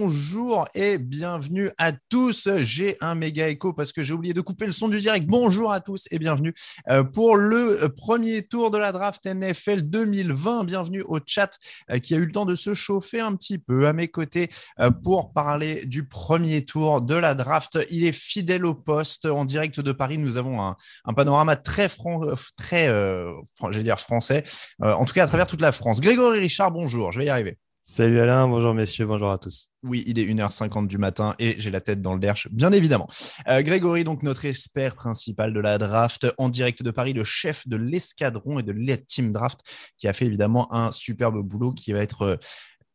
Bonjour et bienvenue à tous. J'ai un méga écho parce que j'ai oublié de couper le son du direct. Bonjour à tous et bienvenue euh, pour le euh, premier tour de la draft NFL 2020. Bienvenue au chat euh, qui a eu le temps de se chauffer un petit peu à mes côtés pour parler du premier tour de la draft. Il est fidèle au poste en direct de Paris. Nous avons un, panorama très, très français, en tout cas à travers toute la France. Grégory Richard, bonjour. Je vais y arriver. Salut Alain, bonjour messieurs, bonjour à tous. Oui, il est 1h50 du matin et j'ai la tête dans le derche, bien évidemment. Euh, Grégory, donc notre expert principal de la draft, en direct de Paris, le chef de l'escadron et de la team draft, qui a fait évidemment un superbe boulot qui va être.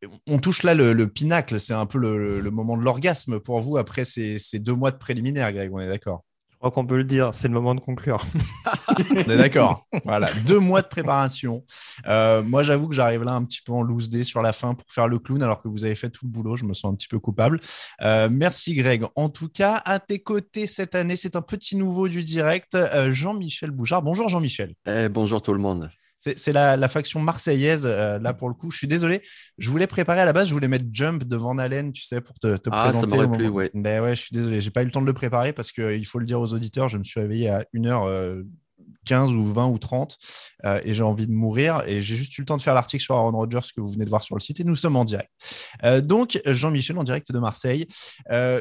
euh, on touche là le, le pinacle, c'est un peu le, moment de l'orgasme pour vous après ces, deux mois de préliminaire, Greg, on est d'accord? Crois qu'on peut le dire, c'est le moment de conclure. On est d'accord. voilà, deux mois de préparation. Euh, moi, j'avoue que j'arrive là un petit peu en loose day sur la fin pour faire le clown, alors que vous avez fait tout le boulot. Je me sens un petit peu coupable. Euh, merci, Greg. En tout cas, à tes côtés cette année, c'est un petit nouveau du direct. euh, Jean-Michel Boujard. Bonjour, Jean-Michel. Eh, bonjour tout le monde. C'est la, la faction marseillaise, euh, là, pour le coup. Je suis désolé. Je voulais préparer à la base, je voulais mettre Jump de Van Halen, tu sais, pour te, te Ah, ça présenter. m'aurait au plu, ouais. Ben ouais, je suis désolé. J'ai pas eu le temps de le préparer parce qu'il faut le dire aux auditeurs, je me suis réveillé à 1h15 ou 20 ou 30 euh, et j'ai envie de mourir. Et j'ai juste eu le temps de faire l'article sur Aaron Rodgers que vous venez de voir sur le site et nous sommes en direct. Euh, donc, Jean-Michel en direct de Marseille. Euh,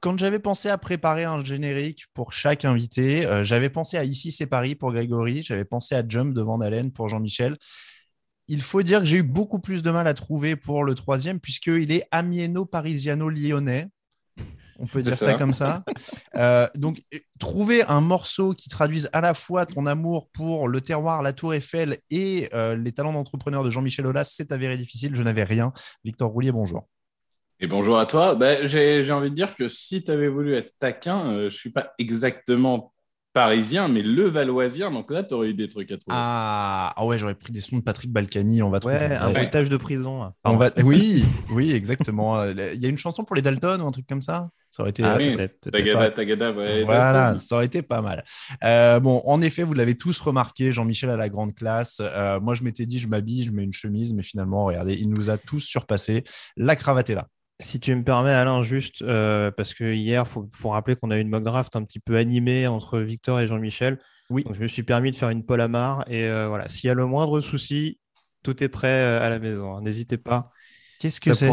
quand j'avais pensé à préparer un générique pour chaque invité, euh, j'avais pensé à Ici c'est Paris pour Grégory, j'avais pensé à Jump de Van Halen pour Jean-Michel. Il faut dire que j'ai eu beaucoup plus de mal à trouver pour le troisième, puisqu'il est amiéno-parisiano-lyonnais. On peut dire ça. ça. comme ça. Euh, donc, euh, trouver un morceau qui traduise à la fois ton amour pour le terroir, la Tour Eiffel et euh, les talents d'entrepreneur de Jean-Michel Aulas, c'est avéré difficile. Je n'avais rien. Victor Roulier, bonjour. Et bonjour à toi. Ben, j'ai j'ai envie de dire que si tu avais voulu être taquin, euh, je ne suis pas exactement parisien, mais le valoisien. Donc là, tu aurais eu des trucs à trouver. Ah, ah ouais, j'aurais pris des sons de Patrick Balkany. On va trouver. Ouais, un Ouais. bruitage de prison. hein. On va... Oui, oui, exactement. Il y a une chanson pour les Dalton ou un truc comme ça? Ça aurait été. Ah, oui. Tagada, tagada, ouais, Voilà, ça aurait été pas mal. Euh, bon, en effet, vous l'avez tous remarqué, Jean-Michel a la grande classe. Euh, moi, je m'étais dit, je m'habille, je mets une chemise, mais finalement, regardez, il nous a tous surpassés. La cravate est là. Si tu me permets, Alain, juste euh, parce que hier, il faut, faut rappeler qu'on a eu une mock draft un petit peu animée entre Victor et Jean-Michel. Oui. Donc, je me suis permis de faire une Paul Amar. Et euh, voilà, s'il y a le moindre souci, tout est prêt euh, à la maison. hein. N'hésitez pas. Qu'est-ce que c'est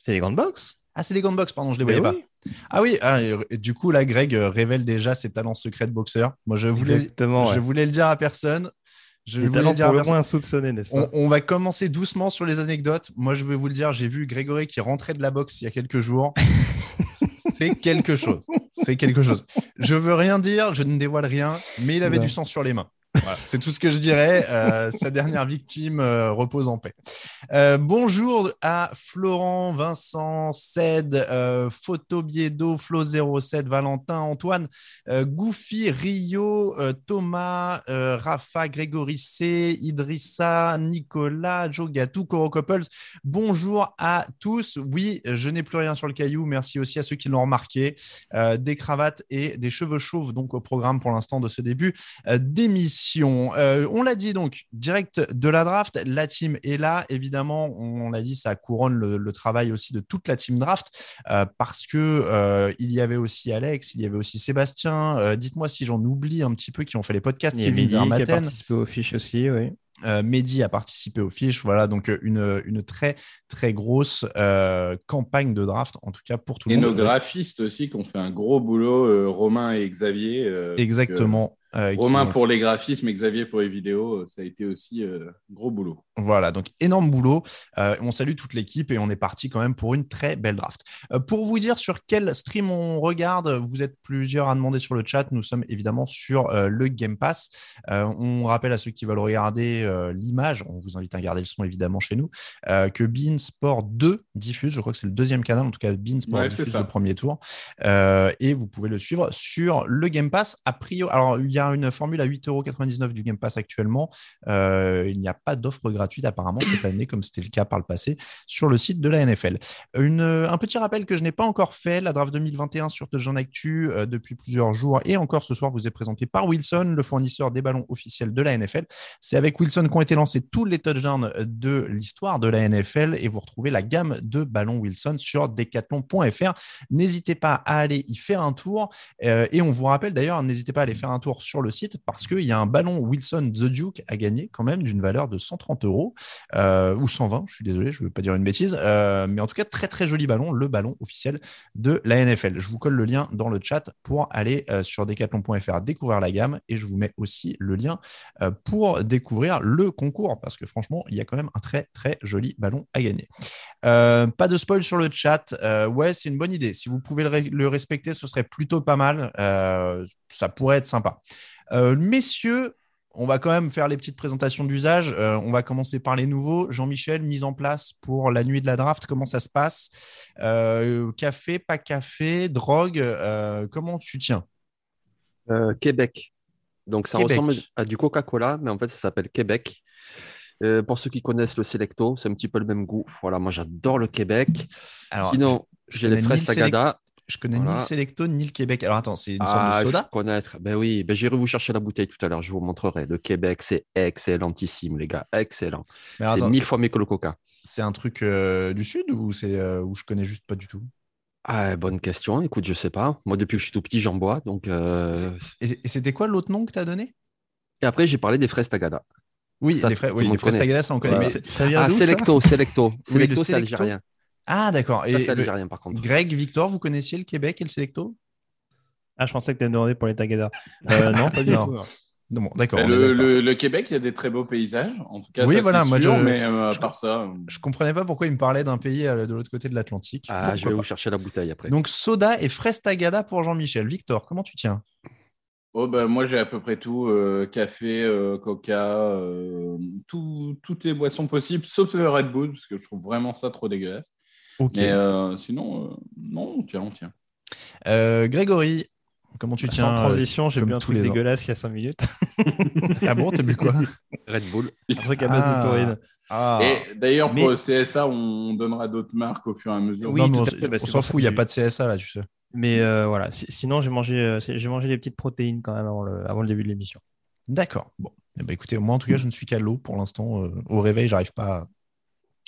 C'est les grandes box. Ah, c'est les grandes box, pardon, je les Mais voyais oui. pas. Ah oui, ah, du coup, là, Greg révèle déjà ses talents secrets de boxeur. Moi, je voulais, Exactement. je ouais. voulais le dire à personne. Je dire pour le moins soupçonnés, n'est-ce On, pas on va commencer doucement sur les anecdotes. Moi, je vais vous le dire, j'ai vu Grégory qui rentrait de la boxe il y a quelques jours. C'est quelque chose. C'est quelque chose. Je veux rien dire, je ne dévoile rien, mais il avait Non. du sang sur les mains. C'est tout ce que je dirais. Euh, sa dernière victime euh, repose en paix. Euh, bonjour à Florent, Vincent, Ced, Photobiedo, Flo07, Valentin, Antoine, Goofy, Rio, Thomas, Rafa, Grégory C, Idrissa, Nicolas, Joe Gatou, Coro Couples. Bonjour à tous. Oui, je n'ai plus rien sur le caillou. Merci aussi à ceux qui l'ont remarqué. Des cravates et des cheveux chauves donc au programme pour l'instant de ce début d'émission. Euh, on l'a dit donc, direct de la draft, la team est là. Évidemment, on, l'a dit, ça couronne le, travail aussi de toute la team draft euh, parce que euh, il y avait aussi Alex, il y avait aussi Sébastien. Dites-moi si j'en oublie un petit peu qui ont fait les podcasts. Il y Kevin qui a participé aux fiches aussi, oui. Euh, Mehdi a participé aux fiches. Voilà, donc euh, une, une très, très grosse euh, campagne de draft, en tout cas pour tout le monde. Et nos graphistes aussi qui ont fait un gros boulot, Romain et Xavier. Exactement. Romain pour les graphismes et Xavier pour les vidéos, ça a été aussi gros boulot. Voilà, donc énorme boulot. on salue toute l'équipe et on est parti quand même pour une très belle draft. pour vous dire sur quel stream on regarde, vous êtes plusieurs à demander sur le chat. Nous sommes évidemment sur le Game Pass. on rappelle à ceux qui veulent regarder euh, l'image, on vous invite à garder le son évidemment chez nous, euh, que Bean Sport 2 diffuse, je crois que c'est le deuxième canal, en tout cas Bean Sport diffuse le premier tour, euh, et vous pouvez le suivre sur le Game Pass. A priori, alors il y a une formule à 8,99€ du Game Pass actuellement, il n'y a pas d'offre gratuite apparemment cette année, comme c'était le cas par le passé, sur le site de la NFL. Une, un petit rappel que je n'ai pas encore fait, la draft 2021 sur Jean Actu depuis plusieurs jours et encore ce soir vous est présenté par Wilson, le fournisseur des ballons officiels de la NFL. C'est avec Wilson qui ont été lancés tous les touchdowns de l'histoire de la NFL et vous retrouvez la gamme de ballons Wilson sur decathlon.fr. N'hésitez pas à aller y faire un tour euh, et on vous rappelle d'ailleurs, n'hésitez pas à aller faire un tour sur le site parce qu'il y a un ballon Wilson The Duke à gagner quand même d'une valeur de 130 euros euh, ou 120, je suis désolé, je ne veux pas dire une bêtise, euh, mais en tout cas très très joli ballon, le ballon officiel de la NFL. Je vous colle le lien dans le chat pour aller sur decathlon.fr découvrir la gamme et je vous mets aussi le lien pour découvrir le concours parce que franchement, il y a quand même un très très joli ballon à gagner. Euh, pas de spoil sur le chat. Euh, ouais, c'est une bonne idée. Si vous pouvez le, respecter, ce serait plutôt pas mal. Euh, ça pourrait être sympa. messieurs, on va quand même faire les petites présentations d'usage. on va commencer par les nouveaux. Jean-Michel, mise en place pour la nuit de la draft. Comment ça se passe? Café, pas café, drogue. comment tu tiens? Québec. Donc ça ressemble à du Coca-Cola, mais en fait ça s'appelle Québec. Euh, pour ceux qui connaissent le Selecto, c'est un petit peu le même goût. Voilà, moi j'adore le Québec. Alors, Sinon, j'ai les fraises Tagada. Je connais ni le Selecto ni le Québec. Alors attends, c'est une sorte ah, de soda? connaître. Ben oui, ben, j'irai vous chercher la bouteille tout à l'heure, je vous montrerai. Le Québec, c'est excellentissime, les gars. Excellent. C'est mille fois mieux que le Coca. C'est un truc euh, du Sud ou c'est euh, où je connais juste pas du tout? Ah, bonne question. Écoute, je sais pas. Moi, depuis que je suis tout petit, j'en bois. Donc, euh, Et c'était quoi l'autre nom que tu as donné? Et après, j'ai parlé des fraises Tagada. Oui, les, fraises Tagada, ça on connaît. ça, vient ah, Selecto, Selecto. Selecto, c'est algérien. Ah, d'accord. Et c'est algérien, par contre. Greg, Victor, vous connaissiez le Québec et le Selecto? Ah, je pensais que tu demandé pour les Tagada. Euh, non, pas du tout d'accord. Le, Québec, il y a des très beaux paysages. En tout cas, oui, voilà, moi, je, mais euh, à part ça. Je comprenais pas pourquoi il me parlait d'un pays euh, de l'autre côté de l'Atlantique. Ah, je vais vous chercher la bouteille après. Donc, soda et Frestagada pour Jean-Michel. Victor, comment tu tiens? Oh ben, moi j'ai à peu près tout, euh, café, coca, toutes les boissons possibles, sauf le Red Bull, parce que je trouve vraiment ça trop dégueulasse. Mais sinon, non, on tient, on tient. Grégory, Comment tu tiens En transition, j'ai bu un truc dégueulasse il y a 5 minutes. ah bon, t'as bu quoi Red Bull. Un truc à base de ah. taurine. Ah. Et d'ailleurs, pour le CSA, on donnera d'autres marques au fur et à mesure. Oui, on, bah, s'en fout, il n'y a pas de CSA là, tu sais. Mais euh, voilà, sinon, j'ai mangé, euh, j'ai mangé des petites protéines quand même avant le, avant le début de l'émission. D'accord. Bon. Eh ben, écoutez, moi, en tout cas, je ne suis qu'à l'eau pour l'instant. Euh, au réveil, j'arrive pas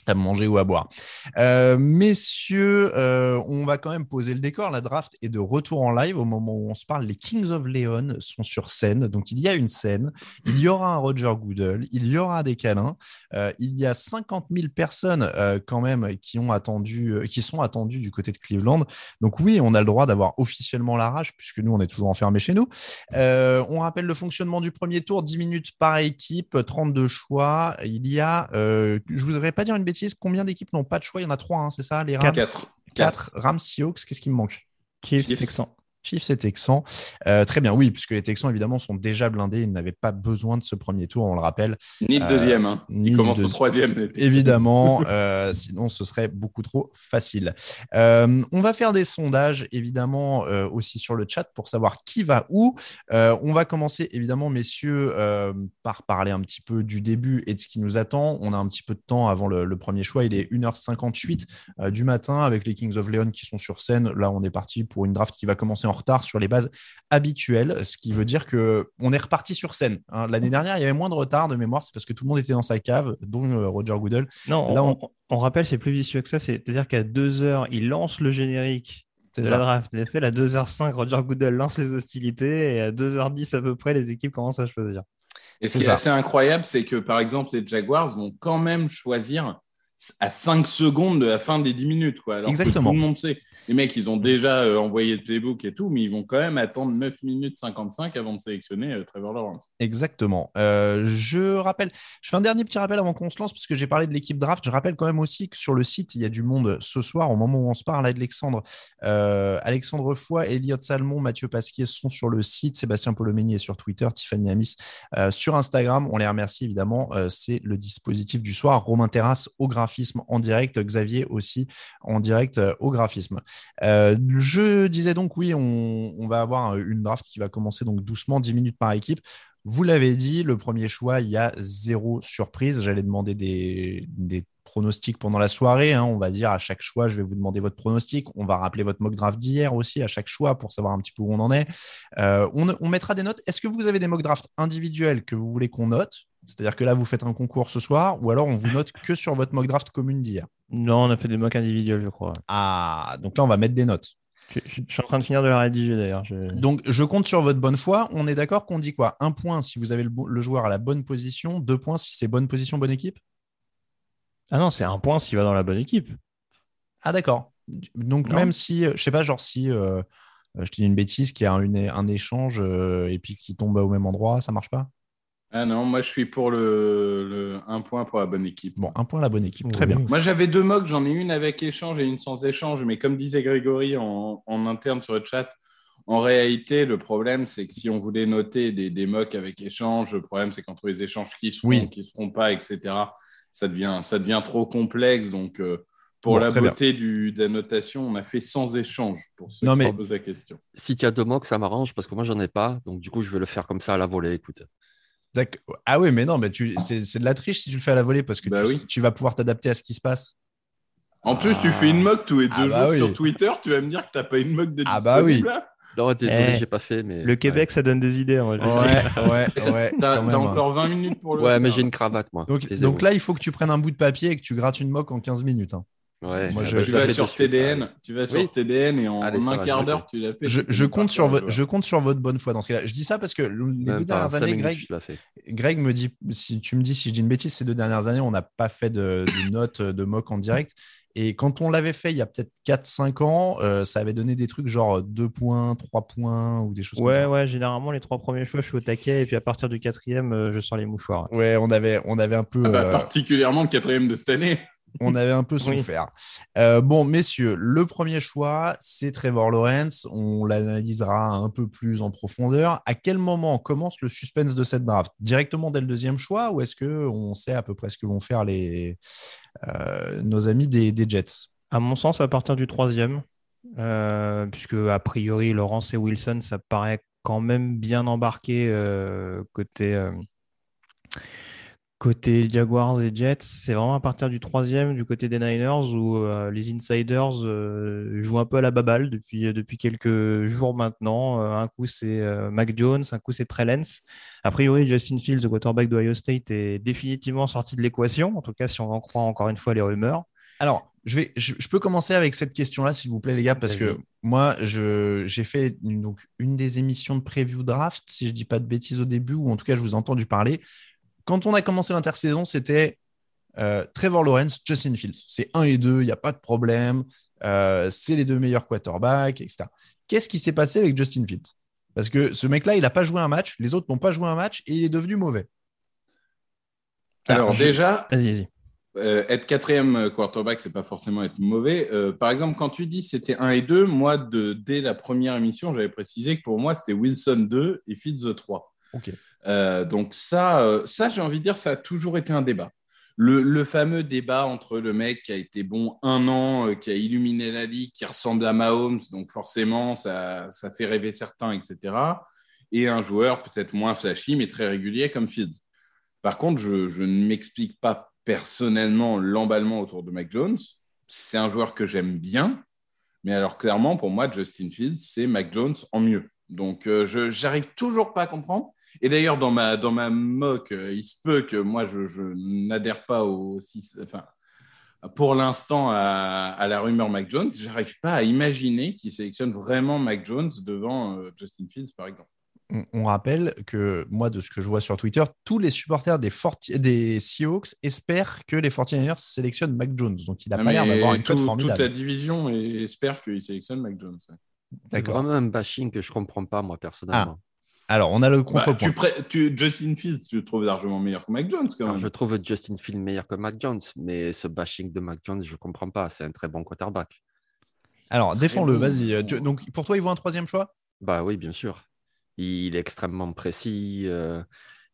à manger ou à boire. Euh, messieurs, euh, on va quand même poser le décor. La draft est de retour en live au moment où on se parle. Les Kings of Leon sont sur scène. Donc, il y a une scène. Il y aura un Roger Goodell. Il y aura des câlins. Euh, il y a 50 000 personnes quand même qui, ont attendu, qui sont attendues du côté de Cleveland. Donc, oui, on a le droit d'avoir officiellement la rage puisque nous, on est toujours enfermés chez nous. on rappelle le fonctionnement du premier tour 10 minutes par équipe, 32 choix. Il y a, je voudrais pas dire une bêtise, Combien d'équipes n'ont pas de choix? Il y en a trois, hein, c'est ça Les Rams? 4. Rams, Seahawks, qu'est-ce qui me manque? Chiefs, Texans. Chiefs et Texans. Euh, très bien, oui, puisque les Texans, évidemment, sont déjà blindés. Ils n'avaient pas besoin de ce premier tour, on le rappelle. Ni de deuxième. Hein. Euh, Ils commencent au troisième. Évidemment, euh, sinon, ce serait beaucoup trop facile. on va faire des sondages, évidemment, aussi sur le chat pour savoir qui va où. on va commencer, évidemment, messieurs, par parler un petit peu du début et de ce qui nous attend. On a un petit peu de temps avant le, le premier choix. Il est 1h58 du matin avec les Kings of Leon qui sont sur scène. Là, on est parti pour une draft qui va commencer en retard sur les bases habituelles, ce qui veut dire qu'on est reparti sur scène. Hein. L'année dernière, il y avait moins de retard de mémoire, c'est parce que tout le monde était dans sa cave, dont euh, Roger Goodell. Non, Là, on, on... rappelle, c'est plus vicieux que ça. C'est-à-dire qu'à deux heures, il lance le générique de la draft fait À 2h05, Roger Goodell lance les hostilités et à 2h10 à peu près, les équipes commencent à choisir. Et ce qui est assez incroyable, c'est que par exemple, les Jaguars vont quand même choisir à 5 secondes de la fin des 10 minutes. Quoi, alors Exactement. Que tout le monde sait les mecs, ils ont déjà euh, envoyé le playbook et tout, mais ils vont quand même attendre 9 minutes 55 avant de sélectionner euh, Trevor Lawrence. Exactement. Euh, je rappelle, je fais un dernier petit rappel avant qu'on se lance, parce que j'ai parlé de l'équipe draft. Je rappelle quand même aussi que sur le site, il y a du monde ce soir, au moment où on se parle, Alexandre, Alexandre Foy, Elliot Salmon, Mathieu Pasquier sont sur le site, Sébastien Polomeni est sur Twitter, Tiffany Amis sur Instagram. On les remercie évidemment. C'est le dispositif du soir. Romain Terrasse au graphisme en direct, Xavier aussi en direct au graphisme. Euh, je disais donc, oui, on, va avoir une draft qui va commencer donc doucement, 10 minutes par équipe. Vous l'avez dit, le premier choix, il y a zéro surprise. J'allais demander des, pronostics pendant la soirée. Hein. On va dire à chaque choix, je vais vous demander votre pronostic. On va rappeler votre mock draft d'hier aussi à chaque choix pour savoir un petit peu où on en est. Euh, on, on, mettra des notes. Est-ce que vous avez des mock drafts individuels que vous voulez qu'on note? C'est-à-dire que là, vous faites un concours ce soir ou alors on vous note que sur votre mock draft commune d'hier? Non, on a fait des mocks individuels, je crois. Ah, donc là, on va mettre des notes. Je, suis en train de finir de la rédiger d'ailleurs. Donc, je compte sur votre bonne foi. On est d'accord qu'on dit quoi? Un point si vous avez le, joueur à la bonne position, deux points si c'est bonne position, bonne équipe? Ah non, c'est un point s'il va dans la bonne équipe. Ah d'accord. Donc, même si, je sais pas, genre si euh, je te dis une bêtise, qu'il y a un, un échange euh, et puis qui tombe au même endroit, ça marche pas? Ah non, moi je suis pour le, un point pour la bonne équipe. Bon, un point la bonne équipe, très bien. Moi j'avais deux mocks, j'en ai une avec échange et une sans échange, mais comme disait Grégory en, interne sur le chat, en réalité, le problème c'est que si on voulait noter des, des mocks avec échange, le problème c'est qu'entre les échanges qui se font, qui se feront pas, etc., ça devient, ça devient trop complexe. Donc euh, pour la beauté du, de la notation, on a fait sans échange pour ceux qui posent la question. Si tu as deux mocks, ça m'arrange parce que moi j'en ai pas, donc du coup je vais le faire comme ça à la volée. Écoute. Ah oui, mais non, mais tu... c'est de la triche si tu le fais à la volée parce que bah tu, vas pouvoir t'adapter à ce qui se passe. En plus, tu fais une mock tous les ah deux bah jours sur Twitter, tu vas me dire que tu n'as pas une mock de Ah bah oui. Non, désolé, eh, j'ai pas fait. Mais... Le Québec, ça donne des idées. ouais, ouais, ouais. T'as encore 20 minutes pour le. Ouais, mais j'ai une cravate, moi. Donc, là, il faut que tu prennes un bout de papier et que tu grattes une mock en 15 minutes. Hein. Ouais, Moi, je, tu, vas sur TDN, tu vas sur TDN et en, un quart d'heure, tu l'as fait. Je, compte sur votre, je compte sur votre bonne foi dans ce cas-là. Je dis ça parce que les deux dernières années, Greg, Greg me dit, si tu me dis si je dis une bêtise, ces deux dernières années, on n'a pas fait de, notes de mock en direct. Et quand on l'avait fait il y a peut-être 4-5 ans, euh, ça avait donné des trucs genre 2 points, 3 points ou des choses ouais, comme ça. Ouais, généralement, les trois premiers choix, je suis au taquet. Et puis à partir du quatrième, euh, je sors les mouchoirs. Ouais, on avait, on avait un peu. Ah bah, euh, Particulièrement le quatrième de cette année on avait un peu souffert. Euh, bon, messieurs, le premier choix, c'est Trevor Lawrence. On l'analysera un peu plus en profondeur. À quel moment commence le suspense de cette draft? Directement dès le deuxième choix ou est-ce qu'on sait à peu près ce que vont faire les, euh, nos amis des, Jets? À mon sens, à partir du troisième, euh, puisque a priori, Lawrence et Wilson, ça paraît quand même bien embarqué côté Côté Jaguars et Jets, c'est vraiment à partir du troisième du côté des Niners où euh, les insiders euh, jouent un peu à la baballe depuis, euh, depuis quelques jours maintenant. un coup, c'est Mac Jones, un coup, c'est Trellens. A priori, Justin Fields, le quarterback d'Ohio State, est définitivement sorti de l'équation, en tout cas si on en croit encore une fois les rumeurs. Alors, je, vais, je, peux commencer avec cette question-là, s'il vous plaît, les gars, parce que moi, j'ai fait une, donc, une des émissions de preview draft, si je ne dis pas de bêtises au début, ou en tout cas, je vous ai entendu parler quand on a commencé l'intersaison, c'était euh, Trevor Lawrence, Justin Fields. C'est 1 et 2, il n'y a pas de problème. Euh, c'est les deux meilleurs quarterbacks, etc. Qu'est-ce qui s'est passé avec Justin Fields? Parce que ce mec-là, il n'a pas joué un match, les autres n'ont pas joué un match et il est devenu mauvais. Alors, déjà, euh, être quatrième quarterback, c'est pas forcément être mauvais. par exemple, quand tu dis c'était 1 et 2, moi, de, dès la première émission, j'avais précisé que pour moi, c'était Wilson 2 et Fields 3. Ok. Euh, donc ça, euh, ça j'ai envie de dire, ça a toujours été un débat. Le, fameux débat entre le mec qui a été bon un an, euh, qui a illuminé la ligue, qui ressemble à Mahomes, donc forcément ça, ça fait rêver certains, etc. Et un joueur peut-être moins flashy, mais très régulier comme Fields. Par contre, je, ne m'explique pas personnellement l'emballement autour de Mac Jones. C'est un joueur que j'aime bien. Mais alors, clairement, pour moi, Justin Fields, c'est Mac Jones en mieux. Donc, euh, je n'arrive toujours pas à comprendre. Et d'ailleurs, dans ma, dans ma moque, euh, il se peut que moi, je, n'adhère pas au. Enfin, pour l'instant, à, la rumeur Mac Jones, j'arrive pas à imaginer qu'il sélectionne vraiment Mac Jones devant euh, Justin Fields, par exemple. On, rappelle que moi, de ce que je vois sur Twitter, tous les supporters des, des Seahawks espèrent que les 49ers sélectionnent Mac Jones. Donc, il n'a pas l'air d'avoir une cote formidable. Toute la division espère qu'il sélectionne Mac Jones. C'est vraiment un bashing que je ne comprends pas, moi, personnellement. Ah. Alors, on a le bah, contrepoint. tu Justin Fields, tu le trouves largement meilleur que Mac Jones, quand même. je trouve Justin Fields meilleur que Mac Jones, mais ce bashing de Mac Jones, je ne comprends pas. C'est un très bon quarterback. Alors, défends-le, vas-y. Donc, pour toi, il vaut un troisième choix? Bah oui, bien sûr. Il est extrêmement précis. Euh,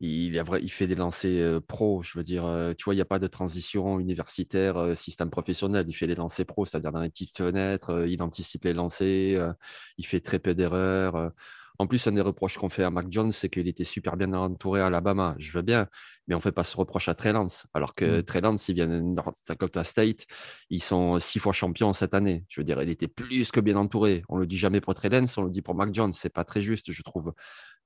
il, il, fait des lancers euh, pro. Je veux dire, euh, tu vois, il n'y a pas de transition universitaire, système professionnel. Il fait des lancers pro, c'est-à-dire dans les petites fenêtres. il anticipe les lancers. il fait très peu d'erreurs. En plus, un des reproches qu'on fait à Mac Jones, c'est qu'il était super bien entouré à Alabama. Je veux bien, mais on ne fait pas ce reproche à Trey Lance. Alors que mmh. Trey Lance, il vient de North Dakota State. Ils sont six fois champions cette année. Je veux dire, il était plus que bien entouré. On ne le dit jamais pour Trey Lance, on le dit pour Mac Jones. Ce n'est pas très juste, je trouve.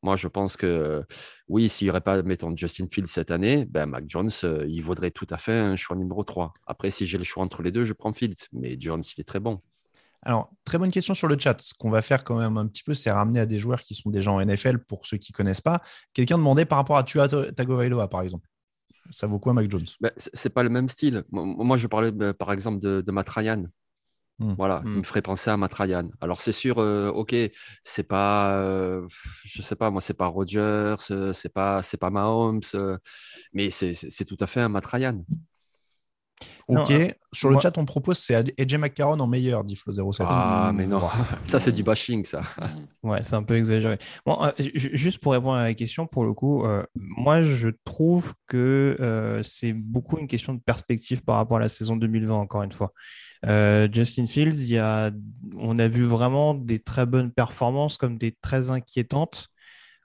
Moi, je pense que oui, s'il n'y aurait pas, mettons, Justin Fields cette année, ben, Mac Jones, euh, il vaudrait tout à fait un choix numéro 3. Après, si j'ai le choix entre les deux, je prends Fields. Mais Jones, il est très bon. Alors, très bonne question sur le chat. Ce qu'on va faire quand même un petit peu, c'est ramener à des joueurs qui sont déjà en NFL pour ceux qui ne connaissent pas. Quelqu'un demandait par rapport à Tua Tagovailoa, par exemple. Ça vaut quoi, Mac Jones? Ben, C'est pas le même style. Moi, je parlais par exemple de, de Matt Ryan. Hmm. Voilà, il hmm. me ferait penser à Matt Ryan. Alors c'est sûr, euh, ok, c'est pas, euh, je sais pas, moi c'est pas Rodgers, euh, c'est pas, c'est pas Mahomes, mais c'est tout à fait un Matt Ryan. Ok. Euh, Sur le chat, on propose c'est AJ McCarron en meilleur, dit Flo07. Ah, mais non. ça, c'est du bashing, ça. ouais, c'est un peu exagéré. Bon, euh, juste pour répondre à la question, pour le coup, euh, moi, je trouve que c'est beaucoup une question de perspective par rapport à la saison 2020, encore une fois. Justin Fields, il y a, on a vu vraiment des très bonnes performances comme des très inquiétantes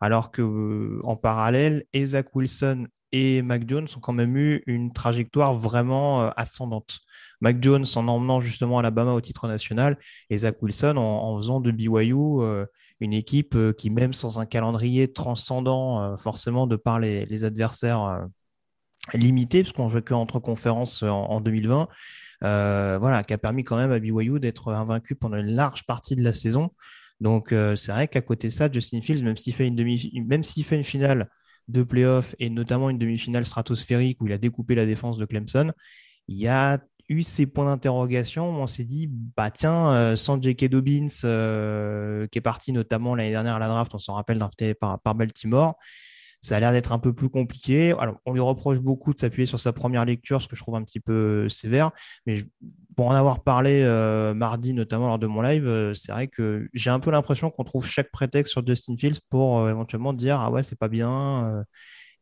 alors que en parallèle, Isaac Wilson et Mac Jones ont quand même eu une trajectoire vraiment euh, ascendante. Mac en emmenant justement Alabama au titre national et Zach Wilson en, faisant de BYU euh, une équipe euh, qui, même sans un calendrier transcendant, forcément de par les, adversaires limités, parce qu'on jouait qu'entre conférences en, 2020, voilà, qui a permis quand même à BYU d'être invaincu pendant une large partie de la saison. Donc c'est vrai qu'à côté de ça, Justin Fields, même s'il fait une demi, même s'il fait une finale de playoffs et notamment une demi-finale stratosphérique où il a découpé la défense de Clemson, il y a eu ces points d'interrogation. On s'est dit, bah tiens, euh, sans J.K. Dobbins, euh, qui est parti notamment l'année dernière à la draft, on s'en rappelle, drafté par, par Baltimore, ça a l'air d'être un peu plus compliqué. Alors, on lui reproche beaucoup de s'appuyer sur sa première lecture, ce que je trouve un petit peu sévère. Mais pour en avoir parlé euh, mardi, notamment lors de mon live, euh, c'est vrai que j'ai un peu l'impression qu'on trouve chaque prétexte sur Justin Fields pour euh, éventuellement dire Ah ouais, c'est pas bien.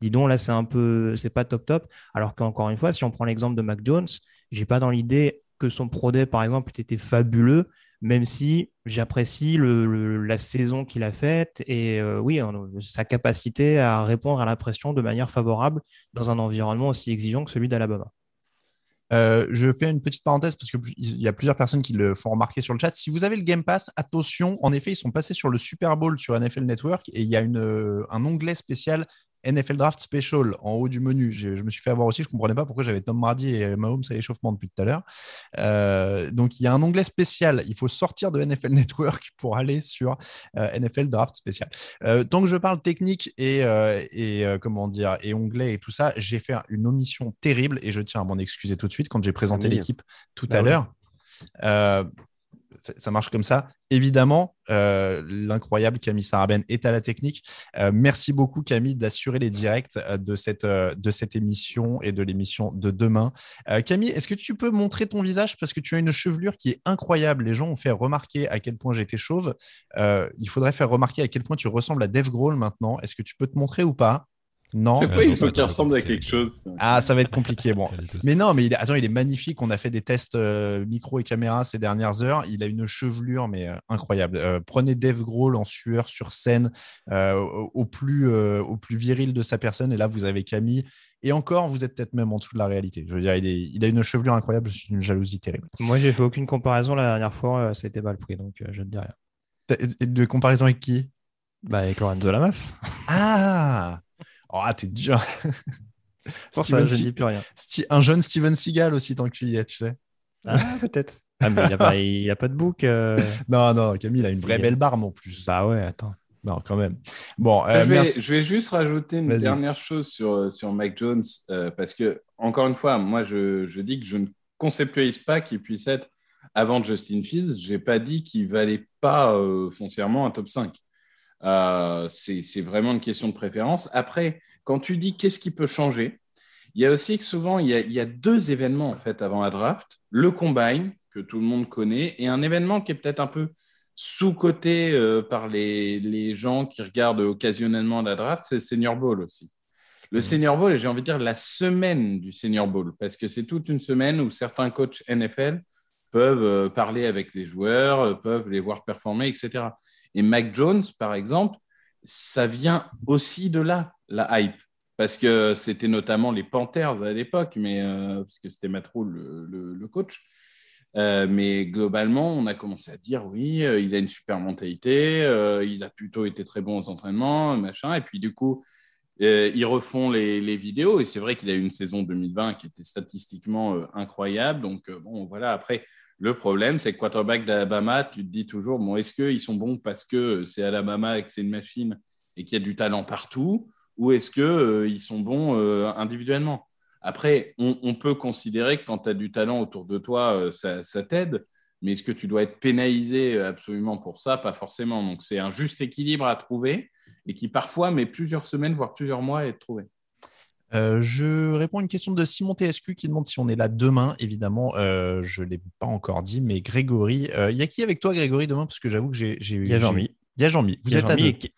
dis donc, là, c'est un peu, c'est pas top top. Alors qu'encore une fois, si on prend l'exemple de Mac Jones, j'ai pas dans l'idée que son Pro par exemple, était fabuleux même si j'apprécie la saison qu'il a faite et oui, sa capacité à répondre à la pression de manière favorable dans un environnement aussi exigeant que celui d'Alabama. Euh, je fais une petite parenthèse parce qu'il y a plusieurs personnes qui le font remarquer sur le chat. Si vous avez le Game Pass, attention, en effet, ils sont passés sur le Super Bowl sur NFL Network et il y a une, un onglet spécial NFL Draft Special en haut du menu. Je, me suis fait avoir aussi, je ne comprenais pas pourquoi j'avais Tom Brady et Mahomes à l'échauffement depuis tout à l'heure. Euh, donc il y a un onglet spécial. Il faut sortir de NFL Network pour aller sur euh, NFL Draft Special. Euh, tant que je parle technique et, et comment dire et onglet et tout ça, j'ai fait une omission terrible et je tiens à m'en excuser tout de suite quand j'ai présenté l'équipe tout bah à l'heure ça marche comme ça. Évidemment, euh, l'incroyable Camille Saraben est à la technique. Euh, merci beaucoup Camille d'assurer les directs euh, de cette, émission et de l'émission de demain. Camille, est-ce que tu peux montrer ton visage? Parce que tu as une chevelure qui est incroyable. Les gens ont fait remarquer à quel point j'étais chauve. il faudrait faire remarquer à quel point tu ressembles à Dave Grohl maintenant. Est-ce que tu peux te montrer ou pas? Non. il faut qu'il ressemble à quelque chose. Ah, ça va être compliqué. Bon. mais non, mais il, attends, il est magnifique. On a fait des tests euh, micro et caméra ces dernières heures. Il a une chevelure, mais euh, incroyable. Euh, prenez Dave Grohl en sueur sur scène, au, plus, au plus viril de sa personne. Et là, vous avez Camille Et encore, vous êtes peut-être même en dessous de la réalité. Je veux dire, il, a une chevelure incroyable, je suis une jalousie terrible. Moi, j'ai fait aucune comparaison la dernière fois, ça a été mal pris, donc je ne dis rien. De comparaison avec qui? Bah, Avec Lorenzo Lamas. Ah Oh, t'es dur. Pour ça, je ne dis plus rien. Un jeune Steven Seagal aussi, tant que tu y es, tu sais. Ah, peut-être. Ah, mais il n'y a, pas, a pas de bouc. Euh. Non, non, Camille a une vraie belle barbe en plus. Bah ouais, attends. Non, quand même. Bon, euh, je, vais, juste rajouter une dernière chose sur, euh, sur Mike Jones, parce que, encore une fois, moi, je, je dis que je ne conceptualise pas qu'il puisse être avant Justin Fields. Je n'ai pas dit qu'il ne valait pas foncièrement un top 5. C'est vraiment une question de préférence. Après, quand tu dis qu'est-ce qui peut changer, il y a aussi que souvent, il y a, il y a deux événements en fait avant la draft. Le combine, que tout le monde connaît, et un événement qui est peut-être un peu sous-coté euh, par les, les, gens qui regardent occasionnellement la draft, c'est le Senior Bowl aussi. Le mmh. Senior Bowl, et j'ai envie de dire la semaine du Senior Bowl, parce que c'est toute une semaine où certains coachs NFL peuvent euh, parler avec les joueurs, euh, peuvent les voir performer, etc. Et Mac Jones, par exemple, ça vient aussi de là, la hype parce que c'était notamment les Panthers à l'époque, mais parce que c'était Matt le, le, coach. Euh, mais globalement, on a commencé à dire oui, euh, il a une super mentalité, euh, il a plutôt été très bon aux entraînements, machin. Et puis du coup, ils refont les, les vidéos. Et c'est vrai qu'il a eu une saison 2020 qui était statistiquement incroyable. Donc bon, voilà. Après, le problème, c'est que quarterback d'Alabama, tu te dis toujours bon, est-ce qu'ils sont bons parce que c'est Alabama et que c'est une machine et qu'il y a du talent partout, ou est-ce qu'ils sont bons individuellement? Après, on, peut considérer que quand tu as du talent autour de toi, euh, ça, t'aide. Mais est-ce que tu dois être pénalisé euh, absolument pour ça? Pas forcément. Donc, c'est un juste équilibre à trouver et qui parfois met plusieurs semaines, voire plusieurs mois à être trouvé. Euh, je réponds à une question de Simon TSQ qui demande si on est là demain. Évidemment, je ne l'ai pas encore dit, mais Grégory, il y a qui avec toi, Grégory, demain? Parce que j'avoue que j'ai. Il y a Jean-Mi. Il y a Jean-Mi. Vous êtes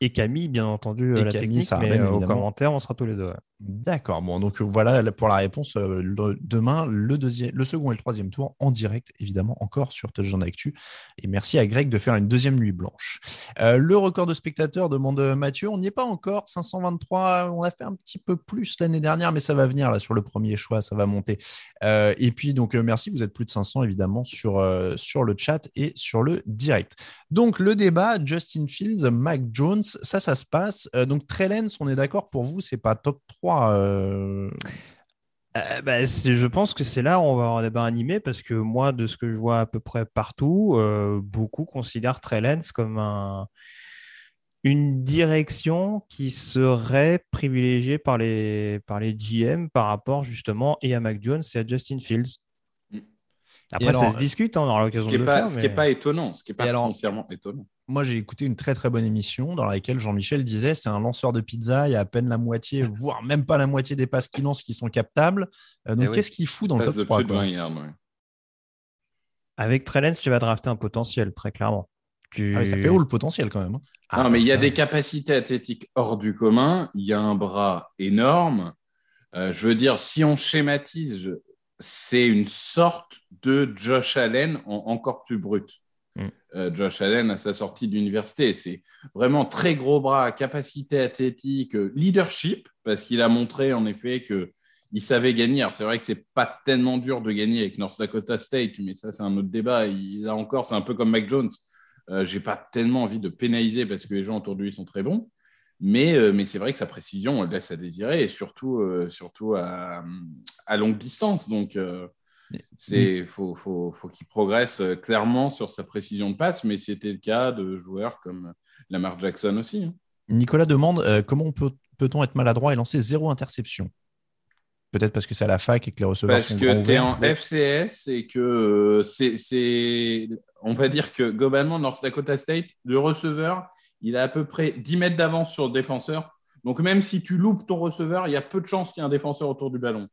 et, Camille, bien entendu, la technique, mais au commentaire, on sera tous les deux. D'accord. Bon, donc euh, voilà pour la réponse. Euh, demain, le, deuxième, le second et le troisième tour en direct, évidemment, encore sur Touchdown Actu. Et merci à Greg de faire une deuxième nuit blanche. Euh, le record de spectateurs, demande Mathieu. On n'y est pas encore. 523. On a fait un petit peu plus l'année dernière, mais ça va venir là sur le premier choix. Ça va monter. et puis, donc, merci. Vous êtes plus de 500, évidemment, sur, sur le chat et sur le direct. Donc, le débat, Justin Fields, Mac Jones, ça, ça se passe. donc, Trellens, on est d'accord pour vous, c'est pas top 3 euh, euh, bah, je pense que c'est là où on va avoir un débat animé parce que moi, de ce que je vois à peu près partout, euh, beaucoup considèrent Trellens comme un, une direction qui serait privilégiée par les, par les GM par rapport justement et à Mac Jones et à Justin Fields. Après, ça se discute, hein, on aura l'occasion de le faire. Ce qui n'est pas étonnant, ce qui n'est pas foncièrement étonnant moi, j'ai écouté une très très bonne émission dans laquelle Jean-Michel disait c'est un lanceur de pizza, il y a à peine la moitié, voire même pas la moitié des passes qu'il lance qui sont captables. Euh, donc, eh qu'est-ce qu'il fout dans le top 3 Avec Trellens, tu vas drafter un potentiel, très clairement. Ah ça fait haut le potentiel quand même. Hein. Ah, non, mais il y a des capacités athlétiques hors du commun. Il y a un bras énorme. Euh, je veux dire, si on schématise, c'est une sorte de Josh Allen encore plus brut. Mm. Euh, Josh Allen à sa sortie d'université. C'est vraiment très gros bras, capacité athlétique, euh, leadership, parce qu'il a montré en effet qu'il savait gagner. c'est vrai que c'est pas tellement dur de gagner avec North Dakota State, mais ça c'est un autre débat. Il a encore, c'est un peu comme Mac Jones. Euh, j'ai pas tellement envie de pénaliser parce que les gens autour de lui sont très bons. Mais, mais c'est vrai que sa précision laisse à désirer, et surtout, surtout à, à, longue distance. Donc, il faut, faut, faut qu'il progresse euh, clairement sur sa précision de passe, mais c'était le cas de joueurs comme Lamar Jackson aussi. Hein. Nicolas demande euh, comment peut, on être maladroit et lancer zéro interception? Peut-être parce que c'est à la fac et que les receveurs parce que tu es en FCS et que euh, c'est, on va dire que globalement, North Dakota State, le receveur, il a à peu près 10 mètres d'avance sur le défenseur. Donc même si tu loupes ton receveur, il y a peu de chances qu'il y ait un défenseur autour du ballon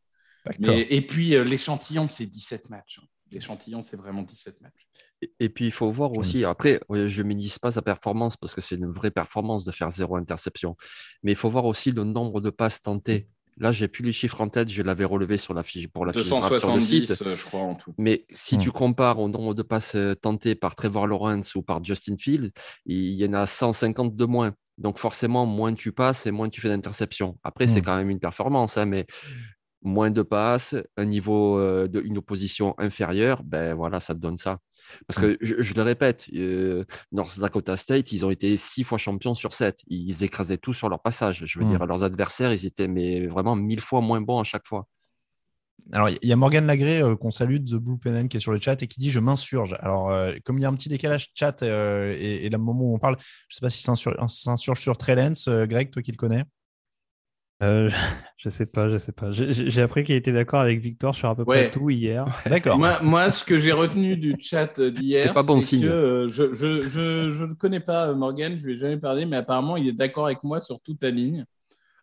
et puis, euh, l'échantillon, c'est 17 matchs. L'échantillon, c'est vraiment 17 matchs. Et, puis, il faut voir aussi, après, je ne minimise pas sa performance parce que c'est une vraie performance de faire zéro interception. Mais il faut voir aussi le nombre de passes tentées. Là, j'ai plus les chiffres en tête, je l'avais relevé sur la fiche pour la fiche sur le site. Euh, je crois, en tout. Mais si tu hmm. compares au nombre de passes euh, tentées par Trevor Lawrence ou par Justin Field, il y en a 150 de moins. Donc forcément, moins tu passes et moins tu fais d'interceptions. Après, c'est mmh. quand même une performance, hein, mais moins de passes, un niveau euh, de une opposition inférieure, ben voilà, ça te donne ça. Parce mmh. que je, le répète, euh, North Dakota State, ils ont été six fois champions sur sept. Ils écrasaient tout sur leur passage. Je veux dire, leurs adversaires, ils étaient mais vraiment mille fois moins bons à chaque fois. Alors, il y a Morgan Lagré euh, qu'on salue de The Blue Penn qui est sur le chat et qui dit Je m'insurge. Alors, euh, comme il y a un petit décalage chat et, et, le moment où on parle, je ne sais pas si s'insurge sur Trellens. Greg, toi qui le connais? Je ne sais pas, je sais pas. J'ai appris qu'il était d'accord avec Victor sur à peu près tout hier. D'accord. Moi, ce que j'ai retenu du chat d'hier, c'est pas bon signe. que je ne connais pas Morgan, je ne lui ai jamais parlé, mais apparemment, il est d'accord avec moi sur toute la ligne.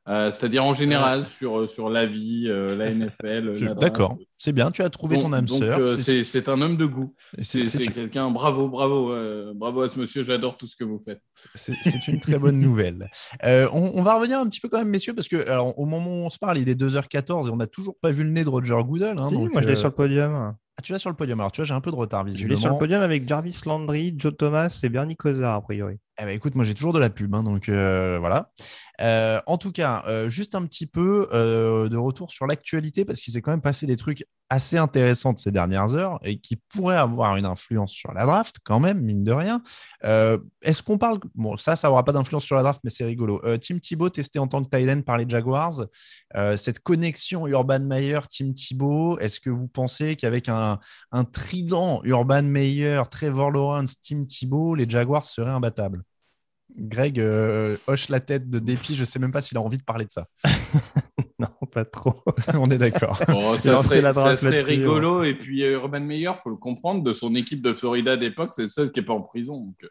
Euh, c'est-à-dire en général sur, euh, sur la vie, euh, la NFL. D'accord, c'est bien, tu as trouvé ton âme sœur. c'est un homme de goût. C'est quelqu'un, bravo, bravo, bravo à ce monsieur, j'adore tout ce que vous faites. C'est une très bonne nouvelle. On, va revenir un petit peu quand même, messieurs, parce que alors, au moment où on se parle, il est 2h14 et on n'a toujours pas vu le nez de Roger Goodell. Hein, moi, je l'ai sur le podium. Ah, tu l'as sur le podium. Alors, tu vois, j'ai un peu de retard, visiblement. Je l'ai sur le podium avec Jarvis Landry, Joe Thomas et Bernie Kosar, a priori. Eh ben, écoute, moi, j'ai toujours de la pub, hein, donc voilà. Euh, en tout cas, euh, juste un petit peu euh, de retour sur l'actualité parce qu'il s'est quand même passé des trucs assez intéressants ces dernières heures et qui pourraient avoir une influence sur la draft quand même, mine de rien. Est-ce qu'on parle Bon, ça, ça n'aura pas d'influence sur la draft, mais c'est rigolo. Tim Thibault testé en tant que tight par les Jaguars. cette connexion Urban Meyer, Tim Thibault, est-ce que vous pensez qu'avec un, un trident Urban Meyer, Trevor Lawrence, Tim Thibault, les Jaguars seraient imbattables? Greg euh, hoche la tête de dépit. Je ne sais même pas s'il a envie de parler de ça. non, pas trop. On est d'accord. ça, serait, rigolo. Et puis euh, Urban Meyer, faut le comprendre, de son équipe de Florida d'époque, c'est le seul qui n'est pas en prison. Donc, euh,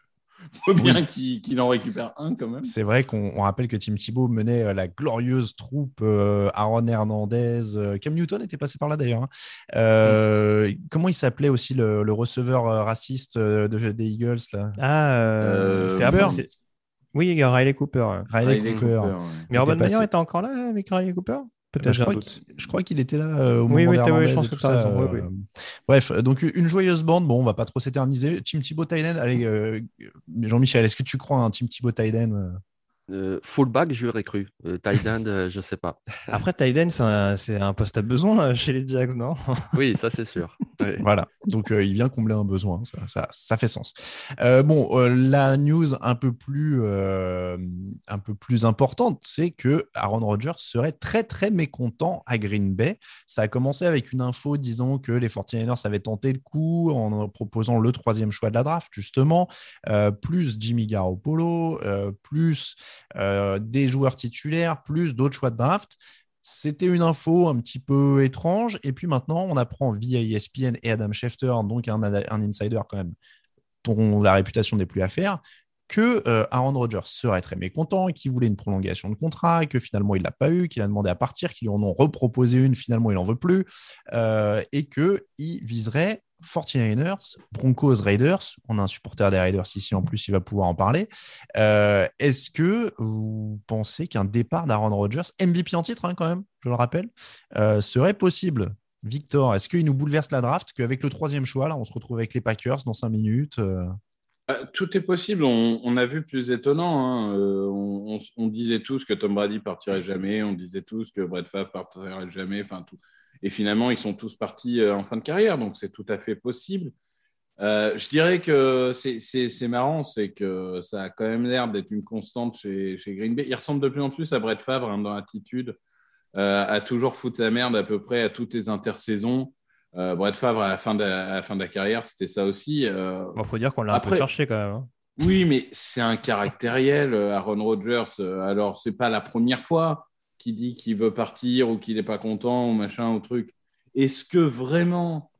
faut bien qu'il en récupère un quand même. C'est vrai qu'on rappelle que Tim Thibault menait la glorieuse troupe Aaron Hernandez. Cam Newton était passé par là d'ailleurs. Hein. Comment il s'appelait aussi le, receveur raciste de, des Eagles là? Ah, c'est oui, il y a Riley Cooper. Riley, Cooper. Mais Urban Meyer était encore là avec Riley Cooper? Peut-être. Je, crois qu'il était là euh, au moment oui, oui, je pense que tout ça. Euh, bref, donc une joyeuse bande. Bon, on va pas trop s'éterniser. Team Thibaut Tyden. Allez, euh, Jean-Michel, est-ce que tu crois un Team Thibaut Tyden euh, fullback, j'aurais cru. Euh, tight end, euh, je sais pas. Après, tight end, c'est un, poste à besoin chez les Jags, non? Oui, ça c'est sûr. Voilà. Donc, il vient combler un besoin. Ça, ça, fait sens. bon, la news un peu plus, un peu plus importante, c'est que Aaron Rodgers serait très très mécontent à Green Bay. Ça a commencé avec une info disant que les 49ers avaient tenté le coup en proposant le troisième choix de la draft, justement, plus Jimmy Garoppolo, plus euh, des joueurs titulaires, plus d'autres choix de draft. C'était une info un petit peu étrange. Et puis maintenant, on apprend via ESPN et Adam Schefter, donc un, insider quand même, dont la réputation n'est plus à faire, que euh, Aaron Rodgers serait très mécontent, qu'il voulait une prolongation de contrat, que finalement il l'a pas eu, qu'il a demandé à partir, qu'ils lui en ont reproposé une, finalement il n'en veut plus, euh, et qu'il viserait 49ers, Broncos, Raiders. On a un supporter des Raiders ici en plus, il va pouvoir en parler. Euh, est-ce que vous pensez qu'un départ d'Aaron Rodgers, MVP en titre hein, quand même, je le rappelle, euh, serait possible? Victor, est-ce qu'il nous bouleverse la draft qu'avec le troisième choix, là, on se retrouve avec les Packers dans cinq minutes euh? Tout est possible. On, a vu plus étonnant. Hein. On, disait tous que Tom Brady partirait jamais. On disait tous que Brett Favre partirait jamais. Enfin, tout et finalement, ils sont tous partis euh, en fin de carrière, donc c'est tout à fait possible. Euh, je dirais que c'est marrant, c'est que ça a quand même l'air d'être une constante chez, chez, Green Bay. Il ressemble de plus en plus à Brett Favre hein, dans l'attitude, euh, à toujours foutre la merde à peu près à toutes les intersaisons. Brett Favre, à la fin de, la, fin de la carrière, c'était ça aussi. Il faut dire qu'on l'a un peu cherché quand même. Hein. Oui, mais c'est un caractériel, Aaron Rodgers. Alors, c'est pas la première fois qui dit qu'il veut partir ou qu'il n'est pas content ou machin ou truc. Est-ce que vraiment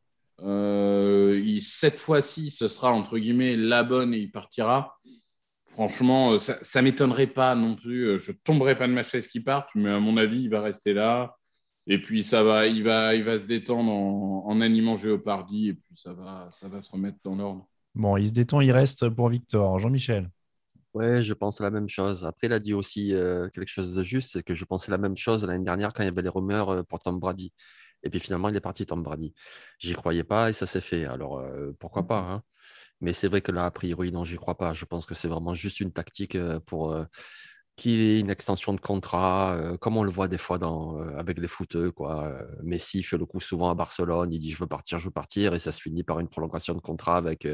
euh, cette fois-ci ce sera entre guillemets la bonne et il partira? Franchement, euh, ça, ne m'étonnerait pas non plus. Euh, je tomberai pas de ma chaise qui parte, mais à mon avis, il va rester là. Et puis ça va, il va, il va se détendre en, animant Géopardy et puis ça va, ça va se remettre dans l'ordre. Bon, il se détend, il reste pour Victor. Jean-Michel. Ouais, je pense la même chose. Après, il a dit aussi euh, quelque chose de juste, c'est que je pensais la même chose l'année dernière quand il y avait les rumeurs euh, pour Tom Brady. Et puis finalement, il est parti Tom Brady. J'y croyais pas et ça s'est fait. Alors, euh, pourquoi pas hein. Mais c'est vrai que là, a priori, non, j'y crois pas. Je pense que c'est vraiment juste une tactique pour qu'il ait une extension de contrat, comme on le voit des fois dans, avec les footeux. Quoi. Messi fait le coup souvent à Barcelone, il dit je veux partir, je veux partir, et ça se finit par une prolongation de contrat avec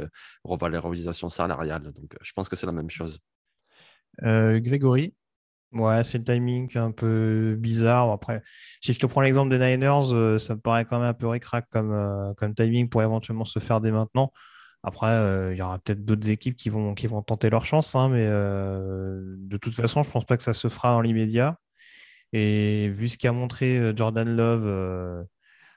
revalorisation salariale. Donc je pense que c'est la même chose. Grégory Ouais, c'est le timing un peu bizarre. Après, si je te prends l'exemple des Niners, ça me paraît quand même un peu ricrac comme, comme timing pour éventuellement se faire dès maintenant. Après, euh, il y aura peut-être d'autres équipes qui vont, qui vont tenter leur chance, hein, mais euh, de toute façon, je ne pense pas que ça se fera dans l'immédiat. Et vu ce qu'a montré euh, Jordan Love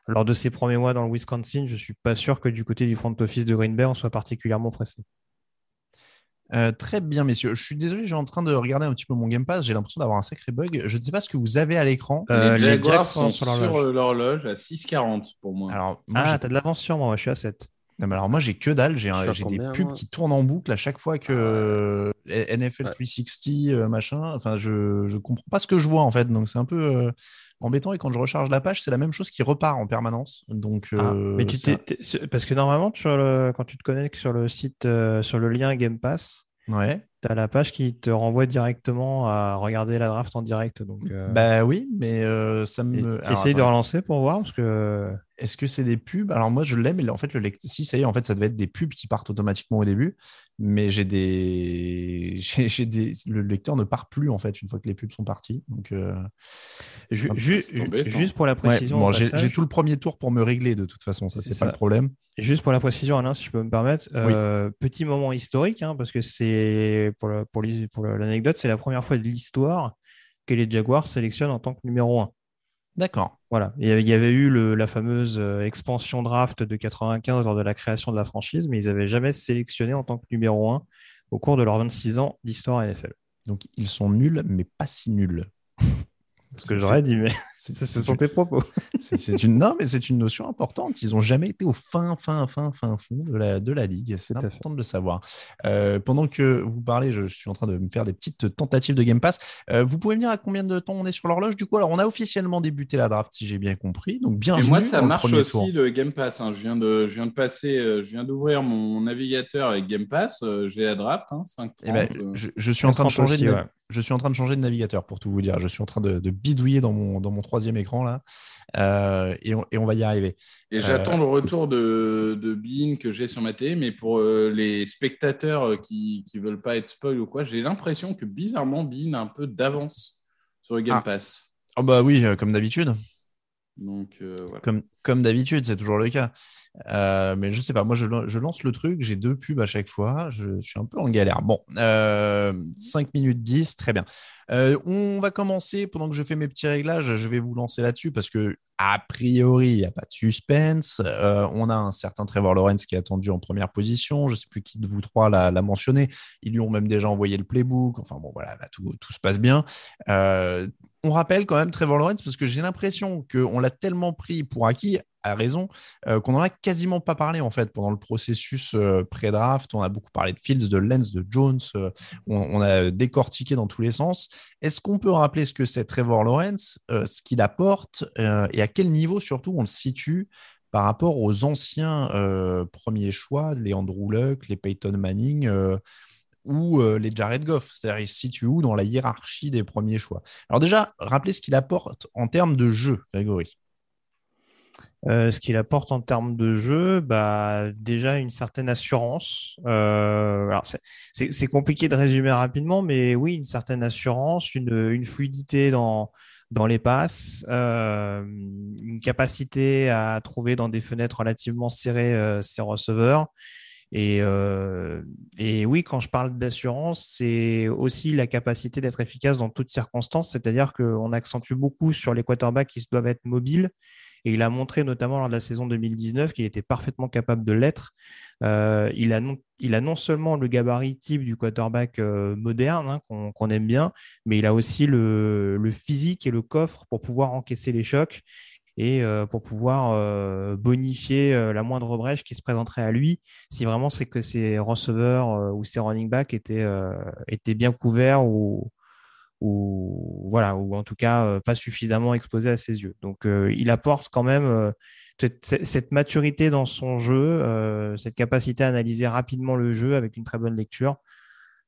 lors de ses premiers mois dans le Wisconsin, je ne suis pas sûr que du côté du front office de Green Bay, on soit particulièrement pressé. Très bien, messieurs. Je suis désolé, j'ai en train de regarder un petit peu mon Game Pass. J'ai l'impression d'avoir un sacré bug. Je ne sais pas ce que vous avez à l'écran. les Jaguars sont, sur l'horloge à 6,40 pour moi. Alors, ah, tu as de l'avance sur moi. Je suis à 7 alors moi j'ai que dalle, j'ai des pubs qui tournent en boucle à chaque fois que ah NFL 360 euh, machin. Enfin je je comprends pas ce que je vois en fait, donc c'est un peu euh, embêtant et quand je recharge la page c'est la même chose qui repart en permanence. Donc ah, euh, mais tu parce que normalement sur le... quand tu te connectes sur le site sur le lien Game Pass, ouais. tu as la page qui te renvoie directement à regarder la draft en direct. Donc, Bah oui, mais ça me. Essaye de relancer pour voir parce que. Est-ce que c'est des pubs? Alors moi je l'aime, mais en fait le lecteur, si ça y est, en fait ça devait être des pubs qui partent automatiquement au début, mais j'ai des, j'ai des, le lecteur ne part plus en fait une fois que les pubs sont partis. Donc euh, juste pour la précision, j'ai tout le premier tour pour me régler de toute façon, ça c'est pas le problème. Juste pour la précision, Alain, si je peux me permettre, euh, petit moment historique, hein, parce que c'est pour l'anecdote, c'est la première fois de l'histoire que les Jaguars sélectionnent en tant que numéro 1. D'accord. Voilà. Il y avait eu la fameuse euh, expansion draft de 95 lors de la création de la franchise, mais ils n'avaient jamais sélectionné en tant que numéro 1 au cours de leurs 26 ans d'histoire NFL. Donc ils sont nuls, mais pas si nuls. Ce que j'aurais dit, mais ce sont tes propos. c'est une non, mais c'est une notion importante. Ils n'ont jamais été au fin, fin, fin, fin fond de la, de la ligue. C'est important de le savoir. Euh, pendant que vous parlez, je, suis en train de me faire des petites tentatives de Game Pass. Euh, vous pouvez me dire à combien de temps on est sur l'horloge du coup? Alors, on a officiellement débuté la draft, si j'ai bien compris. Donc, bien. Et moi, ça marche aussi le Game Pass. Hein. Je viens de, je viens de passer, euh, je viens d'ouvrir mon navigateur avec Game Pass. J'ai la draft, hein, 5, eh ben, je, suis en train de changer. de, je suis en train de changer de navigateur pour tout vous dire. Je suis en train de, bidouiller dans mon, dans mon troisième écran là. Euh, et, on, va y arriver. Et j'attends euh, le retour de, de Bean que j'ai sur ma télé, mais pour euh, les spectateurs qui ne veulent pas être spoil ou quoi, j'ai l'impression que bizarrement Bean a un peu d'avance sur le Game ah. Pass. Oh bah oui, comme d'habitude. Donc, voilà. Comme, comme d'habitude, c'est toujours le cas. Euh, mais je sais pas, moi je, lance le truc, j'ai deux pubs à chaque fois, je, suis un peu en galère. Bon, 5 euh, minutes 10, très bien. Euh, on va commencer, pendant que je fais mes petits réglages, je vais vous lancer là-dessus parce que, a priori, il n'y a pas de suspense. on a un certain Trevor Lawrence qui est attendu en première position. Je ne sais plus qui de vous trois l'a mentionné. Ils lui ont même déjà envoyé le playbook. Enfin bon, voilà, là, tout se passe bien. On rappelle quand même Trevor Lawrence parce que j'ai l'impression qu'on l'a tellement pris pour acquis a raison, euh, qu'on n'en a quasiment pas parlé en fait pendant le processus euh, pré-draft. On a beaucoup parlé de Fields, de Lens, de Jones. Euh, on, a décortiqué dans tous les sens. Est-ce qu'on peut rappeler ce que c'est Trevor Lawrence, ce qu'il apporte et à quel niveau surtout on le situe par rapport aux anciens premiers choix, les Andrew Luck, les Peyton Manning ou les Jared Goff C'est-à-dire, il se situe où dans la hiérarchie des premiers choix? Alors déjà, rappelez ce qu'il apporte en termes de jeu, Grégory. Euh, ce qu'il apporte en termes de jeu, bah, déjà une certaine assurance. Euh, c'est compliqué de résumer rapidement, mais oui, une certaine assurance, une, fluidité dans, dans les passes, euh, une capacité à trouver dans des fenêtres relativement serrées ses receveurs. Et, et, oui, quand je parle d'assurance, c'est aussi la capacité d'être efficace dans toutes circonstances, c'est-à-dire qu'on accentue beaucoup sur les quarterbacks qui doivent être mobiles. Et il a montré notamment lors de la saison 2019 qu'il était parfaitement capable de l'être. Euh, il, a non, il a non seulement le gabarit type du quarterback euh, moderne hein, qu'on aime bien, mais il a aussi le, physique et le coffre pour pouvoir encaisser les chocs et euh, pour pouvoir bonifier la moindre brèche qui se présenterait à lui si vraiment c'est que ses receveurs ou ses running backs étaient, étaient bien couverts ou, ou voilà, ou en tout cas euh, pas suffisamment exposé à ses yeux. Donc euh, il apporte quand même euh, cette, maturité dans son jeu, cette capacité à analyser rapidement le jeu avec une très bonne lecture.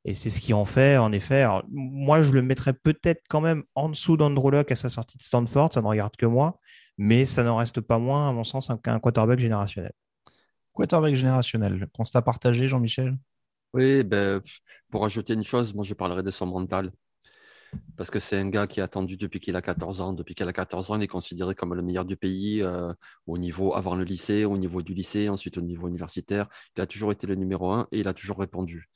Et c'est ce qui en fait, en effet. moi, je le mettrais peut-être quand même en dessous d'Andrew à sa sortie de Stanford, ça ne regarde que moi, mais ça n'en reste pas moins, à mon sens, qu'un quarterback générationnel. Quarterback générationnel, constat partagé, Jean-Michel? Oui, ben, pour ajouter une chose, moi je parlerai de son mental. Parce que c'est un gars qui a attendu depuis qu'il a 14 ans. Depuis qu'il a 14 ans, il est considéré comme le meilleur du pays euh, au niveau avant le lycée, au niveau du lycée, ensuite au niveau universitaire. Il a toujours été le numéro un et il a toujours répondu.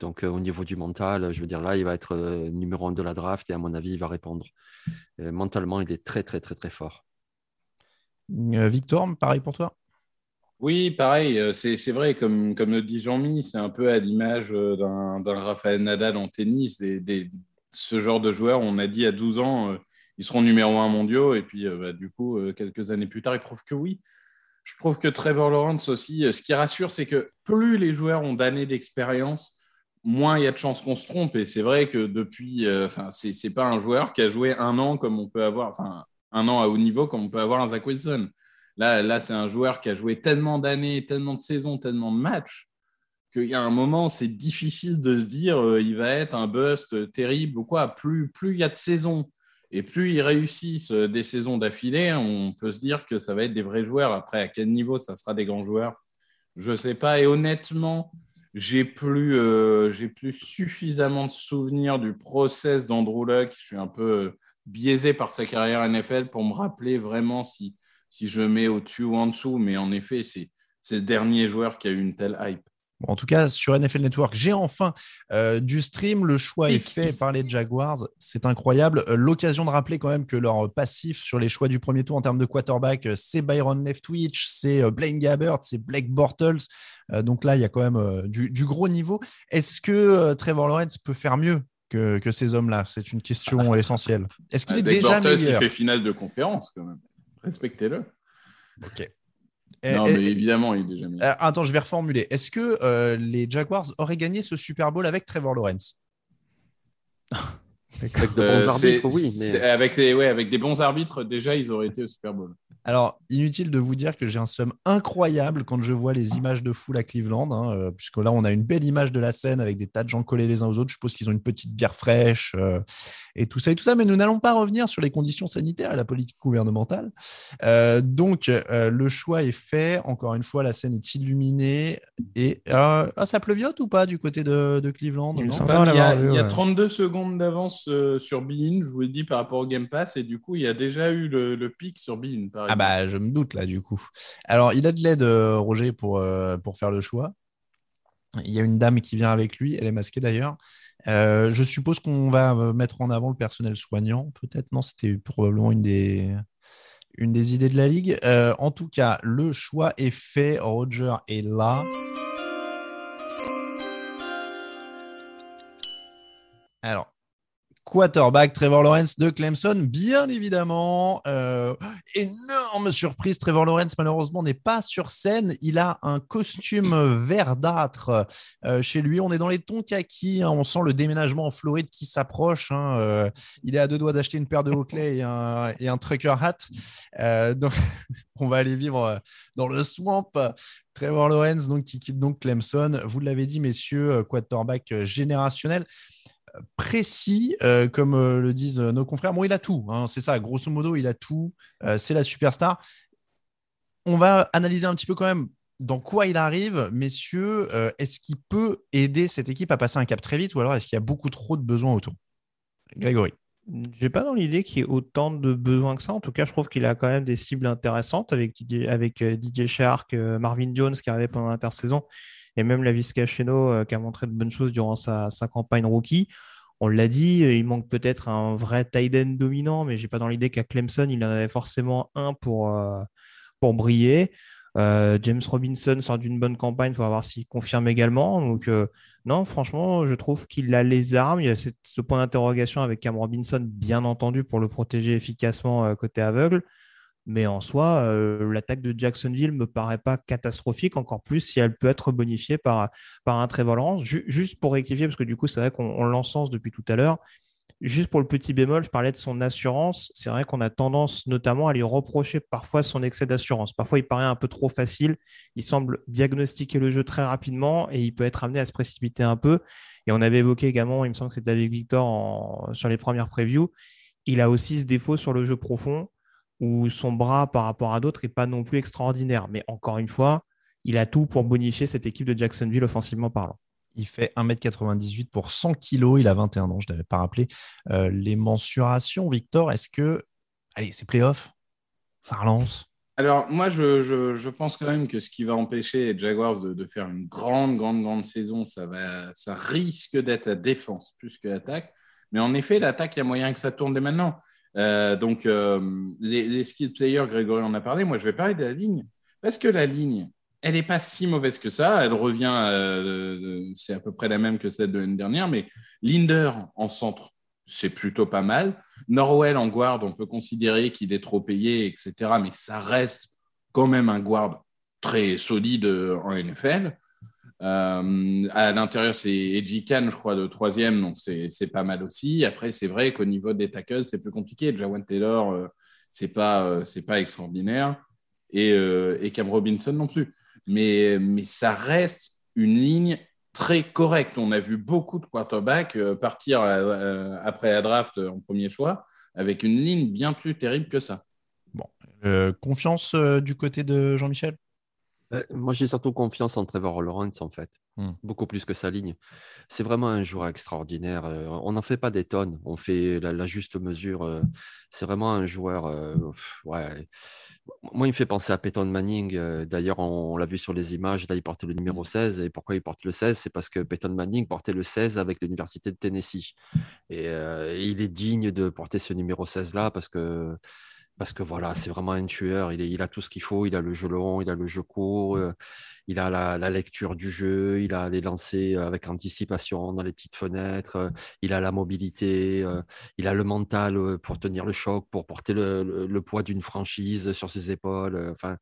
Donc, euh, au niveau du mental, je veux dire, là, il va être euh, numéro un de la draft et à mon avis, il va répondre. Euh, mentalement, il est très, très, très, très fort. Victor, pareil pour toi? Oui, pareil. C'est vrai, comme, comme le dit Jean-Mi, c'est un peu à l'image d'un Rafael Nadal en tennis. Ce genre de joueurs, on a dit à 12 ans, ils seront numéro un mondiaux. Et puis, bah, du coup, quelques années plus tard, ils prouvent que oui. Je trouve que Trevor Lawrence aussi, ce qui rassure, c'est que plus les joueurs ont d'années d'expérience, moins il y a de chances qu'on se trompe. Et c'est vrai que depuis, euh, c'est, pas un joueur qui a joué un an comme on peut avoir, un an à haut niveau comme on peut avoir un Zach Wilson. Là, là, c'est un joueur qui a joué tellement d'années, tellement de saisons, tellement de matchs qu'il y a un moment, c'est difficile de se dire euh, il va être un bust terrible ou quoi. Plus, il y a de saisons et plus ils réussissent euh, des saisons d'affilée, on peut se dire que ça va être des vrais joueurs. Après, à quel niveau ça sera des grands joueurs Je ne sais pas. Et honnêtement, j'ai plus, euh, j'ai plus suffisamment de souvenirs du process d'Andrew Luck. Je suis un peu biaisé par sa carrière NFL pour me rappeler vraiment si, si je mets au-dessus ou en dessous. Mais en effet, c'est, le dernier joueur qui a eu une telle hype en tout cas, sur NFL Network, j'ai enfin euh, du stream. Le choix est fait par les Jaguars. C'est incroyable. Euh, l'occasion de rappeler quand même que leur passif sur les choix du premier tour en termes de quarterback, euh, c'est Byron Leftwich, c'est Blaine Gabbert, c'est Blake Bortles. donc là, il y a quand même du, gros niveau. Est-ce que Trevor Lawrence peut faire mieux que, ces hommes-là C'est une question ah. essentielle. Est-ce qu'il est déjà Bortles, meilleur Il fait finale de conférence quand même. Respectez-le. Ok. Non, mais évidemment, il est déjà mis. Attends, je vais reformuler. Est-ce que euh, les Jaguars auraient gagné ce Super Bowl avec Trevor Lawrence? Avec de bons euh, arbitres, oui. Avec, ouais, avec des bons arbitres, déjà, ils auraient été au Super Bowl. Alors, inutile de vous dire que j'ai un somme incroyable quand je vois les images de foule à Cleveland, hein, euh, puisque là, on a une belle image de la scène avec des tas de gens collés les uns aux autres. Je suppose qu'ils ont une petite bière fraîche euh, et tout ça et tout ça, mais nous n'allons pas revenir sur les conditions sanitaires et la politique gouvernementale. Euh, donc, le choix est fait. Encore une fois, la scène est illuminée. Et ah, ça pleuviote ou pas du côté de, Cleveland? Il, y a, 32 secondes d'avance sur Bean, je vous l'ai dit, par rapport au Game Pass, et du coup, il y a déjà eu le, pic sur Bean, par ah bah, je me doute là, du coup. Alors, il a de l'aide, euh, Roger, pour, euh, pour faire le choix. Il y a une dame qui vient avec lui, elle est masquée d'ailleurs. Euh, je suppose qu'on va mettre en avant le personnel soignant, peut-être. Non, c'était probablement une des, une des idées de la ligue. en tout cas, le choix est fait. Roger est là. Alors, quarterback Trevor Lawrence de Clemson, bien évidemment. Euh, énorme surprise, Trevor Lawrence malheureusement n'est pas sur scène. Il a un costume verdâtre euh, chez lui. On est dans les tons kaki. Hein. On sent le déménagement en Floride qui s'approche. Hein. Euh, il est à deux doigts d'acheter une paire de Oakley et un, et un trucker hat. donc, on va aller vivre dans le swamp. Trevor Lawrence donc, qui quitte donc Clemson. Vous l'avez dit, messieurs, quarterback générationnel précis, euh, comme euh, le disent nos confrères. Bon, il a tout, hein, c'est ça, grosso modo, il a tout. Euh, c'est la superstar. On va analyser un petit peu quand même dans quoi il arrive. Messieurs, est-ce qu'il peut aider cette équipe à passer un cap très vite ou alors est-ce qu'il y a beaucoup trop de besoins autour? Grégory j'ai pas dans l'idée qu'il y ait autant de besoins que ça. En tout cas, je trouve qu'il a quand même des cibles intéressantes avec DJ, avec Shark, Marvin Jones qui arrivait pendant l'intersaison et même la Vizcacheno euh, qui a montré de bonnes choses durant sa, campagne rookie. On l'a dit, il manque peut-être un vrai tight end dominant, mais j'ai pas dans l'idée qu'à Clemson, il en avait forcément un pour, euh, pour briller. Euh, James Robinson sort d'une bonne campagne, il faut voir s'il confirme également. Donc, non, franchement, je trouve qu'il a les armes. Il y a ce point d'interrogation avec Cam Robinson, bien entendu, pour le protéger efficacement côté aveugle. Mais en soi, euh, l'attaque de Jacksonville me paraît pas catastrophique, encore plus si elle peut être bonifiée par, par un Trevor Lawrence. juste pour rectifier, parce que du coup, c'est vrai qu'on l'encense depuis tout à l'heure. Juste pour le petit bémol, je parlais de son assurance. C'est vrai qu'on a tendance notamment à lui reprocher parfois son excès d'assurance. Parfois, il paraît un peu trop facile. Il semble diagnostiquer le jeu très rapidement et il peut être amené à se précipiter un peu. Et on avait évoqué également, il me semble que c'était avec Victor sur les premières previews, il a aussi ce défaut sur le jeu profond où son bras par rapport à d'autres n'est pas non plus extraordinaire. Mais encore une fois, il a tout pour bonifier cette équipe de Jacksonville offensivement parlant. Il fait 1m98 pour 100 kg. Il a 21 ans, je ne l'avais pas rappelé. Euh, les mensurations, Victor, est-ce que. Allez, c'est playoff? Ça relance? Alors, moi, je, pense quand même que ce qui va empêcher les Jaguars de, faire une grande, grande, grande saison, ça, va, ça risque d'être la défense plus que l'attaque. Mais en effet, l'attaque, il y a moyen que ça tourne dès maintenant. Euh, donc, euh, les, les skill players, Grégory en a parlé. Moi, je vais parler de la ligne. Parce que la ligne, elle n'est pas si mauvaise que ça. Elle revient, euh, c'est à peu près la même que celle de l'année dernière, mais Linder en centre, c'est plutôt pas mal. Norwell en guard, on peut considérer qu'il est trop payé, etc., mais ça reste quand même un guard très solide en NFL. Euh, à l'intérieur, c'est Edgy Khan, je crois, de troisième, donc c'est pas mal aussi. Après, c'est vrai qu'au niveau des tackles, c'est plus compliqué. Jawan Taylor, c'est pas, c'est pas extraordinaire. Et, et Cam Robinson non plus mais, mais ça reste une ligne très correcte. On a vu beaucoup de quarterbacks euh, partir euh, après la draft en premier choix avec une ligne bien plus terrible que ça. Bon, euh, confiance du côté de Jean-Michel? Moi, j'ai surtout confiance en Trevor Lawrence, en fait, hmm. beaucoup plus que sa ligne. C'est vraiment un joueur extraordinaire. On n'en fait pas des tonnes, on fait la, juste mesure. C'est vraiment un joueur. Ouais moi, il me fait penser à Peyton Manning. Euh, d'ailleurs, on, l'a vu sur les images. Là, il portait le numéro 16. Et pourquoi il porte le 16 C'est parce que Peyton Manning portait le 16 avec l'Université de Tennessee. Et, euh, il est digne de porter ce numéro 16-là parce que parce que voilà, c'est vraiment un tueur. Il, a tout ce qu'il faut. Il a le jeu long, il a le jeu court, euh, il a la, lecture du jeu, il a les lancers avec anticipation dans les petites fenêtres, euh, il a la mobilité, euh, il a le mental pour tenir le choc, pour porter le, poids d'une franchise sur ses épaules. Enfin.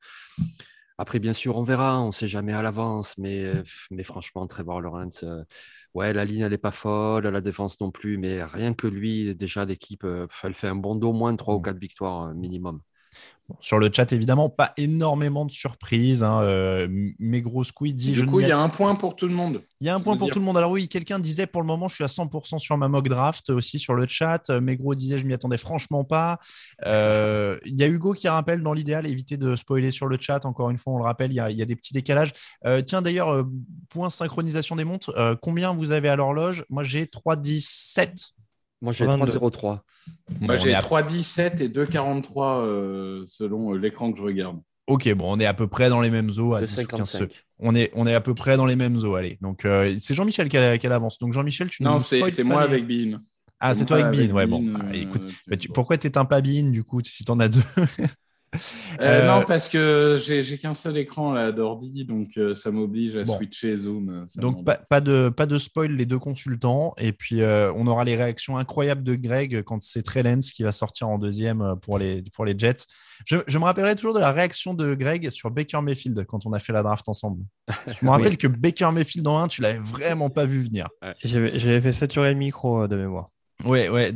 Après, bien sûr, on verra, on ne sait jamais à l'avance, mais, mais franchement, Trevor Lawrence, ouais, la ligne, elle n'est pas folle, la défense non plus, mais rien que lui, déjà, l'équipe, euh, elle fait un bon dos, moins de 3 ou 4 mmh. victoires euh, sur le chat, évidemment, pas énormément de surprises. Hein. Euh, mes gros squid dit. Du coup, il y a un point pour tout le monde. Il y a un point pour tout le monde. Alors, oui, quelqu'un disait pour le moment, je suis à 100% sur ma mock draft aussi sur le chat. Mes gros disait, je m'y attendais franchement pas. Euh, il y a Hugo qui rappelle dans l'idéal, éviter de spoiler sur le chat. Encore une fois, on le rappelle, il y a, des petits décalages. Euh, tiens, d'ailleurs, point synchronisation des montres. combien vous avez à l'horloge? Moi, j'ai 3,17. Moi, j'ai 3,03. Moi, j'ai 3,17 et 2,43 euh, selon euh, l'écran que je regarde. Ok, bon, on est à peu près dans les mêmes eaux. À 10 on, est, on est à peu près dans les mêmes eaux. Allez, donc euh, c'est Jean-Michel qui, avance. Donc Jean-Michel, tu Non, c'est moi avec Bean. Ah, c'est toi avec Bean, ouais, bon. Bah, écoute, pourquoi tu n'éteins pas Bean du coup si tu en as deux? Euh, non, euh, parce que j'ai qu'un seul écran d'ordi, donc euh, ça m'oblige à switcher Zoom. Donc pas, de, pas de spoil les deux consultants. Et puis on aura les réactions incroyables de Greg quand c'est Trellens qui va sortir en deuxième pour les, pour les Jets. Je, me rappellerai toujours de la réaction de Greg sur Baker Mayfield quand on a fait la draft ensemble. Je me rappelle que Baker Mayfield en 1, tu l'avais vraiment pas vu venir. J'avais fait saturer le micro de mémoire. Ouais, ouais,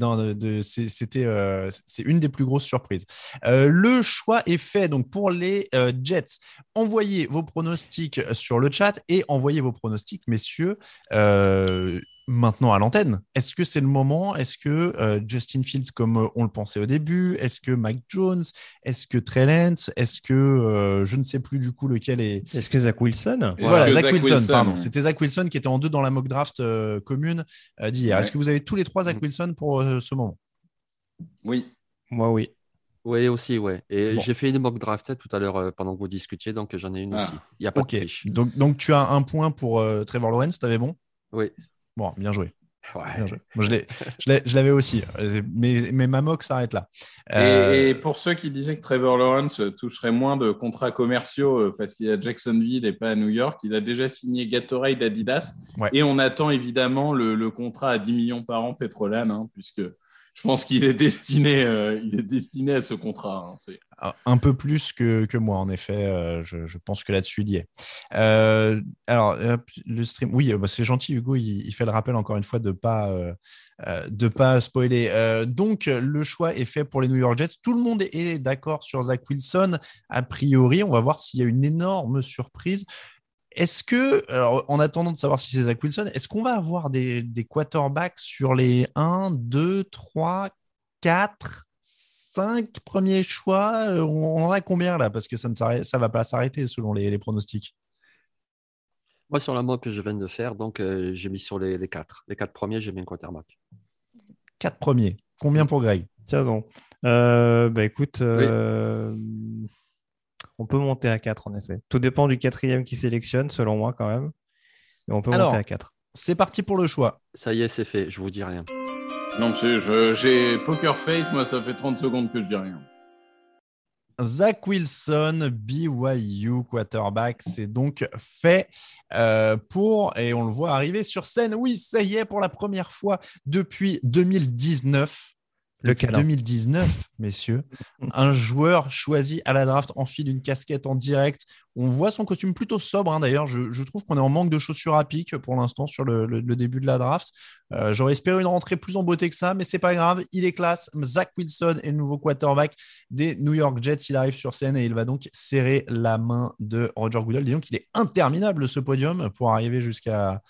c'était euh, une des plus grosses surprises. Euh, le choix est fait donc pour les euh, Jets. Envoyez vos pronostics sur le chat et envoyez vos pronostics, messieurs maintenant à l'antenne. Est-ce que c'est le moment? Est-ce que euh, Justin Fields, comme euh, on le pensait au début Est-ce que Mike Jones Est-ce que Trey Lance Est-ce que euh, je ne sais plus du coup lequel est Est-ce que Zach Wilson? Voilà, Zach, Wilson, pardon. C'était Zach Wilson qui était en deux dans la mock draft commune d'hier. Est-ce que vous avez tous les trois Zach mm. Wilson pour ce moment? Oui. Moi, oui. Oui, aussi, ouais. Et j'ai fait une mock draft tout à l'heure pendant que vous discutiez, donc j'en ai une ah. aussi. Il n'y a pas de Donc, donc tu as un point pour Trevor Lawrence, t'avais bon? Oui. Bon, bien joué. je l'avais aussi, mais, mais ma moque s'arrête là. Euh, et, pour ceux qui disaient que Trevor Lawrence toucherait moins de contrats commerciaux euh, parce qu'il est à Jacksonville et pas à New York, il a déjà signé Gatorade Adidas. Et on attend évidemment le, contrat à 10 millions par an Petrolan, hein, puisque je pense qu'il est destiné, euh, il est destiné à ce contrat. Hein, un peu plus que, que moi, en effet. Euh, je, pense que là-dessus, il y est. Euh, alors, le stream, oui, bah, c'est gentil, Hugo. Il, fait le rappel encore une fois de pas pas spoiler. donc, le choix est fait pour les New York Jets. Tout le monde est d'accord sur Zach Wilson. A priori, on va voir s'il y a une énorme surprise. Est-ce que, alors, en attendant de savoir si c'est Zach Wilson, est-ce qu'on va avoir des, quarterbacks sur les 1, 2, 3, 4, 5 premiers choix? Euh, On en a combien là? Parce que ça ne ça va pas s'arrêter selon les, pronostics. Moi, sur la mode que je viens de faire, donc euh, j'ai mis sur les, les 4. Les 4 premiers, j'ai mis un quarterback. 4 premiers. Combien pour Greg? Tiens bon. Euh, bah écoute, on peut monter à 4 en effet. Tout dépend du quatrième qui sélectionne, selon moi quand même. On peut monter à 4. C'est parti pour le choix. Ça y est, c'est fait. Je vous dis rien. Non, j'ai poker face. Moi, ça fait 30 secondes que je dis rien. Zach Wilson, BYU quarterback, c'est donc fait euh, pour, et on le voit arriver sur scène, oui, ça y est, pour la première fois depuis 2019, depuis 2019, messieurs, un joueur choisi à la draft enfile une casquette en direct. On voit son costume plutôt sobre, hein, d'ailleurs. Je, trouve qu'on est en manque de chaussures à pic pour l'instant sur le, début de la draft. Euh, j'aurais espéré une rentrée plus en beauté que ça, mais c'est pas grave. Il est classe. Zach Wilson est le nouveau quarterback des New York Jets. Il arrive sur scène et il va donc serrer la main de Roger Goodell. Disons qu'il est interminable ce podium pour arriver jusqu'à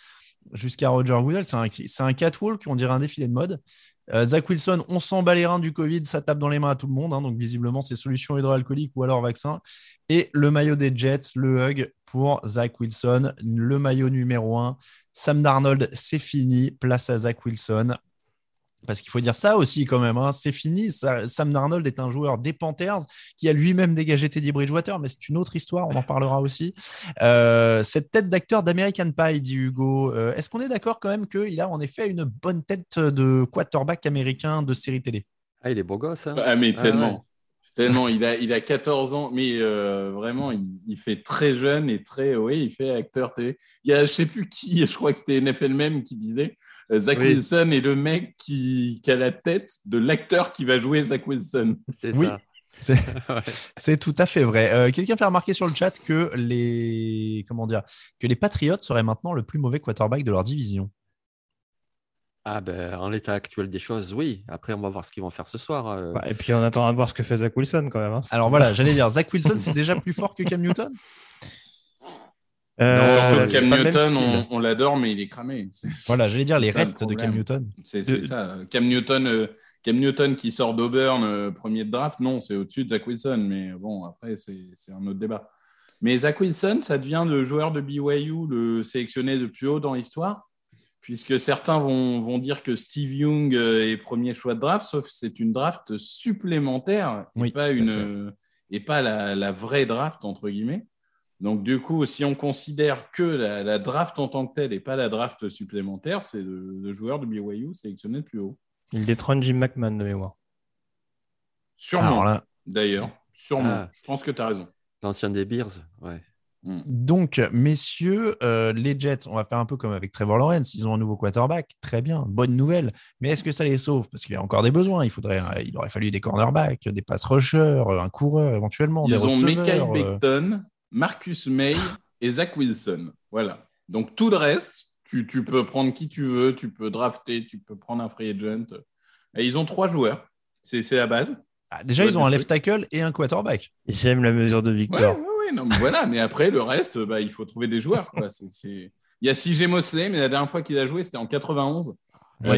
jusqu'à Roger Goodell. C'est un, un catwalk, on dirait un défilé de mode. Euh, Zach Wilson, on s'en bat les reins du Covid, ça tape dans les mains à tout le monde. Hein, donc, visiblement, c'est solution hydroalcoolique ou alors vaccin. Et le maillot des Jets, le hug pour Zach Wilson, le maillot numéro 1. Sam Darnold, c'est fini. Place à Zach Wilson. Parce qu'il faut dire ça aussi quand même, hein. c'est fini. Sam Darnold est un joueur des Panthers qui a lui-même dégagé Teddy Bridgewater, mais c'est une autre histoire, on en parlera aussi. Euh, cette tête d'acteur d'American Pie, dit Hugo, euh, est-ce qu'on est, d'accord quand même qu'il a en effet une bonne tête de quarterback américain de série télé? Ah, il est beau gosse. Hein ah, mais ah, tellement. Tellement, il a, il a 14 ans, mais euh, vraiment, il, fait très jeune et très, oui, il fait acteur télé. Il y a, je sais plus qui, je crois que c'était NFL même qui disait, Zach Wilson est le mec qui, a la tête de l'acteur qui va jouer Zach Wilson. Oui. C'est tout à fait vrai. Euh, quelqu'un fait remarquer sur le chat que les comment dire que les Patriots seraient maintenant le plus mauvais quarterback de leur division. Ah ben, en l'état actuel des choses, oui. Après, on va voir ce qu'ils vont faire ce soir. Euh. et puis on attend de voir ce que fait Zach Wilson quand même. Hein. Alors voilà, j'allais dire, Zach Wilson, c'est déjà plus fort que Cam Newton? euh, Cam Newton, on, l'adore, mais il est cramé. voilà, j'allais dire les restes de Cam Newton. C'est ça. Cam Newton, euh, Cam Newton qui sort d'Auburn, euh, premier de draft, non, c'est au-dessus de Zach Wilson. Mais bon, après, c'est un autre débat. Mais Zach Wilson, ça devient le joueur de BYU, le sélectionné de plus haut dans l'histoire, puisque certains vont, vont, dire que Steve Young est premier choix de draft, sauf que c'est une draft supplémentaire et pas, une, et pas la, la vraie draft, entre guillemets. Donc, du coup, si on considère que la, draft en tant que telle et pas la draft supplémentaire, c'est le, joueur de BYU sélectionné de plus haut. Il détrône Jim McMahon de mémoire. Sûrement, d'ailleurs. Sûrement. Ah. Je pense que tu as raison. L'ancien des Bears, ouais. Hmm. Donc, messieurs, euh, les Jets, on va faire un peu comme avec Trevor Lawrence. Ils ont un nouveau quarterback. Très bien, bonne nouvelle. Mais est-ce que ça les sauve? Parce qu'il y a encore des besoins. Il, faudrait, il aurait fallu des cornerbacks, des pass rushers, un coureur éventuellement. Ils ont Mekai euh, Beckton, Marcus May et Zach Wilson. Voilà. Donc tout le reste, tu, peux prendre qui tu veux, tu peux drafter, tu peux prendre un free agent. Et ils ont trois joueurs. C'est la base. Ah, déjà, ils ont un left tackle et un quarterback. J'aime la mesure de Victor. Oui, mais voilà, mais après, le reste, bah, il faut trouver des joueurs. Il y a CJ Mosley, mais la dernière fois qu'il a joué, c'était en 91.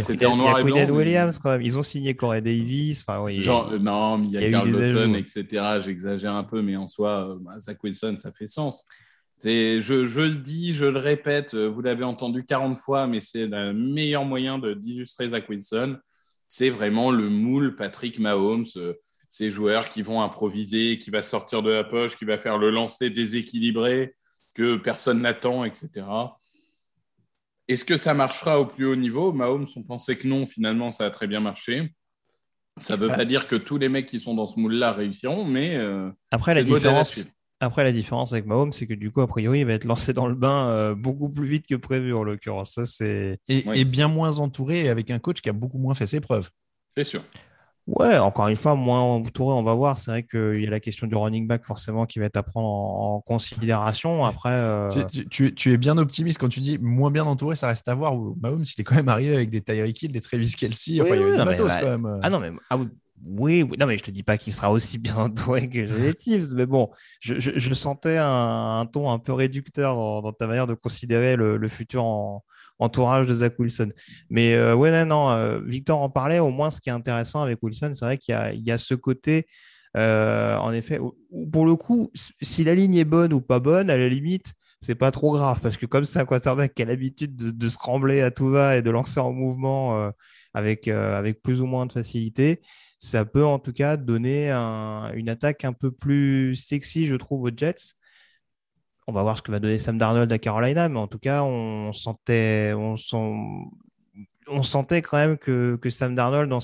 C'était en noir et blanc. Williams, quand même. Ils ont signé Corey Davis. Enfin, oui, Genre, non, mais il y a, Carl Dawson, etc. J'exagère un peu, mais en soi, euh, bah, Zach Wilson, ça fait sens. Je, je, le dis, je le répète, euh, vous l'avez entendu 40 fois, mais c'est le meilleur moyen d'illustrer Zach Wilson. C'est vraiment le moule Patrick Mahomes, euh, ces joueurs qui vont improviser, qui va sortir de la poche, qui va faire le lancer déséquilibré que personne n'attend, etc. Est-ce que ça marchera au plus haut niveau? Mahomes, on pensait que non, finalement, ça a très bien marché. Ça ne veut pas dire que tous les mecs qui sont dans ce moule-là réussiront, mais euh, après, la différence, après, la différence avec Mahomes, c'est que du coup, a priori, il va être lancé dans le bain euh, beaucoup plus vite que prévu, en l'occurrence. Ça, c'est... Et, bien moins entouré avec un coach qui a beaucoup moins fait ses preuves. C'est sûr. Ouais, encore une fois, moins entouré, on va voir. C'est vrai qu'il y a la question du running back forcément qui va être à prendre en, considération. Après, euh, tu, es bien optimiste quand tu dis moins bien entouré, ça reste à voir. Mahomes, il est quand même arrivé avec des Tyreek Hill, des Travis Kelsey. Enfin, il y avait matos quand même. Ah non, mais ah oui, oui, non, mais je te dis pas qu'il sera aussi bien entouré que les Chiefs, mais bon, je, sentais un, ton un peu réducteur dans, ta manière de considérer le, futur entourage de Zach Wilson. Mais euh, ouais, non, euh, Victor en parlait. Au moins, ce qui est intéressant avec Wilson, c'est vrai qu'il y, a ce côté, euh, en effet, pour le coup, si la ligne est bonne ou pas bonne, à la limite, c'est pas trop grave parce que comme c'est un quarterback qui a l'habitude de, rembler à tout va et de lancer en mouvement avec, avec plus ou moins de facilité, ça peut en tout cas donner une attaque un peu plus sexy, je trouve, aux Jets. On va voir ce que va donner Sam Darnold à Carolina, mais en tout cas, on sentait, on, sentait quand même que, Sam Darnold, dans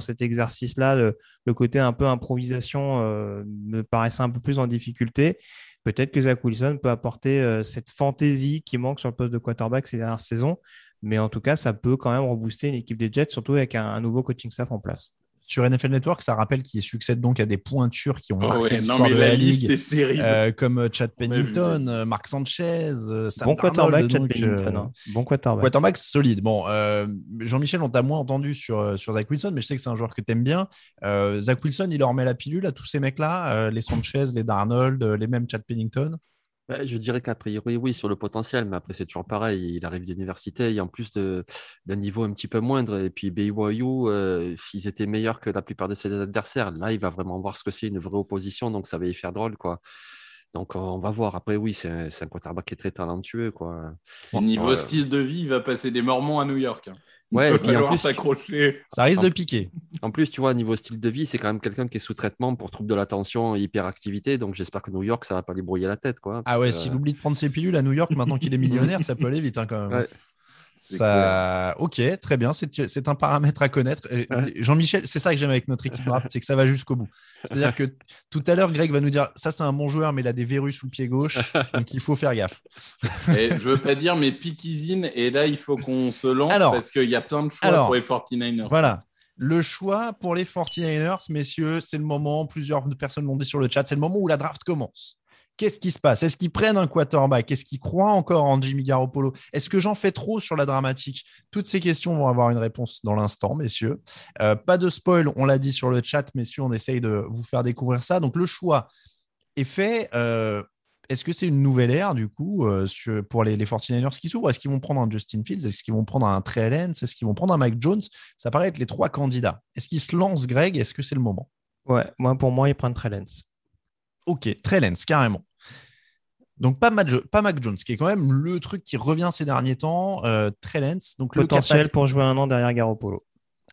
cet exercice-là, le, côté un peu improvisation euh, me paraissait un peu plus en difficulté. Peut-être que Zach Wilson peut apporter euh, cette fantaisie qui manque sur le poste de quarterback ces dernières saisons, mais en tout cas, ça peut quand même rebooster une équipe des Jets, surtout avec un nouveau coaching staff en place sur NFL Network, ça rappelle qu'il succède donc à des pointures qui ont oh marqué l'histoire de la, ligue, euh, comme euh, Chad Pennington, euh, Mark Sanchez, Sam bon quarterback, Chad Pennington. Hein. Bon quarterback. Quarterback solide. Bon, Jean-Michel, on t'a moins entendu sur, sur Zach Wilson, mais je sais que c'est un joueur que tu aimes bien. Zach Wilson, il leur met la pilule à tous ces mecs-là, les Sanchez, les Darnold, les mêmes Chad Pennington. Je dirais qu'a priori, oui, sur le potentiel, mais après, c'est toujours pareil. Il arrive d'université, et en plus d'un niveau un petit peu moindre. Et puis, BYU, euh, ils étaient meilleurs que la plupart de ses adversaires. Là, il va vraiment voir ce que c'est une vraie opposition, donc ça va y faire drôle, quoi. Donc, on va voir. Après, oui, c'est un, un quarterback qui est très talentueux, quoi. niveau style de vie, il va passer des Mormons à New York. Hein. Ouais, et en plus, ça risque de piquer. En plus, tu vois, niveau style de vie, c'est quand même quelqu'un qui est sous traitement pour troubles de l'attention et hyperactivité. Donc, j'espère que New York, ça va pas lui brouiller la tête. Quoi, ah ouais, s'il oublie de prendre ses pilules à New York, maintenant qu'il est millionnaire, ça peut aller vite hein, quand même. Ça... Ok, très bien. C'est un paramètre à connaître. Jean-Michel, c'est ça que j'aime avec notre équipe draft, c'est que ça va jusqu'au bout. C'est-à-dire que tout à l'heure, Greg va nous dire ça, c'est un bon joueur, mais il a des verrues sous le pied gauche, donc il faut faire gaffe. Et je veux pas dire, mais Pikizine, et là, il faut qu'on se lance parce qu'il y a plein de choix pour les 49ers. Voilà. Le choix pour les 49ers, messieurs, c'est le moment, plusieurs personnes l'ont dit sur le chat, c'est le moment où la draft commence. Qu'est-ce qui se passe? Est-ce qu'ils prennent un quarterback? Est-ce qu'ils croient encore en Jimmy Garoppolo? Est-ce que j'en fais trop sur la dramatique? Toutes ces questions vont avoir une réponse dans l'instant, messieurs. Euh, pas de spoil, on l'a dit sur le chat, messieurs, on essaye de vous faire découvrir ça. Donc le choix est fait. Euh, est-ce que c'est une nouvelle ère, du coup, euh, pour les, les 49ers qui s'ouvrent? Est-ce qu'ils vont prendre un Justin Fields? Est-ce qu'ils vont prendre un Trey Est-ce qu'ils vont prendre un Mike Jones? Ça paraît être les trois candidats. Est-ce qu'ils se lancent, Greg? Est-ce que c'est le moment? Ouais, moi, pour moi, ils prennent Trey Lance. Ok, Trey Lance, carrément. Donc pas Mac, pas Mac Jones, qui est quand même le truc qui revient ces derniers temps. Euh, Trey Lance, donc potentiel pour jouer un an derrière Garoppolo.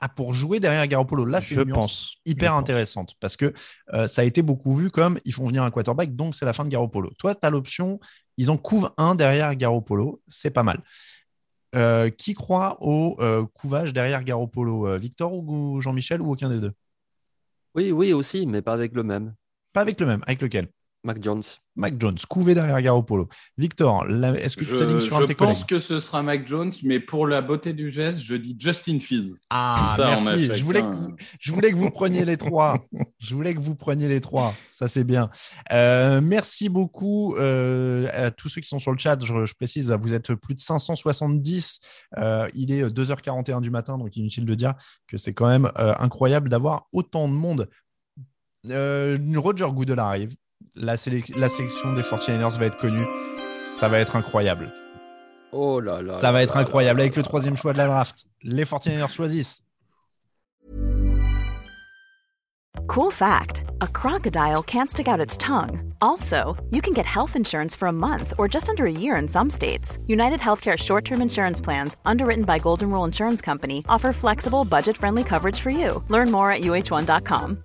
Ah, pour jouer derrière Garoppolo, là c'est une pense, hyper intéressante parce que euh, ça a été beaucoup vu comme ils font venir un quarterback, donc c'est la fin de Garoppolo. Toi, tu as l'option, ils en couvent un derrière Garoppolo, c'est pas mal. Euh, qui croit au euh, couvage derrière Garoppolo Victor ou Jean-Michel ou aucun des deux? Oui, oui aussi, mais pas avec le même. Pas avec le même, avec lequel? Mac Jones. Mac Jones, couvé derrière Garoppolo. Victor, est-ce que tu t'alignes sur un de tes collègues Je pense que ce sera Mac Jones, mais pour la beauté du geste, je dis Justin Fields. Ah, merci. Je voulais, que vous, je voulais que vous preniez les trois. je voulais que vous preniez les trois. Ça, c'est bien. Euh, merci beaucoup euh, à tous ceux qui sont sur le chat. Je, précise, vous êtes plus de 570. Euh, il est 2h41 du matin, donc inutile de dire que c'est quand même incroyable d'avoir autant de monde. Roger Goodell arrive la, la section des 49ers va être connue. Ça va être incroyable. Oh là là. Ça va être incroyable. Avec le troisième choix de la draft, les 49ers choisissent. Cool fact a crocodile can't stick out its tongue. Also, you can get health insurance for a month or just under a year in some states. United Healthcare short term insurance plans, underwritten by Golden Rule Insurance Company, offer flexible, budget friendly coverage for you. Learn more at uh1.com.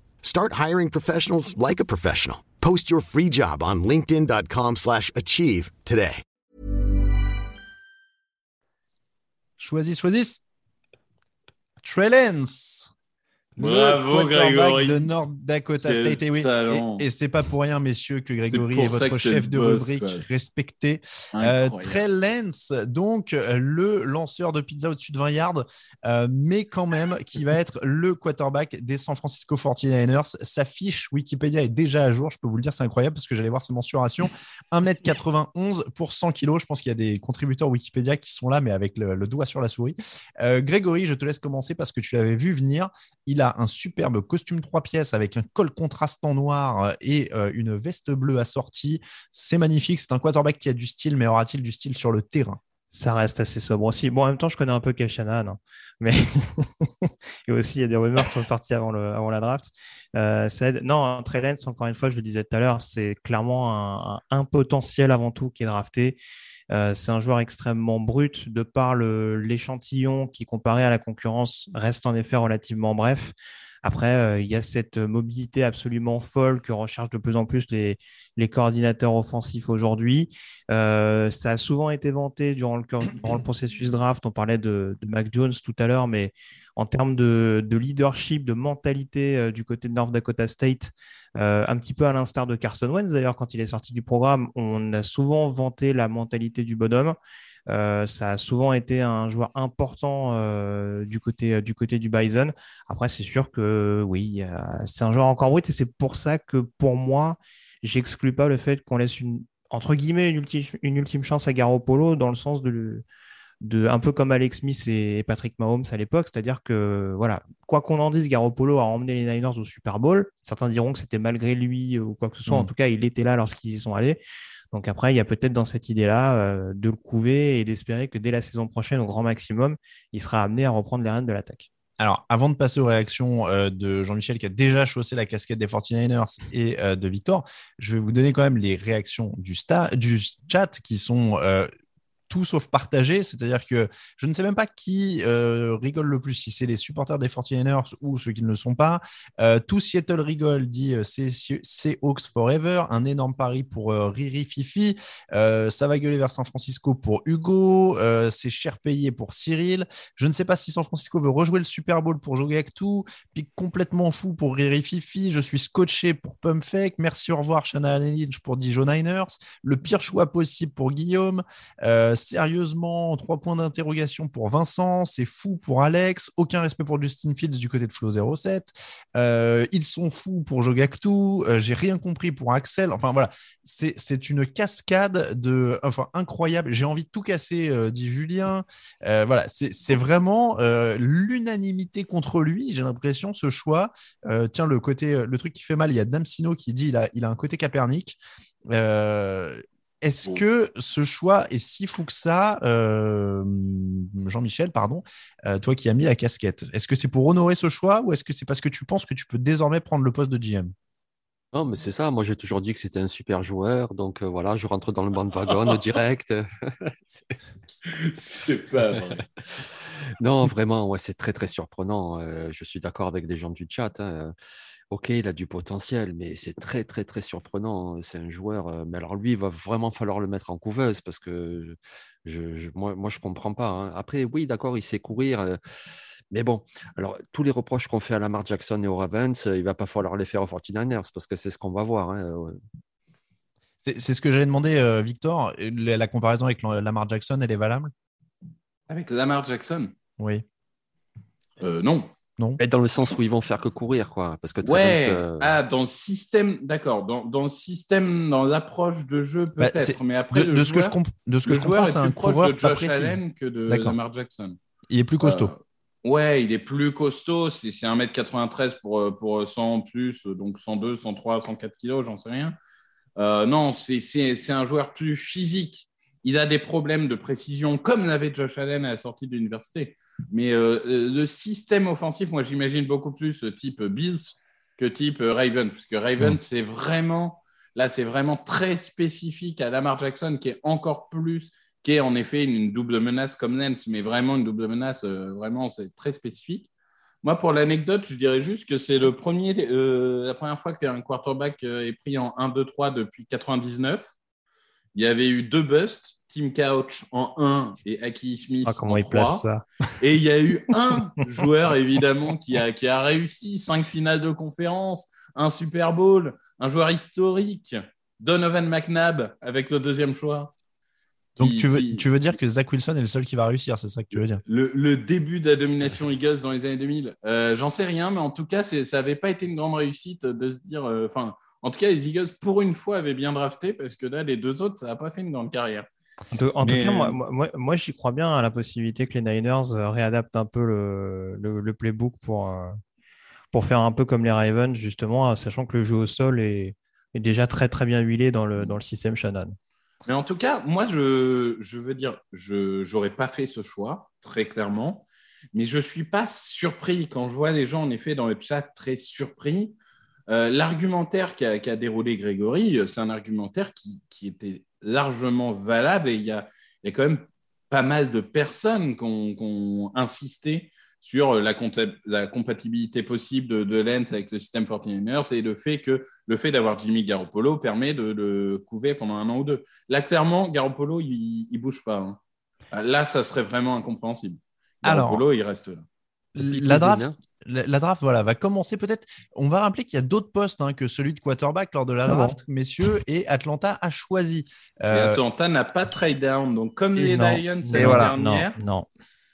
Start hiring professionals like a professional. Post your free job on linkedin.com slash achieve today. Choisis, choisis. Trellens. Bravo, Grégory. de North Dakota State. Et, oui, et, c'est pas pour rien, messieurs, que Grégory est, votre chef de rubrique respecté. Euh, Trey Lance, donc le lanceur de pizza au-dessus de 20 yards, euh, mais quand même qui va être le quarterback des San Francisco 49ers. Sa fiche Wikipédia est déjà à jour, je peux vous le dire, c'est incroyable parce que j'allais voir ses mensurations. 1m91 pour 100 kg. Je pense qu'il y a des contributeurs Wikipédia qui sont là, mais avec le, le doigt sur la souris. Euh, Grégory, je te laisse commencer parce que tu l'avais vu venir. Il a un superbe costume trois pièces avec un col contrastant noir euh, et euh, une veste bleue assortie. C'est magnifique. C'est un quarterback qui a du style, mais aura-t-il du style sur le terrain? Ça reste assez sobre aussi. Bon, en même temps, je connais un peu Kelshanan, hein. mais et aussi il y a des rumeurs qui sont sorties avant, le, avant la draft. Euh, non, Trey Lance, encore une fois, je le disais tout à l'heure, c'est clairement un, potentiel avant tout qui est drafté. Euh, c'est un joueur extrêmement brut de par l'échantillon qui, comparé à la concurrence, reste en effet relativement bref. Après, euh, il y a cette mobilité absolument folle que recherchent de plus en plus les, coordinateurs offensifs aujourd'hui. Euh, ça a souvent été vanté durant le, le, processus draft. On parlait de, de Mac Jones tout à l'heure, mais en termes de, leadership, de mentalité euh, du côté de North Dakota State, euh, un petit peu à l'instar de Carson Wentz d'ailleurs, quand il est sorti du programme, on a souvent vanté la mentalité du bonhomme. Euh, ça a souvent été un joueur important du, côté, du côté du Bison. Après, c'est sûr que oui, c'est un joueur encore brut et c'est pour ça que pour moi, j'exclus pas le fait qu'on laisse une, entre guillemets, une ultime, une ultime chance à Garoppolo dans le sens de, un peu comme Alex Smith et Patrick Mahomes à l'époque, c'est-à-dire que voilà, quoi qu'on en dise, Garoppolo a emmené les Niners au Super Bowl. Certains diront que c'était malgré lui ou quoi que ce soit. En mm. tout cas, il était là lorsqu'ils y sont allés. Donc après, il y a peut-être dans cette idée-là euh, de le couver et d'espérer que dès la saison prochaine, au grand maximum, il sera amené à reprendre les rênes de l'attaque. Alors, avant de passer aux réactions euh, de Jean-Michel qui a déjà chaussé la casquette des 49ers et euh, de Victor, je vais vous donner quand même les réactions du, du chat qui sont tout sauf partagé. C'est-à-dire que je ne sais même pas qui euh, rigole le plus, si c'est les supporters des 49ers ou ceux qui ne le sont pas. Euh, tout Seattle rigole, dit euh, c'est Hawks Forever, un énorme pari pour Riri Fifi. ça va gueuler vers San Francisco pour Hugo. c'est cher payé pour Cyril. Je ne sais pas si San Francisco veut rejouer le Super Bowl pour jouer avec tout. Puis complètement fou pour Riri Fifi. Je suis scotché pour Pumpfake. Merci, au revoir, Shanna Lynch pour Dijon Niners. Le pire choix possible pour Guillaume sérieusement, trois points d'interrogation pour Vincent, c'est fou pour Alex, aucun respect pour Justin Fields du côté de Flo 07. Euh, ils sont fous pour Jogactu, euh, j'ai rien compris pour Axel. Enfin voilà, c'est une cascade de, enfin incroyable. J'ai envie de tout casser, euh, dit Julien. voilà, c'est vraiment l'unanimité contre lui. J'ai l'impression ce choix. tiens, le côté, le truc qui fait mal, il y a Damsino qui dit il a, il a un côté Capernic. Est-ce que ce choix est si fou que ça, euh, Jean-Michel, pardon, euh, toi qui as mis la casquette Est-ce que c'est pour honorer ce choix ou est-ce que c'est parce que tu penses que tu peux désormais prendre le poste de GM non, mais c'est ça. Moi, j'ai toujours dit que c'était un super joueur. Donc, euh, voilà, je rentre dans le banc de wagon direct. c'est pas vrai. non, vraiment, ouais, c'est très, très surprenant. je suis d'accord avec des gens du chat. Hein. Ok, il a du potentiel, mais c'est très, très, très surprenant. Hein. C'est un joueur. Euh, mais alors, lui, il va vraiment falloir le mettre en couveuse parce que je, moi, moi, je ne comprends pas. Hein. Après, oui, d'accord, il sait courir. Euh, mais bon, alors, tous les reproches qu'on fait à Lamar Jackson et aux Ravens, euh, il ne va pas falloir les faire aux 49ers parce que c'est ce qu'on va voir. Hein, c'est ce que j'allais demander, Victor. La, comparaison avec Lamar Jackson, elle est valable? Avec Lamar Jackson? Oui. non. Non. dans le sens où ils vont faire que courir, quoi. Parce que ouais. Euh, ah, dans le système, d'accord. Dans, dans, le système, dans l'approche de jeu, bah, peut-être. mais après, de, ce que je, de ce que je comprends, c'est un coureur de Josh Allen que de Lamar Jackson. Il est plus costaud. Euh, ouais, il est plus costaud. C'est 1m93 pour, euh, pour 100 plus, donc 102, 103, 104 kilos, j'en sais rien. non, c'est un joueur plus physique. Il a des problèmes de précision, comme l'avait Josh Allen à la sortie de l'université. Mais euh, euh, le système offensif, moi, j'imagine beaucoup plus type Bills que type Raven. Parce que Raven, mm. c'est vraiment, là, c'est vraiment très spécifique à Lamar Jackson, qui est encore plus, qui est en effet une, double menace comme Nance, mais vraiment une double menace, euh, vraiment, c'est très spécifique. Moi, pour l'anecdote, je dirais juste que c'est le premier, euh, la première fois qu'un quarterback euh, est pris en 1-2-3 depuis 99. Il y avait eu deux busts, Tim Couch en 1 et Aki Smith ah, comment en il place ça Et il y a eu un joueur, évidemment, qui a, qui a réussi cinq finales de conférence, un Super Bowl, un joueur historique, Donovan McNabb avec le deuxième choix. Donc tu, veux, tu veux dire que Zach Wilson est le seul qui va réussir, c'est ça que tu veux dire le, début de la domination Eagles dans les années 2000, euh, j'en sais rien, mais en tout cas, ça n'avait pas été une grande réussite de se dire. Euh, en tout cas, les Eagles, pour une fois, avaient bien drafté parce que là, les deux autres, ça n'a pas fait une grande carrière. En tout, cas, moi, moi, j'y crois bien à la possibilité que les Niners euh, réadaptent un peu le, le, playbook pour, pour faire un peu comme les Ravens, justement, sachant que le jeu au sol est, est déjà très très bien huilé dans le, dans le système Shannon. Mais en tout cas, moi, je, je veux dire, je n'aurais pas fait ce choix, très clairement. Mais je ne suis pas surpris quand je vois les gens, en effet, dans le chat très surpris. Euh, l'argumentaire qu'a déroulé Grégory, euh, c'est un argumentaire qui, qui, était largement valable et il y a, y a, quand même pas mal de personnes qui ont insisté sur la, la compatibilité possible de, de, Lens avec le système 49ers et le fait que le fait d'avoir Jimmy Garoppolo permet de le couver pendant un an ou deux. Là, clairement, Garoppolo, il ne bouge pas. Hein. Là, ça serait vraiment incompréhensible. Garoppolo, Alors, il reste là. La draft, la, draft, voilà, va commencer peut-être. On va rappeler qu'il y a d'autres postes hein, que celui de quarterback lors de la ah draft, messieurs, et Atlanta a choisi. Euh... Atlanta n'a pas trade down, donc comme les Lions l'année voilà, dernière. Non, non.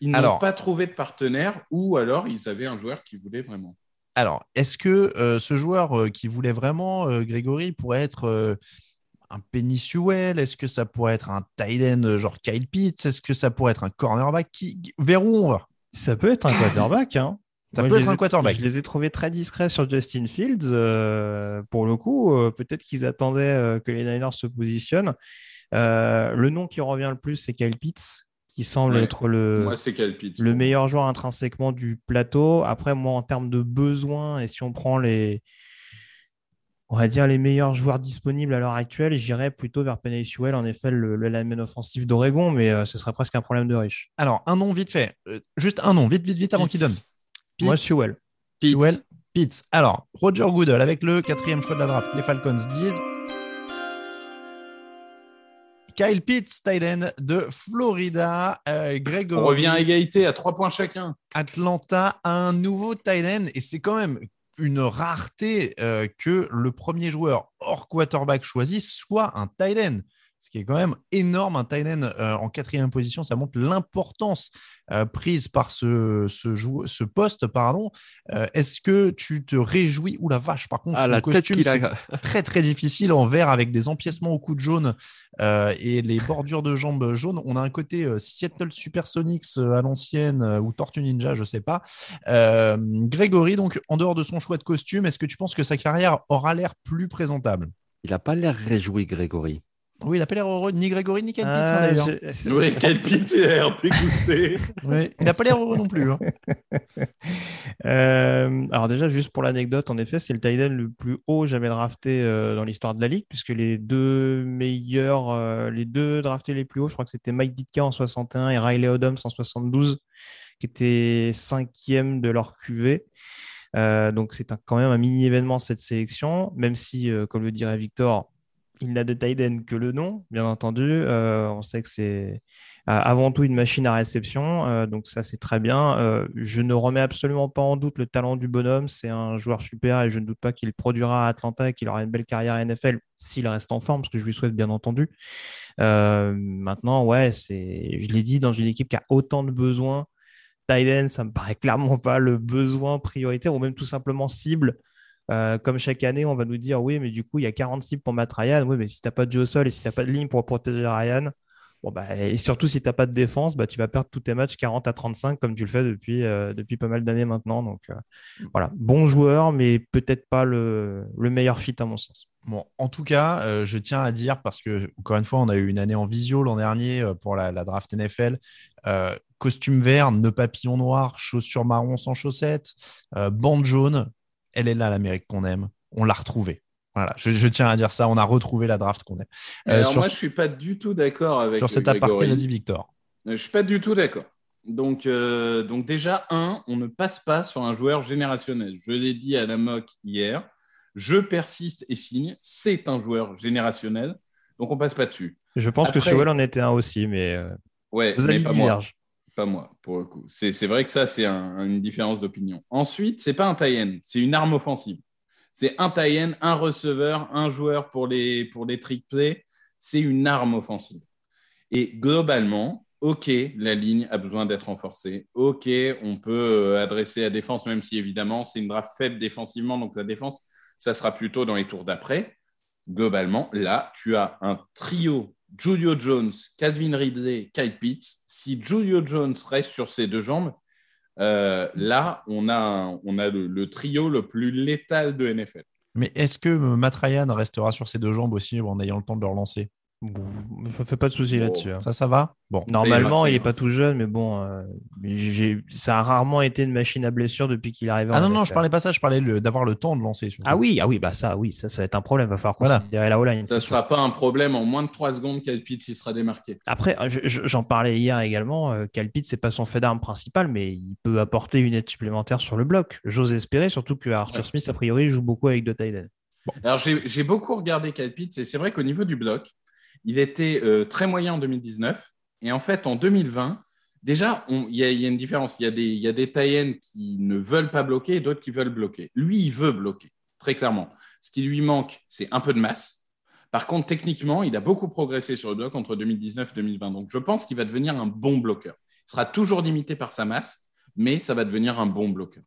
Ils n'ont pas trouvé de partenaire ou alors ils avaient un joueur qui voulait vraiment. Alors, est-ce que euh, ce joueur euh, qui voulait vraiment, euh, Grégory, pourrait être un Penny Sewell Est-ce que ça pourrait être un tight end genre Kyle Pitts? Est-ce que ça pourrait être un cornerback? Qui... Vers où on va? Ça peut être un quarterback. Hein. Ça peut être un quarterback. Je les ai trouvés très discrets sur Justin Fields. pour le coup, peut-être qu'ils attendaient que les Niners se positionnent. le nom qui revient le plus, c'est Kyle Pitts, qui semble être le, le meilleur joueur intrinsèquement du plateau. Après, moi, en termes de besoins, et si on prend les, on va dire les meilleurs joueurs disponibles à l'heure actuelle, j'irais plutôt vers Penny Sewell, en effet, le, le lineman offensif d'Oregon, mais euh, ce serait presque un problème de riche. Alors, un nom vite fait, euh, juste un nom, vite, vite, vite avant qu'il donne. Moi, Sewell. Sewell, Pitts. Alors, Roger Goodell avec le quatrième choix de la draft. Les Falcons disent Kyle Pitts, Tylen de Florida. Euh, On revient à égalité à trois points chacun. Atlanta a un nouveau Tylen et c'est quand même une rareté euh, que le premier joueur hors quarterback choisi soit un Tylen ce qui est quand même énorme. Un tight euh, en quatrième position, ça montre l'importance euh, prise par ce, ce, ce poste. pardon. Euh, est-ce que tu te réjouis? Ou la vache, par contre, ah, le costume, c'est très très difficile en vert avec des empiècements au coude jaune et les bordures de jambes jaunes. On a un côté Seattle Supersonics à l'ancienne ou Tortue Ninja, je sais pas. Grégory, donc, en dehors de son choix de costume, est-ce que tu penses que sa carrière aura l'air plus présentable? Il n'a pas l'air réjoui, Grégory. Oui, il n'a pas l'air heureux, ni Grégory, ni Kyle Pitts, hein, ah, d'ailleurs. Oui, Kyle Pitts a l'air dégoûté. oui, il n'a pas l'air heureux non plus. Hein. Euh, alors déjà, juste pour l'anecdote, en effet, c'est le tight le plus haut jamais drafté euh, dans l'histoire de la Ligue, puisque les deux meilleurs, euh, les deux draftés les plus hauts, je crois que c'était Mike Ditka en 61 et Riley Odom en 72, qui étaient cinquième de leur QV. donc c'est quand même un mini événement cette sélection, même si, comme le dirait Victor, il n'a de Tiden que le nom, bien entendu. Euh, on sait que c'est euh, avant tout une machine à réception, euh, donc ça c'est très bien. je ne remets absolument pas en doute le talent du bonhomme. C'est un joueur super et je ne doute pas qu'il produira à Atlanta et qu'il aura une belle carrière à NFL s'il reste en forme, ce que je lui souhaite bien entendu. maintenant, ouais, c'est, je l'ai dit, dans une équipe qui a autant de besoins, Tiden, ça me paraît clairement pas le besoin prioritaire ou même tout simplement cible. Euh, comme chaque année, on va nous dire oui, mais du coup, il y a 40 cibles pour mettre Ryan. Oui, mais si tu n'as pas de jeu au sol et si tu n'as pas de ligne pour protéger Ryan, bon, bah, et surtout si tu n'as pas de défense, bah, tu vas perdre tous tes matchs 40 à 35 comme tu le fais depuis, euh, depuis pas mal d'années maintenant. Donc euh, voilà, bon joueur, mais peut-être pas le, le, meilleur fit à mon sens. Bon, en tout cas, je tiens à dire, parce que encore une fois, on a eu une année en visio l'an dernier pour la, la, draft NFL. costume vert, nœud papillon noir, chaussures marron sans chaussettes, bande jaune elle est là, l'Amérique qu'on aime. On l'a retrouvée. Voilà, je, tiens à dire ça. On a retrouvé la draft qu'on aime. Euh, alors moi, je suis pas du tout d'accord avec. Sur cet aparté, vas-y, Victor. Je suis pas du tout d'accord. Donc, euh, donc déjà, un, on ne passe pas sur un joueur générationnel. Je l'ai dit à la moque hier. Je persiste et signe. C'est un joueur générationnel. Donc, on passe pas dessus. Je pense que Sewell en était un aussi, mais euh, ouais, vous mais pas moi. Pas moi, pour le coup. C'est vrai que ça, c'est une différence d'opinion. Ensuite, c'est pas un tie c'est une arme offensive. C'est un tie un receveur, un joueur pour les, pour les trick plays. C'est une arme offensive. Et globalement, OK, la ligne a besoin d'être renforcée. OK, on peut euh, adresser la défense, même si évidemment, c'est une draft faible défensivement. Donc la défense, ça sera plutôt dans les tours d'après. Globalement, là, tu as un trio Julio Jones, Calvin Ridley, Kyle Pitts. Si Julio Jones reste sur ses deux jambes, euh, là, on a, le, trio le plus létal de NFL. Mais est-ce que Matt Ryan restera sur ses deux jambes aussi en ayant le temps de le relancer? Bon, je fais pas de soucis là-dessus. Hein. Ça, ça va? Bon. Normalement, il est pas tout jeune, mais bon, euh, ça a rarement été une machine à blessure depuis qu'il est arrivé. Ah non, non, je parlais pas ça, je parlais d'avoir le temps de lancer. Ah oui, ah oui, bah ça, oui, ça, ça va être un problème. Va falloir considérer la O-line. Ça ne sera pas un problème en moins de 3 secondes. Calpit il sera démarqué. Après, j'en parlais hier également. Euh, Calpit, c'est pas son fait d'arme principal, mais il peut apporter une aide supplémentaire sur le bloc. J'ose espérer, surtout que Arthur Smith, a priori, joue beaucoup avec de Tyden. Alors, j'ai beaucoup regardé Calpit, et c'est vrai qu'au niveau du bloc, il était euh, très moyen en 2019. Et en fait, en 2020, déjà, il y, a une différence. Il y a des, des qui ne veulent pas bloquer et d'autres qui veulent bloquer. Lui, il veut bloquer, très clairement. Ce qui lui manque, c'est un peu de masse. Par contre, techniquement, il a beaucoup progressé sur le bloc entre 2019 et 2020. Donc, je pense qu'il va devenir un bon bloqueur. Il sera toujours limité par sa masse, mais ça va devenir un bon bloqueur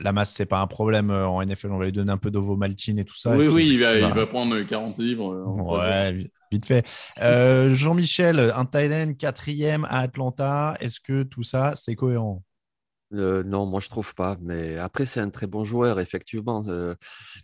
la masse, c'est pas un problème euh, en NFL. On va lui donner un peu d'ovomaltine et tout ça. Oui, oui, il, va, prendre 40 livres. Euh, ouais, vite fait. Euh, Jean-Michel, un Thailand quatrième à Atlanta. Est-ce que tout ça, c'est cohérent? Non, moi je trouve pas. Mais après, c'est un très bon joueur, effectivement.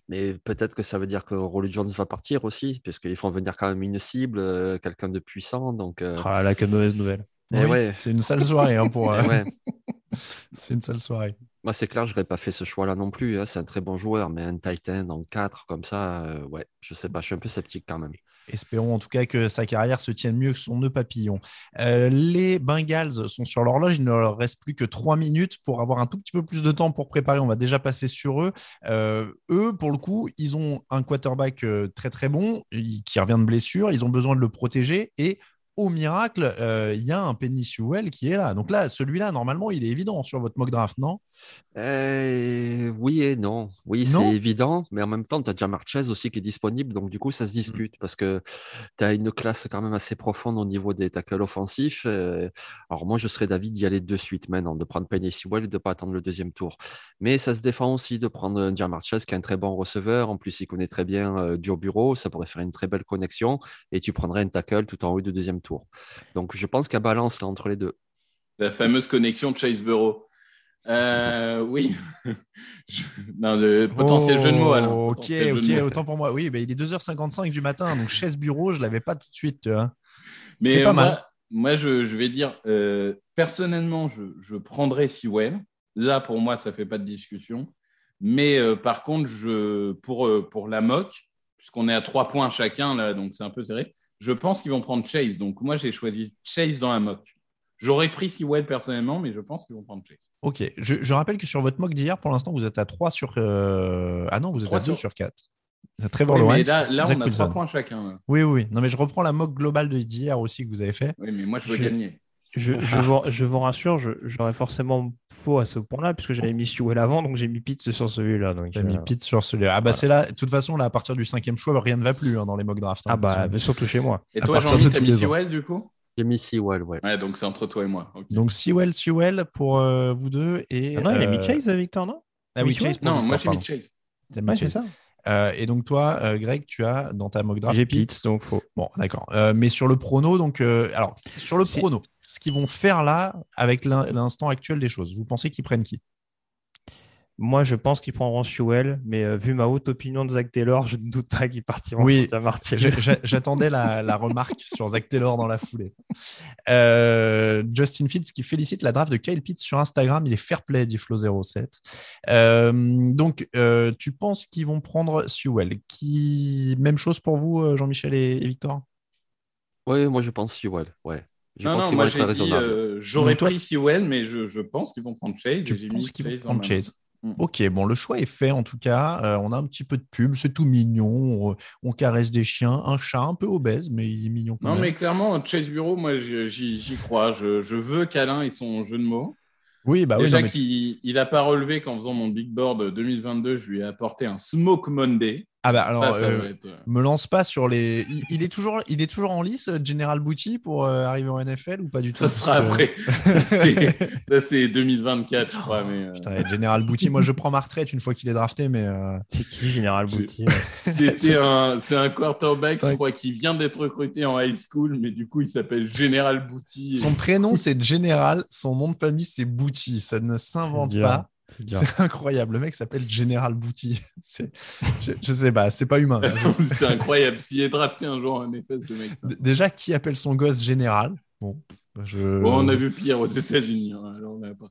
mais peut-être que ça veut dire que Rolly Jones va partir aussi, puisqu'ils font venir quand même une cible, quelqu'un de puissant. Donc, Ah là, quelle mauvaise nouvelle. Eh ouais. C'est une sale soirée hein, pour. c'est une sale soirée. Moi, c'est clair, je n'aurais pas fait ce choix-là non plus. Hein. C'est un très bon joueur, mais un Titan en 4 comme ça, euh, ouais, je sais pas, je suis un peu sceptique quand même. Espérons en tout cas que sa carrière se tienne mieux que son nœud papillon. Euh, les Bengals sont sur l'horloge, il ne leur reste plus que 3 minutes pour avoir un tout petit peu plus de temps pour préparer. On va déjà passer sur eux. Euh, eux, pour le coup, ils ont un quarterback très très bon qui revient de blessure, ils ont besoin de le protéger et au miracle, euh, il y a un Penny Sewell qui est là. Donc là, celui-là, normalement, il est évident sur votre mock draft, non? Euh, Oui et non. Oui, c'est évident, mais en même temps, tu as déjà Marchez aussi qui est disponible. Donc, du coup, ça se mmh. discute parce que tu as une classe quand même assez profonde au niveau des tackles offensifs. Euh, alors, moi, je serais d'avis d'y aller de suite maintenant, de prendre Penny Sewell et de ne pas attendre le deuxième tour. Mais ça se défend aussi de prendre John Marchez qui est un très bon receveur. En plus, il connaît très bien Joe Bureau. Ça pourrait faire une très belle connexion. Et tu prendrais un tackle tout en haut du deuxième tour. Donc je pense qu'il y a balance là entre les deux. La fameuse connexion Chase Bureau. Euh, oui. non, le potentiel jeu de mots. Ok, ok, autant pour moi. Oui, il est 2h55 du matin, donc chaise bureau, je ne l'avais pas tout de suite. Mais c'est pas moi, mal. Moi, je, vais dire, euh, personnellement, je, je prendrais Sewell. Là, pour moi, ça ne fait pas de discussion. Mais euh, par contre, je, pour, pour la moque, puisqu'on est à trois points chacun, là, donc c'est un peu serré, je pense qu'ils vont prendre Chase. Donc, moi, j'ai choisi Chase dans un mock. J'aurais pris Sewell personnellement, mais je pense qu'ils vont prendre Chase. Ok. Je, rappelle que sur votre mock d'hier, pour l'instant, vous êtes à 3 sur. Euh, ah non, vous êtes à 2 sur, 4. Trevor oui, Là, là on a 3 points chacun. Oui, oui. Non, mais je reprends la mock globale d'hier aussi que vous avez fait. Oui, mais moi, je veux gagner. Je, je, vous, rassure, j'aurais forcément faux à ce point-là, puisque j'avais mis Sewell avant, donc j'ai mis Pitt sur celui-là. J'ai mis euh, Pitt sur celui-là. Ah bah c'est là, de toute façon, là, à partir du cinquième choix, rien ne va plus hein, dans les mock drafts. Hein, ah bah, surtout chez moi. Et toi, Jean-Mi, t'as mis Sewell du coup? J'ai mis Sewell, ouais. Ouais, donc c'est entre toi et moi. Donc Sewell, Sewell pour euh, vous deux. Et, ah non, il a mis euh, Chase, Victor, non? Ah oui, Chase Non, moi j'ai mis Chase. c'est ça. et donc toi, Greg, tu as dans ta mock draft. J'ai Pitt, donc faux. Bon, d'accord. mais sur le prono, donc alors sur le prono, ce qu'ils vont faire là avec l'instant actuel des choses. Vous pensez qu'ils prennent qui? Moi, je pense qu'ils prendront Sewell, mais euh, vu ma haute opinion de Zach Taylor, je ne doute pas qu'ils partiront oui, sur J'attendais la, remarque sur Zach Taylor dans la foulée. Euh, Justin Fields qui félicite la draft de Kyle Pitts sur Instagram. Il est fair play, dit Flo07. Euh, donc, tu penses qu'ils vont prendre Sewell? Qui... Même chose pour vous, Jean-Michel et, Victor? Oui, moi je pense Sewell. Ouais. Je non, pense non, moi j'ai dit, euh, j'aurais pris Sewell, mais je, je pense qu'ils vont prendre Chase. Je pense qu'ils vont prendre Chase. Mm. Ok, bon, le choix est fait en tout cas. Euh, on a un petit peu de pub, c'est tout mignon. On, caresse des chiens, un chat un peu obèse, mais il est mignon. non, mais clairement, Chase Bureau, moi j'y crois. Je, je veux qu'Alain ait son jeu de mots. Oui, bah Déjà oui. qu'il n'a pas relevé qu'en faisant mon big board 2022, je lui ai apporté un Smoke Monday. Ah bah alors, euh, euh, me lance pas sur les. Il, est toujours, il est toujours en lice, General Booty, pour euh, arriver au NFL ou pas du tout? Ça sera après. ça c'est 2024, je crois. Mais, Putain, General Booty, moi je prends ma retraite une fois qu'il est drafté, mais. C'est qui General Booty C'était un, c'est un quarterback, je crois, qui vient d'être recruté en high school, mais du coup il s'appelle General Booty. Son prénom c'est General, son nom de famille c'est Booty, ça ne s'invente pas. C'est incroyable. Le mec s'appelle General Booty. Je, je, sais pas, c'est pas humain. c'est incroyable. S'il est drafté un jour, en effet, ce mec. Déjà, qui appelle son gosse Général? Bon, on a vu pire aux États-Unis. Hein,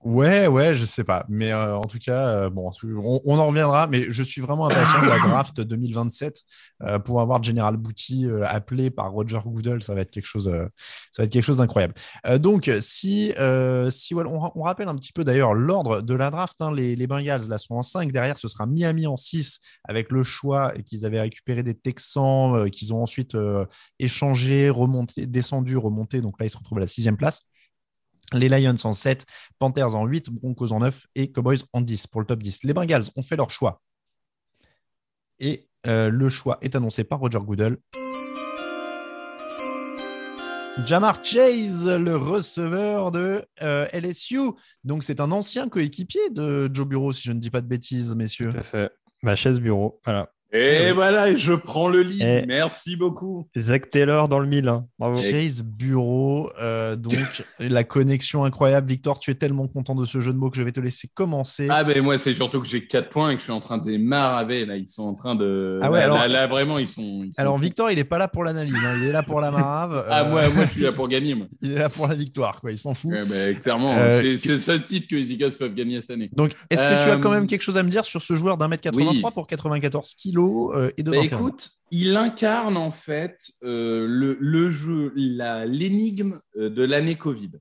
ouais, ouais, je sais pas. Mais euh, en tout cas, euh, bon, on, en reviendra. Mais je suis vraiment impatient de la draft 2027 euh, pour avoir General Booty appelé par Roger Goodell. Ça va être quelque chose, ça va être quelque chose d'incroyable. donc, si, si on, rappelle un petit peu d'ailleurs l'ordre de la draft. Hein, les, les, Bengals là sont en 5. Derrière, ce sera Miami en 6 avec le choix qu'ils avaient récupéré des Texans, qu'ils ont ensuite échangé, remonté, descendu, remonté. Donc là, ils se retrouvent à la sixième place. Les Lions en 7, Panthers en 8, Broncos en 9 et Cowboys en 10 pour le top 10. Les Bengals ont fait leur choix. Et euh, le choix est annoncé par Roger Goodell. Jamar Chase, le receveur de euh, LSU. Donc, c'est un ancien coéquipier de Joe Bureau, si je ne dis pas de bêtises, messieurs. Tout à fait. Ma chaise bureau. Voilà. Et voilà, je prends le lead. Merci beaucoup. Zach Taylor dans le mille. Hein. Bravo. Chase Bureau. Euh, donc, la connexion incroyable. Victor, tu es tellement content de ce jeu de mots que je vais te laisser commencer. Ah, ben moi, c'est surtout que j'ai 4 points et que je suis en train de maraver. Là, ils sont en train de. Ah ouais, alors... là, vraiment, ils sont. alors, Victor, il n'est pas là pour l'analyse. Hein. Il est là pour la marave. ah, moi, moi, je suis là pour gagner. Moi. Il est là pour la victoire. Quoi. Il s'en fout. ben, clairement, euh, c'est le seul titre que les Eagles peuvent gagner cette année. Donc, est-ce que tu as quand même quelque chose à me dire sur ce joueur d'un mètre 83 pour 94 kilos? Euh, et de bah, Écoute, il incarne en fait euh, le, jeu, l'énigme euh, de l'année Covid.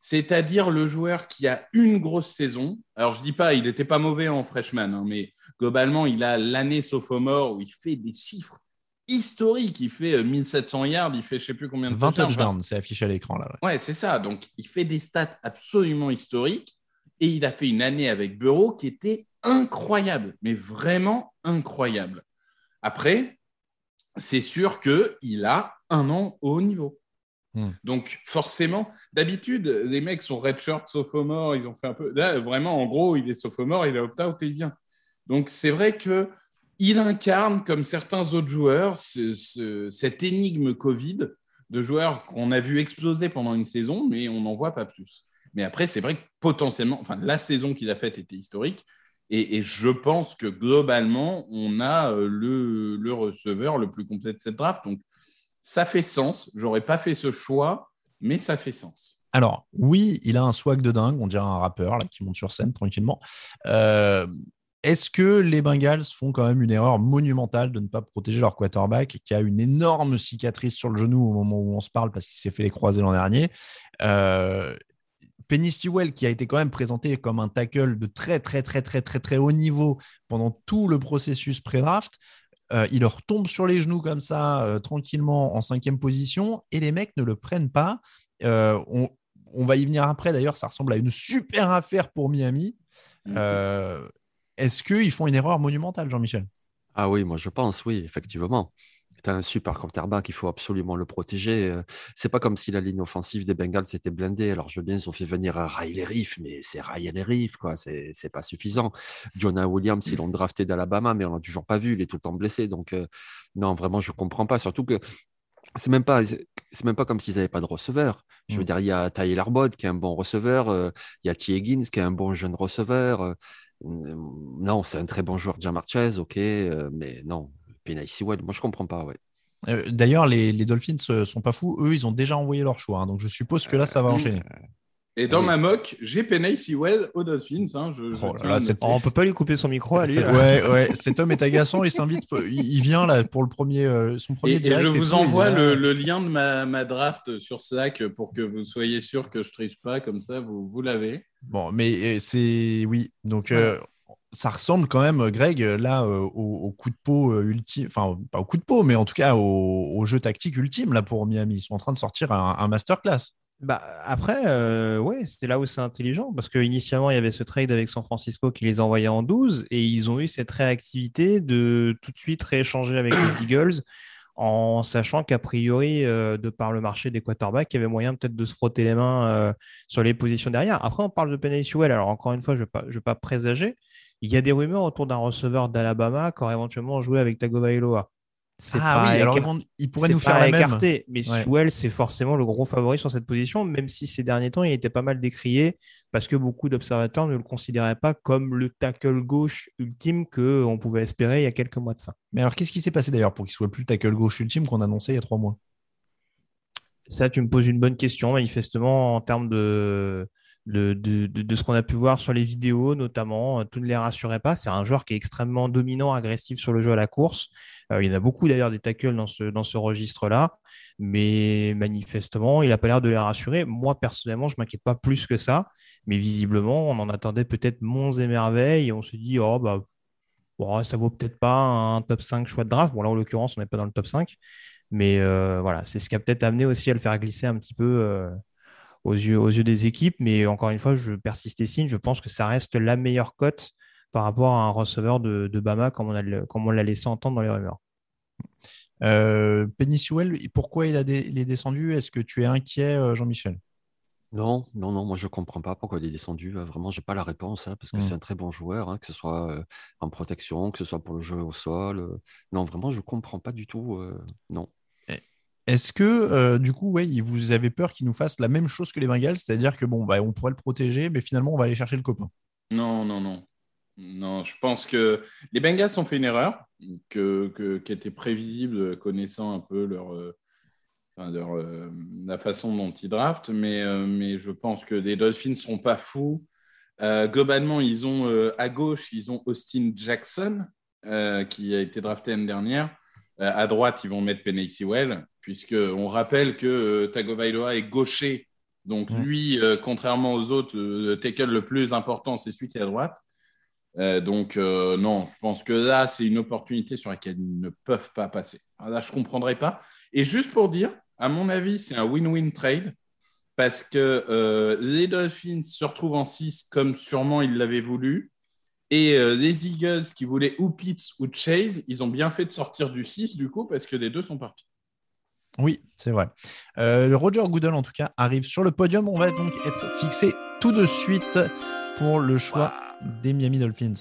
C'est-à-dire le joueur qui a une grosse saison. Alors, je dis pas, il n'était pas mauvais en freshman, hein, mais globalement, il a l'année sophomore où il fait des chiffres historiques. Il fait 1700 yards, il fait je sais plus combien de 20 touchdowns, c'est affiché à l'écran là. Ouais, c'est ça. Donc, il fait des stats absolument historiques. Et il a fait une année avec Bureau qui était incroyable, mais vraiment incroyable. Après, c'est sûr qu'il a un an au haut niveau. Hmm. Donc, forcément, d'habitude, les mecs sont redshirt, sophomore, ils ont fait un peu. Là, vraiment, en gros, il est sophomore, il est opt-out et il vient. Donc, c'est vrai que il incarne, comme certains autres joueurs, cette énigme Covid de joueurs qu'on a vu exploser pendant une saison, mais on n'en voit pas plus. Mais après, c'est vrai que potentiellement, enfin, la saison qu'il a faite était historique. Et, je pense que globalement, on a euh, le, receveur le plus complet de cette draft. Donc, ça fait sens. J'aurais pas fait ce choix, mais ça fait sens. Alors, oui, il a un swag de dingue, on dirait un rappeur là, qui monte sur scène tranquillement. Euh, est-ce que les Bengals font quand même une erreur monumentale de ne pas protéger leur quarterback qui a une énorme cicatrice sur le genou au moment où on se parle parce qu'il s'est fait les croiser l'an dernier? Euh, Penny Stewell, qui a été quand même présenté comme un tackle de très, très, très, très, très, très haut niveau pendant tout le processus pré-draft, euh, il leur tombe sur les genoux comme ça, euh, tranquillement, en cinquième position, et les mecs ne le prennent pas. Euh, on, va y venir après, d'ailleurs, ça ressemble à une super affaire pour Miami. Mm-hmm. Est-ce qu'ils font une erreur monumentale, Jean-Michel? Ah oui, moi je pense, oui, effectivement c'est un super quarterback, il faut absolument le protéger. Euh. C'est pas comme si la ligne offensive des Bengals s'était blindée. Alors, je veux bien, ils ont fait venir Riley Reef, mais c'est Riley Reef, quoi. C'est pas suffisant. Jonah Williams, ils l'ont drafté d'Alabama, mais on l'a toujours pas vu. Il est tout le temps blessé. Donc, euh, non, vraiment, je comprends pas. Surtout que c'est même pas c'est même pas comme s'ils n'avaient pas de receveur. Je veux mm. dire, il y a Tyler Boyd qui est un bon receveur, euh, il y a T. Higgins qui est un bon jeune receveur. non, c'est un très bon joueur, Jamar Chase, ok, mais non, moi je comprends pas, ouais. Euh, d'ailleurs, les, les, Dolphins sont pas fous. Eux, ils ont déjà envoyé leur choix. Hein, donc, je suppose que là, ça va euh, enchaîner. Et dans ma mock, j'ai Penny Sewell aux Dolphins. Hein, je, oh on peut pas lui couper son micro à lui. Ouais, ouais, cet homme est agaçant. Il s'invite. Il vient là pour le premier, euh, son premier et, je vous envoie le, lien de ma, draft sur Slack pour que vous soyez sûr que je triche pas. Comme ça, vous, vous l'avez. Bon, mais c'est oui. Donc. Euh, ça ressemble quand même, Greg, là, euh, au, coup de peau ultime, enfin, pas au coup de peau, mais en tout cas au, jeu tactique ultime là pour Miami. Ils sont en train de sortir un, un masterclass. Bah, après, euh, ouais, c'était là où c'est intelligent parce qu'initialement, il y avait ce trade avec San Francisco qui les envoyait en 12 et ils ont eu cette réactivité de tout de suite rééchanger avec les Eagles en sachant qu'a priori, euh, de par le marché des quarterbacks, il y avait moyen peut-être de se frotter les mains euh, sur les positions derrière. Après, on parle de Penny Sewell. Alors, encore une fois, je ne vais, pas présager. Il y a des rumeurs autour d'un receveur d'Alabama qui aurait éventuellement joué avec Tagovailoa. Ah oui, alors ils, pourraient nous faire la même. Mais ouais. c'est forcément le gros favori sur cette position, même si ces derniers temps, il était pas mal décrié parce que beaucoup d'observateurs ne le considéraient pas comme le tackle gauche ultime qu'on pouvait espérer il y a quelques mois de ça. Mais alors, qu'est-ce qui s'est passé d'ailleurs pour qu'il soit plus le tackle gauche ultime qu'on annonçait il y a trois mois? Ça, tu me poses une bonne question, manifestement, en termes de de, ce qu'on a pu voir sur les vidéos, notamment. Euh, tout ne les rassurait pas. C'est un joueur qui est extrêmement dominant, agressif sur le jeu à la course. Euh, il y en a beaucoup d'ailleurs des tackles dans ce, dans ce registre-là. Mais manifestement, il n'a pas l'air de les rassurer. Moi, personnellement, je ne m'inquiète pas plus que ça. Mais visiblement, on en attendait peut-être monts et merveilles. Et on se dit, oh, bah, bon, ça vaut peut-être pas un top 5 choix de draft. Bon, là, en l'occurrence, on n'est pas dans le top 5. Mais euh, voilà, c'est ce qui a peut-être amené aussi à le faire glisser un petit peu aux yeux, aux yeux des équipes. Mais encore une fois, je persiste et signe. Je pense que ça reste la meilleure cote par rapport à un receveur de, Bama, comme on, comme on l'a laissé entendre dans les rumeurs. Euh, pourquoi il, a est descendu? Est-ce que tu es inquiet, euh, Jean-Michel? Non, non, non, moi je ne comprends pas pourquoi il est descendu. Euh, vraiment, je n'ai pas la réponse, hein, parce que c'est hmm. un très bon joueur, hein, que ce soit euh, en protection, que ce soit pour le jeu au sol. non, vraiment, je ne comprends pas du tout. non. Est-ce que, euh, du coup, ouais, vous avez peur qu'il nous fasse la même chose que les Bengals, c'est-à-dire que bon, bah, on pourrait le protéger, mais finalement, on va aller chercher le copain? Non, non, non. Non, je pense que les Bengals ont fait une erreur que, qui était prévisible, connaissant un peu leur, euh, euh, la façon dont ils draftent, mais, je pense que les Dolphins ne seront pas fous. globalement, ils ont à gauche, ils ont Austin Jackson, qui a été drafté l'année dernière. à droite, ils vont mettre Penny Sewell puisqu'on rappelle que euh, Tagovailoa est gaucher. Donc, lui, euh, contrairement aux autres, le tackle le plus important, c'est celui qui est à droite. Euh, donc, non, je pense que là, c'est une opportunité sur laquelle ils ne peuvent pas passer. là, je ne comprendrai pas. Et juste pour dire, à mon avis, c'est un win-win trade parce que les Dolphins se retrouvent en 6 comme sûrement ils l'avaient voulu. Et les Eagles qui voulaient ou Pitts ou Chase, ils ont bien fait de sortir du 6 du coup parce que les deux sont partis. Oui, c'est vrai. Euh, le Roger Goodell, en tout cas, arrive sur le podium. On va donc être fixé tout de suite pour le choix des Miami Dolphins.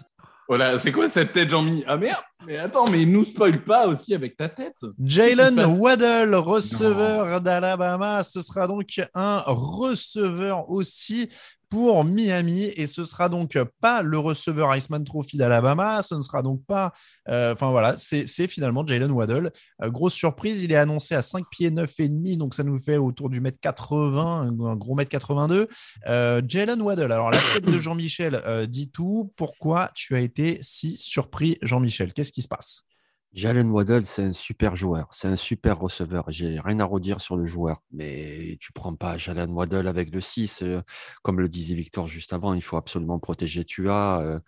Voilà, c'est quoi cette tête, Jean-Mi? Ah merde Mais attends, mais nous spoil pas aussi avec ta tête. Jalen Waddle, receveur d'Alabama. Ce sera donc un receveur aussi pour Miami et ce sera donc pas le receveur Iceman Trophy d'Alabama, ce ne sera donc pas, euh, enfin voilà, c'est finalement Jalen Waddle. Euh, grosse surprise, il est annoncé à 5 pieds 9 et demi, donc ça nous fait autour du mètre 80, un gros mètre 82. Euh, Jalen Waddle, alors la tête de Jean-Michel dit tout. Pourquoi tu as été si surpris, Jean-Michel? Qu'est-ce qui se passe? Jalen Waddle, c'est un super joueur, c'est un super receveur. J'ai rien à redire sur le joueur, mais tu prends pas Jalen Waddle avec le 6. Euh, comme le disait Victor juste avant, il faut absolument protéger Tua. Euh,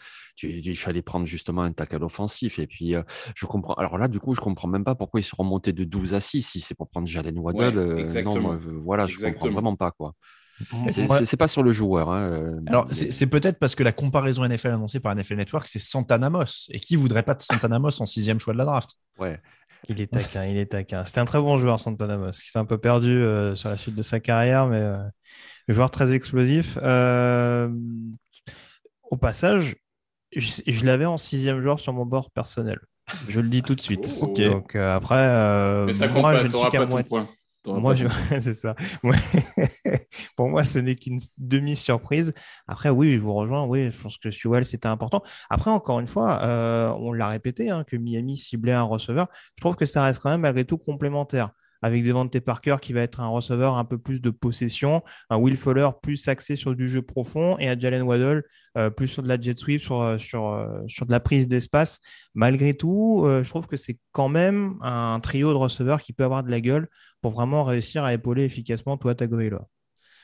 il fallait prendre justement un tackle offensif. Et puis, euh, je comprends. Alors là, du coup, je comprends même pas pourquoi ils sont remontés de 12 à 6 si c'est pour prendre Jalen Waddle. non, voilà, je comprends vraiment pas quoi. C'est pas sur le joueur. Hein, euh, Alors, c'est peut-être parce que la comparaison NFL annoncée par NFL Network, c'est Santana Moss. Et qui voudrait pas de Santana Moss en sixième choix de la draft? Ouais. Il est taquin, il est taquin. C'était un très bon joueur, Santana Moss, qui s'est un peu perdu euh, sur la suite de sa carrière, mais euh, un joueur très explosif. au passage, je, l'avais en sixième joueur sur mon board personnel. Je le dis tout de suite. Donc après, mais ça compte moi, pas, je ne suis qu'à moitié. Moi, c'est ça. Pour moi, ce n'est qu'une demi-surprise. Après, oui, je vous rejoins. Oui, je pense que Sewell, c'était important. Après, encore une fois, euh, on l'a répété, hein, que Miami ciblait un receveur. Je trouve que ça reste quand même malgré tout complémentaire. Avec Devante Parker qui va être un receveur un peu plus de possession, un Will Fuller plus axé sur du jeu profond et un Jalen Waddle euh, plus sur de la jet sweep, sur, euh, sur, euh, sur de la prise d'espace. Malgré tout, je trouve que c'est quand même un trio de receveurs qui peut avoir de la gueule pour vraiment réussir à épauler efficacement toi Tagovailoa.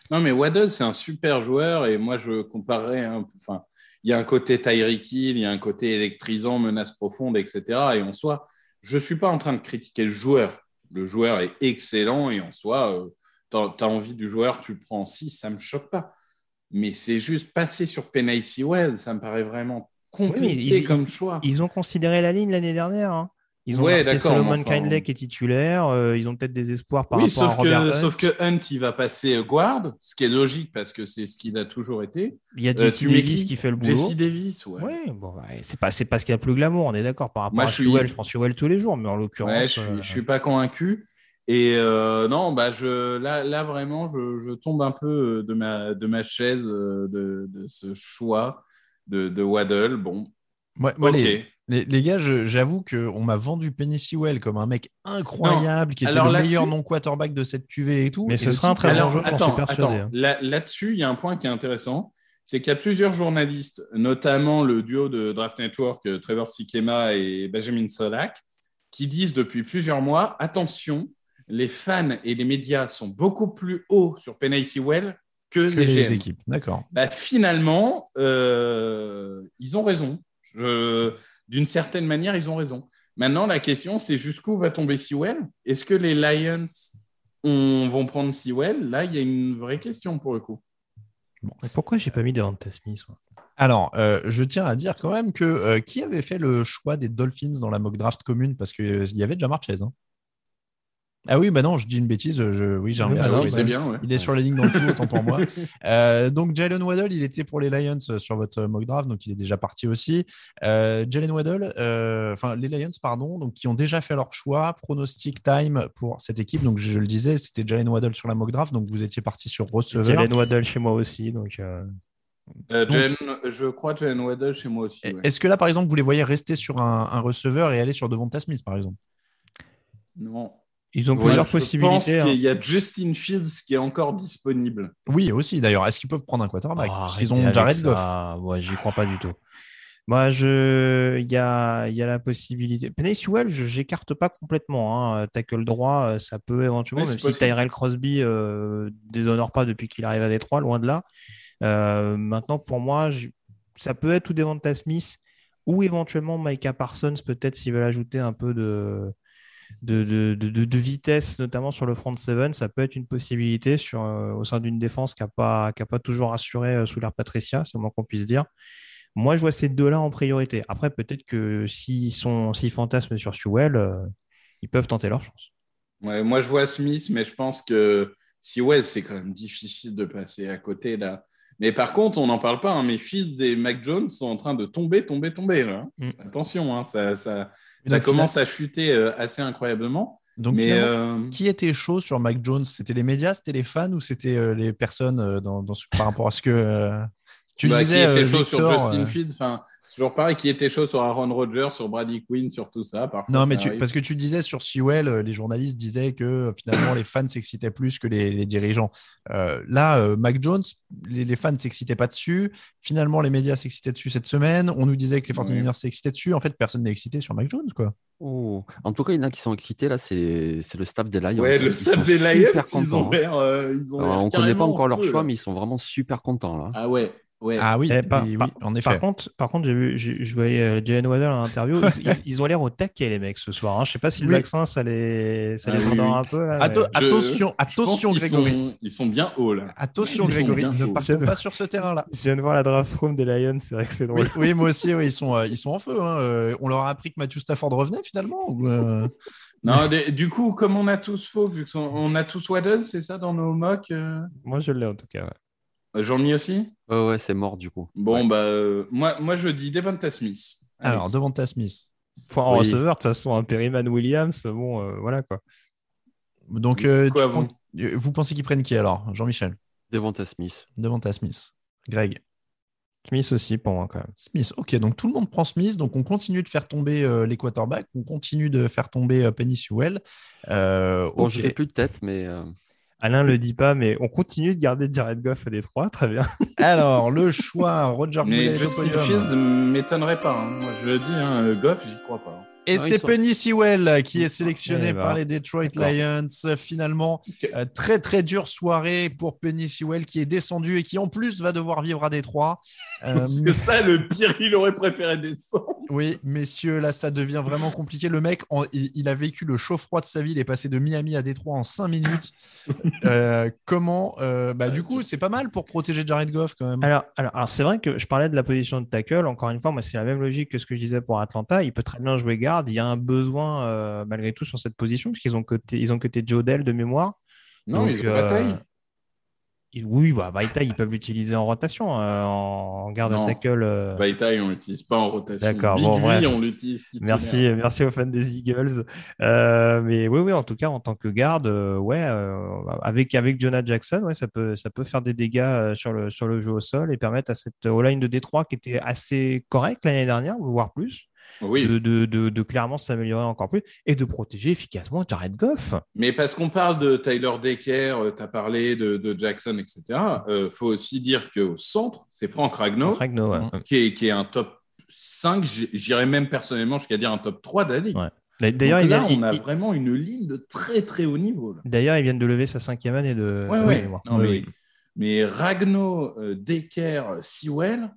Non, mais Waddle, c'est un super joueur et moi, je comparerais. enfin, il y a un côté Tyreek Hill, il y a un côté électrisant, menace profonde, etc. Et en soi, je ne suis pas en train de critiquer le joueur. Le joueur est excellent et en soi, euh, tu as, envie du joueur, tu le prends en 6, ça ne me choque pas. Mais c'est juste passer sur Penny Well, ça me paraît vraiment compliqué comme choix. Ils ont considéré la ligne l'année dernière. Hein. Ils ont ouais, Solomon Kindley qui est titulaire. Euh, ils ont peut-être des espoirs par rapport à Robert que, Sauf que Hunt, il va passer euh, guard, ce qui est logique parce que c'est ce qu'il a toujours été. Il y a Jesse Davis qui fait le boulot. Jesse Davis, ouais. ouais bon, c'est pas, pas ce qu'il y a plus glamour, on est d'accord. Par rapport à je je prends Sewell tous les jours, mais en l'occurrence. Ouais, je, suis, suis pas convaincu. Et non, bah je, là, là vraiment, je, tombe un peu de ma, de ma chaise de, de ce choix de, de Waddle. Bon, Ouais, les, les, gars, j'avoue qu'on m'a vendu Penny Sewell comme un mec incroyable, qui était le meilleur non-quarterback de cette QV et tout. Mais ce sera un très bon jeu, attends, attends. Hein. Là-dessus, il y a un point qui est intéressant. C'est qu'il y a plusieurs journalistes, notamment le duo de Draft Network, euh, Trevor Sikema et Benjamin Solak, qui disent depuis plusieurs mois attention, les fans et les médias sont beaucoup plus hauts sur Penny Sewell que, les, équipes. D'accord. Bah, finalement, euh, ils ont raison. D'une certaine manière, ils ont raison. Maintenant, la question, c'est jusqu'où va tomber Sewell? Est-ce que les Lions vont prendre Sewell? Là, il y a une vraie question pour le coup. Bon. pourquoi j'ai pas mis Devante Smith Alors, euh, je tiens à dire quand même que euh, qui avait fait le choix des Dolphins dans la mock draft commune? Parce qu'il euh, y avait déjà Marchez. Hein. Ah oui, bah non, je dis une bêtise. Je... Oui, j'ai un oui, bien, Il est sur la ligne dans le tout, autant pour moi. Euh, donc, Jalen Waddle, il était pour les Lions euh, sur votre mock draft, donc il est déjà parti aussi. Euh, Jalen Waddle, euh, enfin, les Lions, pardon, donc qui ont déjà fait leur choix. Pronostic time pour cette équipe. Donc, je le disais, c'était Jalen Waddle sur la mock draft, donc vous étiez parti sur receveur. Jalen Waddle chez moi aussi, donc. je crois Jalen Waddle chez moi aussi. Est-ce que là, par exemple, vous les voyez rester sur un, un receveur et aller sur Devonta Smith, par exemple? Non. Ils ont plusieurs possibilités. Je pense qu'il y a hein. Justin Fields qui est encore disponible. Oui, aussi d'ailleurs. Est-ce qu'ils peuvent prendre un quarterback? Oh, Parce qu'ils ont Jared Goff. Ouais, j'y crois pas du tout. Moi, je... il, y a... il y a la possibilité. Penny Sewell, je n'écarte pas complètement. Hein. Tackle droit, euh, ça peut éventuellement, même si Tyrell Crosby euh, déshonore pas depuis qu'il arrive à Détroit, loin de là. Euh, maintenant, pour moi, ça peut être ou Devonta Smith ou éventuellement Micah Parsons, peut-être s'ils veulent ajouter un peu de de, vitesse, notamment sur le front 7, ça peut être une possibilité sur, euh, au sein d'une défense qui n'a pas, pas toujours assuré euh, sous l'air Patricia, c'est le moins qu'on puisse dire. Moi, je vois ces deux-là en priorité. Après, peut-être que s'ils sont fantasment sur Sewell, euh, ils peuvent tenter leur chance. Moi, je vois Smith, mais je pense que Sewell, c'est quand même difficile de passer à côté là. Mais par contre, on n'en parle pas. Hein, mes fils et Mac Jones sont en train de tomber, tomber, tomber. Mm. Attention, hein, ça, ça, ça commence à chuter euh, assez incroyablement. Donc, mais euh, qui était chaud sur Mac Jones? C'était les médias, c'était les fans ou c'était euh, les personnes dans, par rapport à ce que tu bah, disais Qui était chaud sur Justin Fields c'est toujours pareil, qui était chaud sur Aaron Rodgers, sur Brady Quinn, sur tout ça. Parfois, non, mais parce que tu disais sur Sewell, euh, les journalistes disaient que finalement les fans s'excitaient plus que les, dirigeants. Euh, là, euh, Mac Jones, les, les fans s'excitaient pas dessus. Finalement, les médias s'excitaient dessus cette semaine. On nous disait que les 49ers s'excitaient dessus. En fait, personne n'est excité sur Mac Jones, quoi. Oh. En tout cas, il y en a qui sont excités là, c'est le staff des Lions. Ouais, le staff des Lions, ils ont l'air. on ne connaît pas encore leur choix, mais ils sont vraiment super contents là. Ah ouais, ah oui, eh, oui, en effet. Par contre, par contre j'ai vu, je voyais euh, Jalen Waddell en interview. ils, ont l'air au taquet, les mecs, ce soir. Hein. Je sais pas si le vaccin, ça les, ça les ah endort un peu. Là, Attention, attention, Grégory. Ils sont, bien hauts, là. Attention, Grégory. Ne partez pas sur ce terrain-là. Je viens de voir la draft room des Lions. C'est vrai que c'est drôle. Oui, moi aussi, ils, sont, euh, ils sont en feu. Hein. Euh, on leur a appris que Matthew Stafford revenait, finalement Non, du coup, comme on a tous faux, vu qu'on a tous Waddle, c'est ça dans nos mocks Moi, je l'ai en tout cas. Euh, Jean-Mi aussi? Ouais, ouais, c'est mort du coup. Bon, bah, euh, moi, moi, je dis Devonta Smith. Alors, Devonta Smith. Faut en receveur, de toute façon, un Perryman Williams, bon, euh, voilà quoi. Donc, vous pensez qu'ils prennent qui alors Jean-Michel? Devonta Smith. Devonta Smith. Greg? Smith aussi pour moi quand même. Smith, ok, donc tout le monde prend Smith, donc on continue de faire tomber euh, les quarterbacks, on continue de faire tomber euh, Penny Sewell. Euh, bon, je fais plus de tête, mais. Alain le dit pas, mais on continue de garder Jared Goff à Détroit, très bien. Alors, le choix, Roger Mais Justin Fields m'étonnerait pas. Hein. Moi, je le dis, hein, Goff, j'y crois pas. Et c'est Penny Sewell qui est sélectionné eh par ben, les Detroit Lions. Finalement, euh, très très dure soirée pour Penny Sewell qui est descendu et qui en plus va devoir vivre à Détroit. Euh, Parce que ça, le pire, il aurait préféré descendre. Oui, messieurs, là, ça devient vraiment compliqué. Le mec, il, a vécu le chaud froid de sa vie. Il est passé de Miami à Détroit en 5 minutes. Euh, comment bah, Du coup, c'est pas mal pour protéger Jared Goff quand même. Alors, alors, alors c'est vrai que je parlais de la position de tackle. Encore une fois, moi, c'est la même logique que ce que je disais pour Atlanta. Il peut très bien jouer garde il y a un besoin euh, malgré tout sur cette position, puisqu'ils ont coté, ils ont Dell de mémoire. Non, ils ont euh, oui, bah, ils peuvent l'utiliser en rotation, euh, en garde de tackle. Euh... on l'utilise pas en rotation. D'accord, bon, on l'utilise. Merci, merci aux fans des Eagles. Mais oui, oui, en tout cas, en tant que garde, ouais, avec, avec Jonah Jackson, ouais, ça, peut, ça peut faire des dégâts sur le, sur le jeu au sol et permettre à cette O-line de Détroit qui était assez correcte l'année dernière, voire plus, de, clairement s'améliorer encore plus et de protéger efficacement Jared Goff. Mais parce qu'on parle de Tyler Decker, euh, tu as parlé de, Jackson, etc. Il euh, faut aussi dire qu'au centre, c'est Frank Ragno, qui, est, un top 5, j'irais même personnellement jusqu'à dire un top 3 d'année. D'ailleurs, là, on a vraiment une ligne de très très haut niveau. D'ailleurs, ils viennent de lever sa cinquième année de. Ouais, mais, Ragno, euh, Decker, Sewell,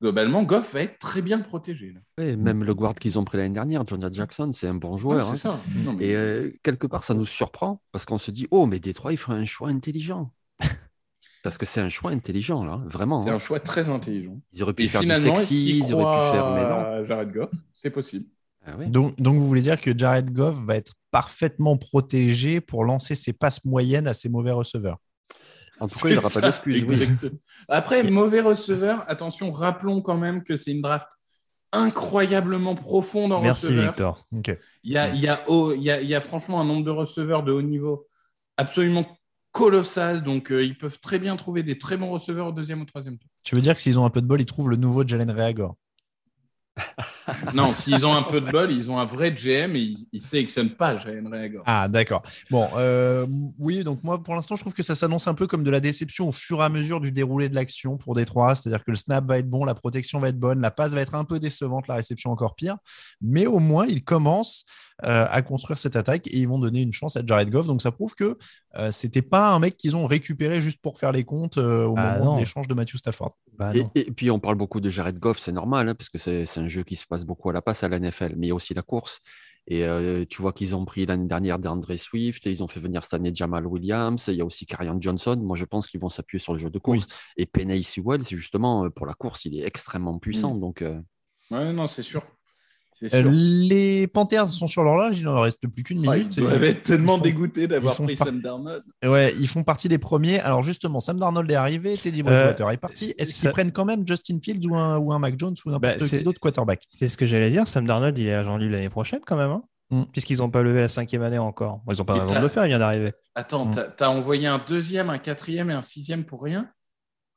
globalement, Goff va être très bien protégé. même le guard qu'ils ont pris l'année dernière, Jonah Jackson, c'est un bon joueur. c'est hein. ça. Et euh, quelque part, ça nous surprend parce qu'on se dit, oh, mais Détroit, ils font un choix intelligent. parce que c'est un choix intelligent, là, vraiment. C'est hein. un choix très intelligent. Ils auraient pu faire du sexy, ils auraient pu faire. Mais non. Jared Goff, c'est possible. Ah donc, donc, vous voulez dire que Jared Goff va être parfaitement protégé pour lancer ses passes moyennes à ses mauvais receveurs? En tout cas, il n'aura pas d'excuses. Après, mauvais receveur, attention, rappelons quand même que c'est une draft incroyablement profonde en Merci, receveur. Victor. Il, y a, il, y a, il, y a, il y a franchement un nombre de receveurs de haut niveau absolument colossal. Donc, euh, ils peuvent très bien trouver des très bons receveurs au deuxième ou troisième tour. Tu veux dire que s'ils ont un peu de bol, ils trouvent le nouveau Jalen Reagor? non, s'ils ont un peu de bol, ils ont un vrai GM et ils, ne sélectionnent pas Jalen Reagor. Ah, d'accord. Bon, euh, oui, donc moi, pour l'instant, je trouve que ça s'annonce un peu comme de la déception au fur et à mesure du déroulé de l'action pour Détroit. C'est-à-dire que le snap va être bon, la protection va être bonne, la passe va être un peu décevante, la réception encore pire. Mais au moins, ils commencent euh, à construire cette attaque et ils vont donner une chance à Jared Goff. Donc ça prouve que euh, c'était pas un mec qu'ils ont récupéré juste pour faire les comptes euh, au bah moment de l'échange de Matthew Stafford. Bah et, puis on parle beaucoup de Jared Goff, c'est normal, hein, parce que c'est un jeu qui se passe beaucoup à la passe à la NFL, mais il y a aussi la course. Et tu vois qu'ils ont pris l'année dernière d'André Swift, et ils ont fait venir cette année Jamal Williams, il y a aussi Karian Johnson. Moi, je pense qu'ils vont s'appuyer sur le jeu de course. Et Penny Sewell, c'est justement pour la course, il est extrêmement puissant. Mm. Donc, Ouais, non, c'est sûr. Euh, les Panthers sont sur leur linge, il n'en reste plus qu'une minute. ils doivent être tellement dégoûtés d'avoir pris Sam Darnold. Ouais, ils font partie des premiers. Alors justement, Sam Darnold est arrivé, Teddy Bridgewater euh, est parti. Est-ce qu'ils prennent quand même Justin Fields ou un, ou un Mac Jones ou n'importe bah, quel autre quarterback? C'est ce que j'allais dire. Sam Darnold, il est agent libre l'année prochaine quand même. Hein mm. Puisqu'ils n'ont pas levé la cinquième année encore. ils n'ont pas raison de le faire, il vient d'arriver. Attends, mm. tu as envoyé un deuxième, un quatrième et un sixième pour rien?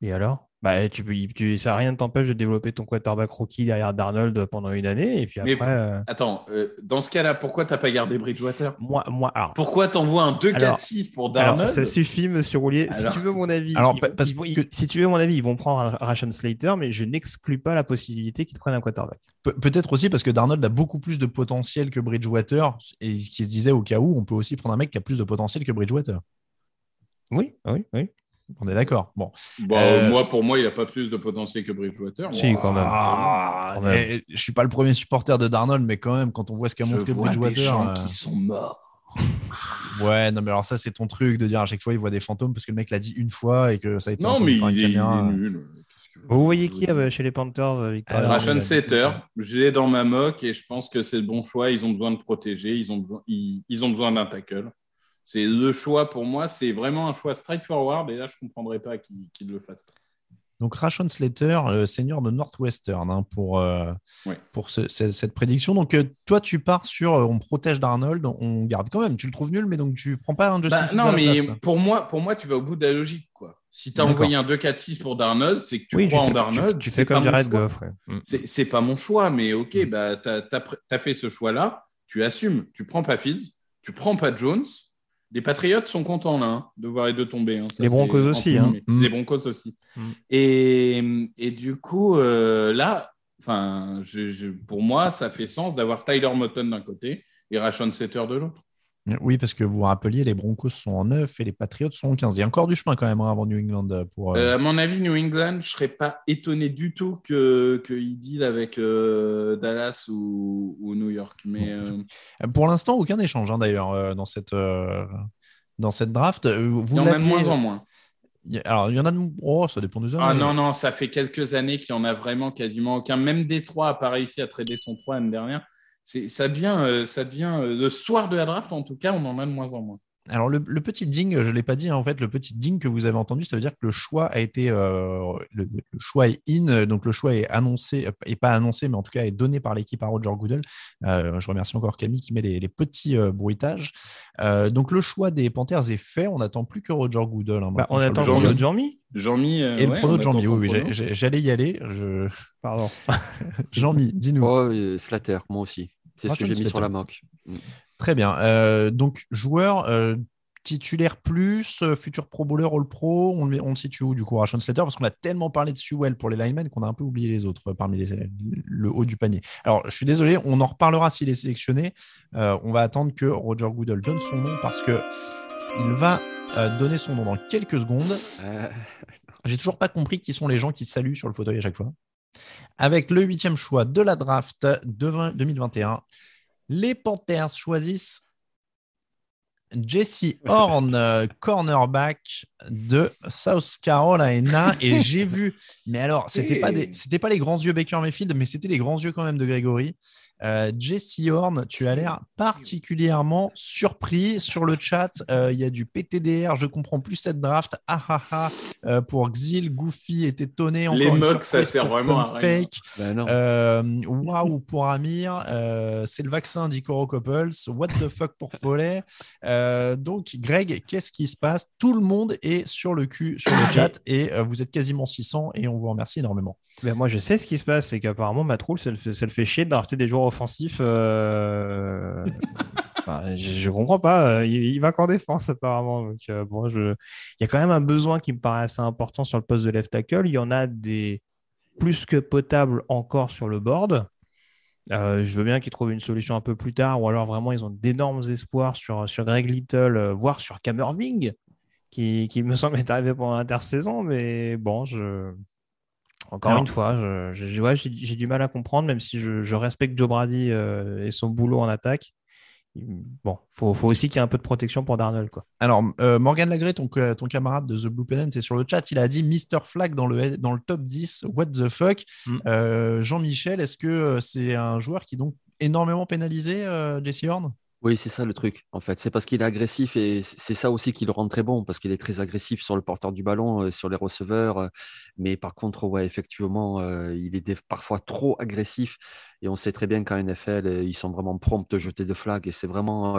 Et alors? Bah, tu peux, tu, ça rien ne t'empêche de développer ton quarterback rookie derrière Darnold pendant une année. Et puis après, euh, Attends, euh, dans ce cas-là, pourquoi tu n'as pas gardé Bridgewater? Moi, moi alors, Pourquoi t'envoies un 2-4-6 pour Darnold? Ça suffit, monsieur Roulier. si tu veux mon avis, alors, parce que... si tu veux mon avis, ils vont prendre un Ration Slater, mais je n'exclus pas la possibilité qu'ils prennent un quarterback. peut-être aussi parce que Darnold a beaucoup plus de potentiel que Bridgewater et qui se disait au cas où, on peut aussi prendre un mec qui a plus de potentiel que Bridgewater. Oui, oui, oui. On est d'accord. Bon. Bah, euh, moi, pour moi, il n'a pas plus de potentiel que Bridgewater. Si, quand même. Ah, je ne suis pas le premier supporter de Darnold, mais quand même, quand on voit ce qu'a montré Bridgewater. Des gens euh, qui sont morts. ouais, non, mais alors ça, c'est ton truc de dire à chaque fois, il voit des fantômes parce que le mec l'a dit une fois et que ça a été. Non, mais il, est, nul. Vous voyez qui euh, chez les Panthers, Victor Setter, je l'ai dans ma moque et je pense que c'est le bon choix. Ils ont besoin de protéger, ils ont besoin, ils ont besoin d'un tackle. C'est le choix pour moi, c'est vraiment un choix straightforward et là, je ne comprendrais pas qu'il ne le fasse pas. Donc Rashon Slater, le seigneur de Northwestern, hein, pour, euh, pour cette prédiction. Donc euh, toi, tu pars sur euh, on protège d'Arnold, on garde quand même. Tu le trouves nul, mais donc tu prends pas un Justin bah, Non, mais pour moi, pour moi, tu vas au bout de la logique. quoi. Si tu as envoyé un 2-4-6 pour Darnold, c'est que tu crois en Darnold. Tu, fais comme Jared Goff. Ouais. Mm. C'est pas mon choix, mais ok, mm. bah, tu as, fait ce choix-là, tu assumes. Tu prends pas Fields, tu prends pas Jones. Les Patriots sont contents là, hein, de voir les deux tomber. Hein. les Broncos aussi. Hein. Les Broncos aussi. Et, et, du coup, euh, là, je, pour moi, ça fait sens d'avoir Tyler Moton d'un côté et Rashon Setter de l'autre. Oui, parce que vous vous rappeliez, les Broncos sont en 9 et les Patriots sont en 15. Il y a encore du chemin quand même hein, avant New England. Euh, pour, euh, euh, à mon avis, New England, je ne serais pas étonné du tout qu'ils que deal avec Dallas ou, New York. Mais, Pour l'instant, aucun échange hein, d'ailleurs dans, cette, dans cette draft. Vous il y en a de moins en moins. Alors, il y en a de... Oh, ça dépend des années. Ah non, non, ça fait quelques années qu'il y en a vraiment quasiment aucun. Même Détroit n'a pas réussi à trader son 3 l'année dernière ça devient, euh, ça devient euh, le soir de la draft, en tout cas, on en a de moins en moins. Alors, le, petit ding, je ne l'ai pas dit, hein, en fait, le petit ding que vous avez entendu, ça veut dire que le choix a été. Euh, le, choix est in, donc le choix est annoncé, et pas annoncé, mais en tout cas est donné par l'équipe à Roger Goodell. je remercie encore Camille qui met les, petits bruitages. donc, le choix des Panthers est fait. On n'attend plus que Roger Goodell. Hein, bah, on attend Jean-Mi. Jean-Mi Jean-Mi. et le prono de Jean-Mi, oui, oui j'allais y aller. Je... Pardon. Jean-Mi, dis-nous. Oh, Slater, moi aussi. C'est ce que j'ai mis sur la moque. Très bien. Euh, donc, joueur euh, titulaire plus, euh, futur pro bowler, all pro, on, on le situe où du coup, Rashon Slater? Parce qu'on a tellement parlé de Sewell pour les linemen qu'on a un peu oublié les autres parmi le haut du panier. Alors, je suis désolé, on en reparlera s'il est sélectionné. on va attendre que Roger Goodell donne son nom parce que il va donner son nom dans quelques secondes. J'ai toujours pas compris qui sont les gens qui saluent sur le fauteuil à chaque fois. Avec le huitième choix de la draft de 2021, les Panthers choisissent Jesse Horn, cornerback de South Carolina. Et j'ai vu, mais alors, c'était pas, pas les grands yeux Baker Mayfield, mais c'était les grands yeux quand même de Grégory. Euh, Jesse Horn, tu as l'air particulièrement surpris sur le chat. Euh, il y a du PTDR, je comprends plus cette draft. Ah ah ah. Euh, pour Xil, Goofy est étonné. Les mocks, ça sert vraiment à fake. Ben waouh pour Amir. c'est le vaccin d'Icoro Couples. What the fuck pour Follet. donc, Greg, qu'est-ce qui se passe? Tout le monde est sur le cul sur le chat et vous êtes quasiment 600 et on vous remercie énormément. Ben moi, je sais ce qui se passe, c'est qu'apparemment, Matroul, ça, ça, le fait chier de drafter des joueurs offensif. Euh, je, ne comprends pas. Euh, il, va qu'en défense apparemment. Donc, euh, bon, je... Il y a quand même un besoin qui me paraît assez important sur le poste de left tackle. Il y en a des plus que potables encore sur le board. je veux bien qu'ils trouvent une solution un peu plus tard, ou alors vraiment ils ont d'énormes espoirs sur, sur Greg Little, voire sur Camerving, qui, qui me semble être arrivé pendant l'intersaison. Mais bon, je, encore une fois, j'ai du mal à comprendre, même si je, respecte Joe Brady euh, et son boulot en attaque. Bon, faut, faut aussi qu'il y ait un peu de protection pour Darnold. Quoi. Alors, euh, Morgan Lagré, ton, ton, camarade de The Blue Pennant, est sur le chat. Il a dit Mr. Flag dans le, dans le top 10. What the fuck? Mm. euh, Jean-Michel, est-ce que c'est un joueur qui est donc énormément pénalisé, Jesse Horn? Oui, c'est ça le truc, en fait. C'est parce qu'il est agressif et c'est ça aussi qui le rend très bon, parce qu'il est très agressif sur le porteur du ballon, euh, sur les receveurs. Euh, mais par contre, ouais, effectivement, euh, il est parfois trop agressif. Et on sait très bien qu'en NFL, ils sont vraiment prompts de jeter de flag. Et c'est vraiment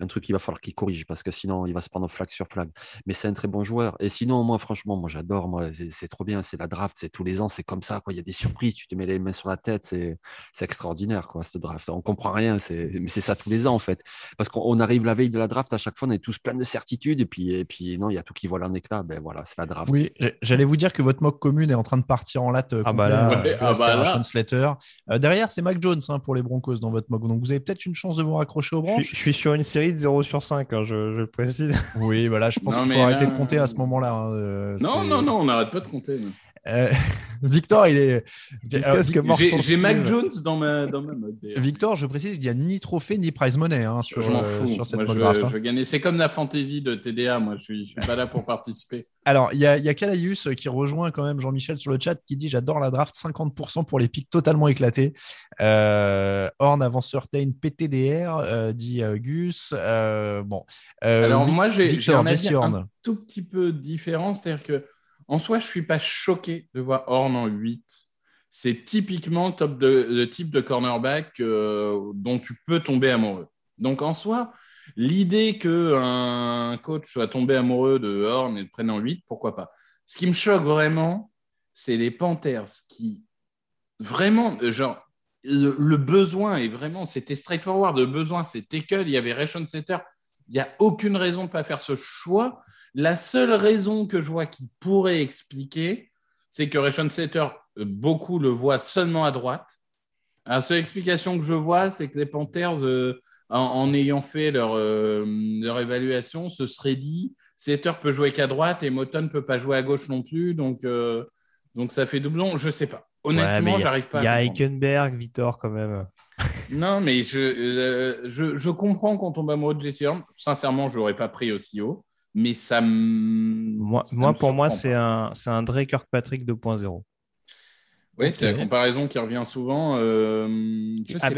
un truc qu'il va falloir qu'il corrige parce que sinon, il va se prendre flag sur flag. Mais c'est un très bon joueur. Et sinon, moi, franchement, moi, j'adore. Moi, c'est trop bien. C'est la draft. C'est tous les ans. C'est comme ça. Quoi. Il y a des surprises. Tu te mets les mains sur la tête. C'est extraordinaire, quoi, cette draft. On comprend rien. Mais c'est ça tous les ans, en fait. Parce qu'on arrive la veille de la draft. À chaque fois, on est tous pleins de certitudes. Et puis, et puis non, il y a tout qui vole en éclat. Ben voilà, c'est la draft. Oui, j'allais vous dire que votre mock commune est en train de partir en latte. Ah bah là, ah bah Slater. Euh, derrière, c'est Mac Jones hein, pour les Broncos dans votre mock. Donc, vous avez peut-être une chance de vous raccrocher aux branches. Je, je suis sur une série de 0 sur 5. Hein, je, le précise. Oui, voilà, je pense qu'il faut arrêter de compter à ce moment-là. Hein, euh, non, non, non, on n'arrête pas de compter. Euh, Victor, il est. J'ai Mac Jones dans ma, dans ma mode. Victor, je précise qu'il n'y a ni trophée ni prize money hein, sur, euh, sur, cette mode draft. Je, gagner. C'est comme la fantasy de TDA. Moi, je suis, suis pas là pour participer. Alors, il y a, y a Calaius qui rejoint quand même Jean-Michel sur le chat qui dit J'adore la draft, 50% pour les pics totalement éclatés. Euh, Horn avant Certain, PTDR, euh, dit Gus. bon. Alors, moi, j'ai un avis un tout petit peu différent. C'est-à-dire que en soi, je ne suis pas choqué de voir Horn en 8. C'est typiquement le type de cornerback euh, dont tu peux tomber amoureux. Donc en soi, L'idée qu'un coach soit tombé amoureux de Horn et de prenne en 8, pourquoi pas? Ce qui me choque vraiment, c'est les Panthers qui, vraiment, genre, le, besoin est vraiment, c'était straightforward, le besoin, c'est tackle, il y avait Rayshon Setter. Il n'y a aucune raison de ne pas faire ce choix. La seule raison que je vois qui pourrait expliquer, c'est que Rayshon Setter, euh, beaucoup le voient seulement à droite. La seule explication que je vois, c'est que les Panthers, euh, en, ayant fait leur, euh, leur évaluation, se seraient dit Setter peut jouer qu'à droite et Moton ne peut pas jouer à gauche non plus. Donc, donc ça fait doublon. Je ne sais pas. Honnêtement, j'arrive pas. Il y a Eikenberg, Vitor quand même. non, mais je, je, je, comprends quand on va amoureux de Jesse Horn. Sincèrement, je l'aurais pas pris aussi haut. Mais ça me. Moi, moi pour moi, c'est un, un Dre Kirkpatrick 2.0. Oui, c'est la comparaison qui revient souvent. Euh,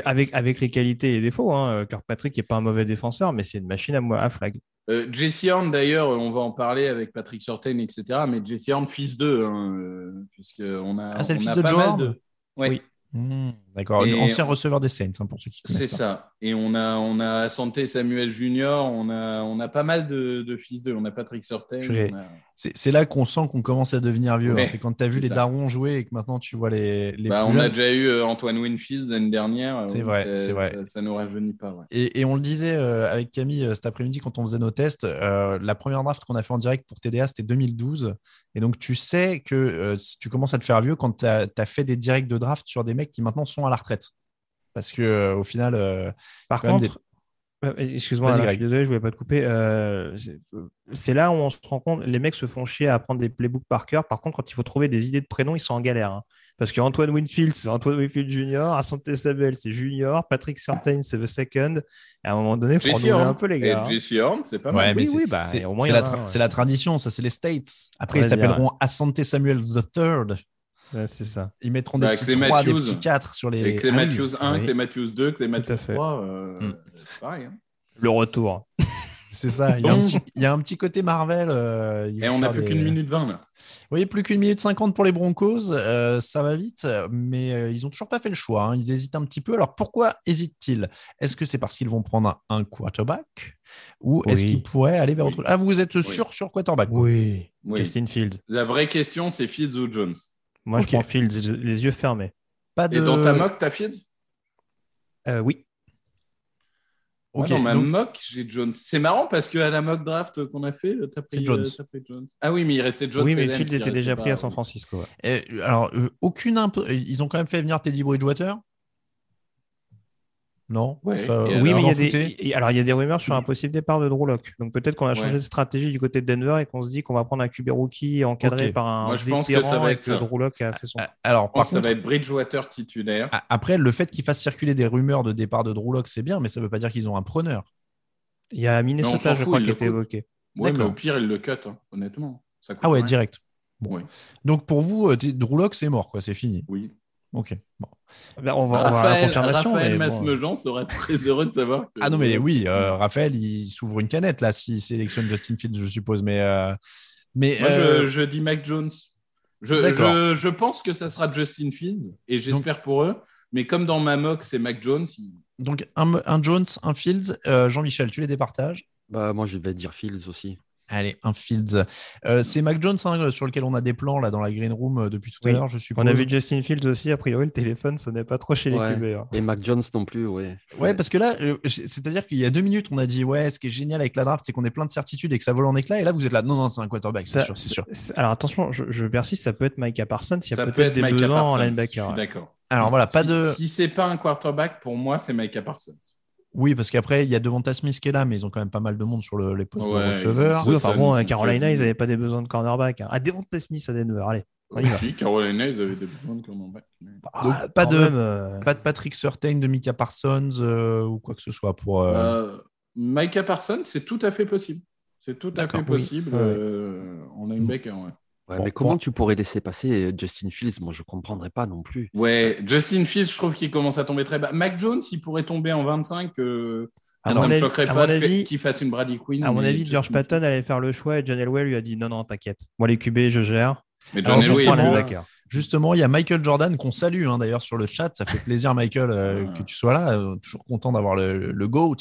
avec, avec, les qualités et les défauts. Hein. Kirkpatrick n'est pas un mauvais défenseur, mais c'est une machine à, à flag. Euh, Jesse Horn, d'ailleurs, on va en parler avec Patrick Sorten, etc. Mais Jesse Horn, fils d'eux, hein, euh, puisqu'on a, ah, c'est le fils de Mal de... Oui. Hmm, d'accord, ancien receveur des Saints, hein, pour ceux qui connaissent. C'est ça. Et on a, on a Santé Samuel Junior, on a, on a pas mal de, fils d'eux. On a Patrick Sorten. C'est là qu'on sent qu'on commence à devenir vieux. Hein. C'est quand tu as vu les darons jouer et que maintenant tu vois les. les bah, on a déjà eu euh, Antoine Winfield l'année dernière. C'est vrai, c'est vrai. Ça, ne nous rajeunit pas. Et, on le disait euh, avec Camille euh, cet après-midi quand on faisait nos tests. la première draft qu'on a fait en direct pour TDA, c'était 2012. Et donc tu sais que si tu commences à te faire vieux quand tu as, as, fait des directs de draft sur des mecs qui maintenant sont à la retraite. Parce que au final. Par contre. Euh, excuse-moi, je suis désolé, je voulais pas te couper. Euh, c'est là où on se rend compte, les mecs se font chier à apprendre des playbooks par cœur. Par contre, quand il faut trouver des idées de prénoms, ils sont en galère. Hein. Parce qu'Antoine Winfield, c'est Antoine Winfield Junior, Asante Sabel, c'est Junior, Patrick Certain, c'est the second. Et à un moment donné, il faut renouveler un peu les gars. Et Jesse Horn, c'est pas mal. oui, oui, bah, c'est la, la, tradition, ça c'est les States. Après, ils s'appelleront Asante Samuel III. Ouais, c'est ça. Ils mettront des petits 3, des petits 4 sur les. Clé ah, Matthews 1, Clé Matthews 2, Clé Matthews 3. Euh, mm. pareil. Hein. Le retour. c'est ça. Il y, a un petit, il y, a un petit, côté Marvel. Euh, Et on n'a plus qu'une minute 20 là. Oui, plus qu'une minute 50 pour les Broncos. Euh, ça va vite, mais euh, ils n'ont toujours pas fait le choix. Hein. Ils hésitent un petit peu. Alors pourquoi hésitent-ils? Est-ce que c'est parce qu'ils vont prendre un, quarterback ou est-ce qu'ils pourraient aller vers autre Ah, vous êtes sûr sur quarterback oui. Justin Fields. La vraie question, c'est Fields ou Jones? Moi, je prends Fields, les yeux fermés. Pas de... Et dans ta mock, t'as Fields euh, Oui. Okay, dans ma mock, j'ai Jones. C'est marrant parce qu'à la mock draft qu'on a fait, t'as pris, Jones. Euh, pris Jones. Ah oui, mais il restait Jones. Oui, mais Fields était déjà pris à San Francisco. alors, euh, aucune Ils ont quand même fait venir Teddy Bridgewater? Non Oui, mais il y, a des... alors, il y a des rumeurs sur un possible départ de Drew Locke. Donc peut-être qu'on a changé de stratégie du côté de Denver et qu'on se dit qu'on va prendre un QB rookie encadré par un Moi, je pense que ça va être que Drew Locke a fait son. Alors, par ça va être Bridgewater titulaire. Après, le fait qu'il fasse circuler des rumeurs de départ de Drew Locke, c'est bien, mais ça ne veut pas dire qu'ils ont un preneur. Il y a Minnesota, je crois, qui a été évoqué. Ouais, mais au pire, il le cut, hein, honnêtement. ah ouais, direct. Bon. Donc pour vous, euh, Drew Locke, c'est mort, quoi, c'est fini. Oui. Ok. Bon. Ben, on va, Raphaël, la confirmation. Raphaël Masmejean serait très heureux de savoir. Que... Ah non, mais oui, euh, Raphaël, il s'ouvre une canette là s'il sélectionne Justin Fields, je suppose. Mais, euh... mais Moi, euh... je, je, dis Mac Jones. Je, je, je, pense que ça sera Justin Fields et j'espère pour eux. Mais comme dans ma mock, c'est Mac Jones. Il... Donc un, un, Jones, un Fields. Euh, Jean-Michel, tu les départages? Bah, Moi, je vais dire Fields aussi. Allez, un Fields. Euh, c'est Mac Jones hein, sur lequel on a des plans là dans la green room euh, depuis tout à l'heure, je suppose. On a vu Justin Fields aussi. A priori, le téléphone, ça n'est pas trop chez les QB. Hein. Et Mac Jones non plus, ouais. Ouais, parce que là, euh, c'est-à-dire qu'il y a deux minutes, on a dit ouais, ce qui est génial avec la draft, c'est qu'on est plein de certitudes et que ça vole en éclat. Et là, vous êtes là, non, non, c'est un quarterback, c'est sûr, Alors attention, je, persiste, ça peut être Micah Parsons. Il y a peut-être des besoins en linebacker. D'accord. Alors voilà, pas de. Si c'est pas un quarterback, pour moi, c'est Micah Parsons. Oui, parce qu'après, il y a Devonta Smith qui est là, mais ils ont quand même pas mal de monde sur le, les postes de receveurs. Oui, enfin bon, Carolina, ils n'avaient pas des besoins de cornerback. Hein. Ah, Devonta Smith à Denver, allez. Oui, Carolina, ils avaient des besoins de cornerback. Bah, pas, de, euh, pas de Patrick Surtain, de Micah Parsons euh, ou quoi que ce soit pour. Euh... euh Micah Parsons, c'est tout à fait possible. C'est tout à fait possible. on a une bec, ouais. Ouais, mais comment tu pourrais laisser passer euh, Justin Fields? Moi, je ne comprendrais pas non plus. Ouais, Justin Fields, je trouve qu'il commence à tomber très bas. Mac Jones, il pourrait tomber en 25. Euh, ça ne me choquerait pas qu'il fasse une Brady Quinn. À mon avis, George Patton allait faire le choix et John Elway lui a dit non, non, t'inquiète. Moi, les QB, je gère. Mais John Elway, Justement, il y a Michael Jordan qu'on salue hein, d'ailleurs sur le chat. Ça fait plaisir, Michael, euh, que tu sois là. Euh, toujours content d'avoir le, le, GOAT.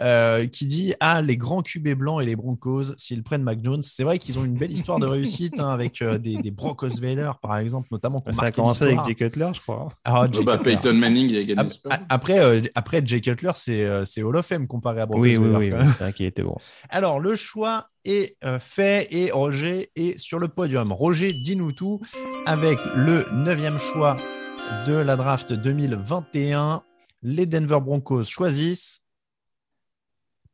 Euh, qui dit Ah, les grands QB blancs et les Broncos, s'ils prennent Mac Jones, c'est vrai qu'ils ont une belle histoire de réussite hein, avec des, des, Broncos Valor, par exemple, notamment. Ça a commencé avec Jay Cutler, je crois. Ah, oh, bah, Peyton Manning, il a gagné Après, après Jay Cutler, c'est Hall of Fame comparé à Broncos Oui, oui, oui, c'est vrai qu'il était bon. Alors, le choix est fait et Roger est sur le podium. Roger, dis-nous tout avec le neuvième choix de la draft 2021. Les Denver Broncos choisissent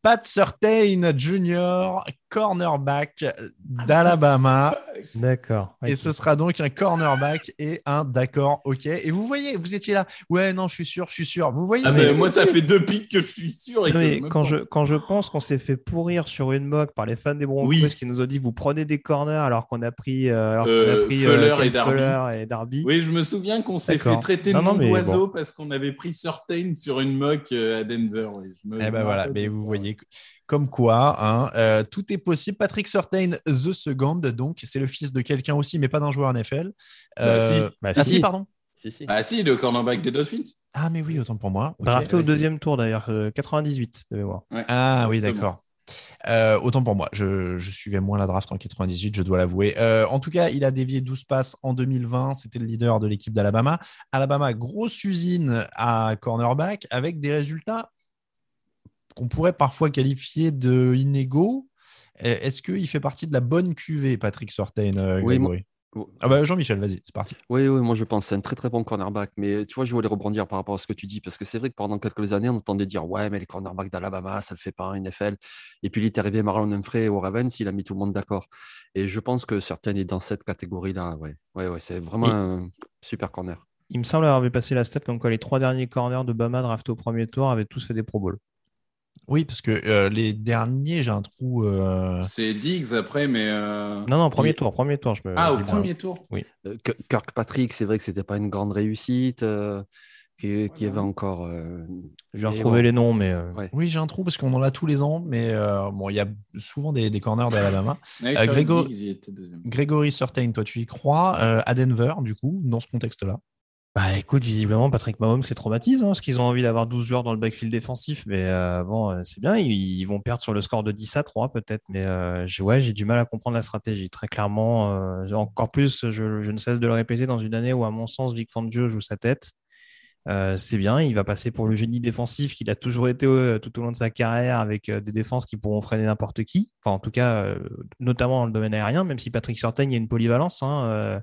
Pat Surtain Jr., cornerback d'Alabama. D'accord. Et ce sera donc un cornerback et un d'accord, ok. Et vous voyez, vous étiez là. Ouais, non, je suis sûr, je suis sûr. Vous voyez. Ah moi, ça fait deux pics que je suis sûr. Et quand, je, quand je pense qu'on s'est fait pourrir sur une moque par les fans des Broncos qui nous ont dit vous prenez des corners alors qu'on a pris, euh, alors euh, pris euh, et, Darby. Oui, je me souviens qu'on s'est fait traiter de nom d'oiseau parce qu'on avait pris Surtain sur une moque à Denver. eh ben voilà, mais vous voyez. Comme quoi, hein, euh, tout est possible. Patrick Surtain, The Second, donc, c'est le fils de quelqu'un aussi, mais pas d'un joueur NFL. Bah, si. Euh, bah, ah, si. pardon. Si, si. Ah si, le cornerback des Dolphins. Ah mais oui, autant pour moi. Okay. Drafté au deuxième tour d'ailleurs, 98 euh, de mémoire. ah oui, d'accord. autant pour moi, je, suivais moins la draft en 98, je dois l'avouer. en tout cas, il a dévié 12 passes en 2020. C'était le leader de l'équipe d'Alabama. Alabama, grosse usine à cornerback avec des résultats qu'on pourrait parfois qualifier de inégaux. Est-ce qu'il fait partie de la bonne cuvée, Patrick Sortain euh, Oui, ah bah Jean-Michel, vas-y, c'est parti. Oui, oui, moi je pense que c'est un très très bon cornerback. Mais tu vois, je voulais rebondir par rapport à ce que tu dis, parce que c'est vrai que pendant quelques années, on entendait dire Ouais, mais les cornerbacks d'Alabama, ça ne le fait pas en NFL. Et puis il est arrivé Marlon Humphrey au Ravens, il a mis tout le monde d'accord. Et je pense que certains est dans cette catégorie-là. Ouais, ouais, ouais c'est vraiment un super corner. Il me semble avoir passé la stat comme quoi les trois derniers corners de Bama draftés au premier tour avaient tous fait des Pro Bowl. Oui, parce que euh, les derniers, j'ai un trou. Euh, c'est Diggs après, mais. Euh, non, non, premier tour, premier tour. Je me... Ah, au premier tour Oui. Kirkpatrick, c'est vrai que c'était pas une grande réussite. Qui, qui, avait encore. J'ai retrouvé les noms, mais. Oui, j'ai un trou parce qu'on en a tous les ans, mais bon, il y a souvent des, des corners d'Alabama. Grégory Surtain, toi, tu y crois à Denver, du coup, dans ce contexte-là? Bah écoute, visiblement, Patrick Mahomes les traumatise, hein, parce qu'ils ont envie d'avoir 12 joueurs dans le backfield défensif, mais euh, bon, euh, c'est bien, ils, vont perdre sur le score de 10 à 3 peut-être, mais euh, ouais, j'ai du mal à comprendre la stratégie, très clairement. encore plus, je, ne cesse de le répéter, dans une année où, à mon sens, Vic Fangio joue sa tête, c'est bien, il va passer pour le génie défensif qu'il a toujours été tout au long de sa carrière, avec des défenses qui pourront freiner n'importe qui, enfin en tout cas, notamment dans le domaine aérien, même si Patrick y a une polyvalence. Hein,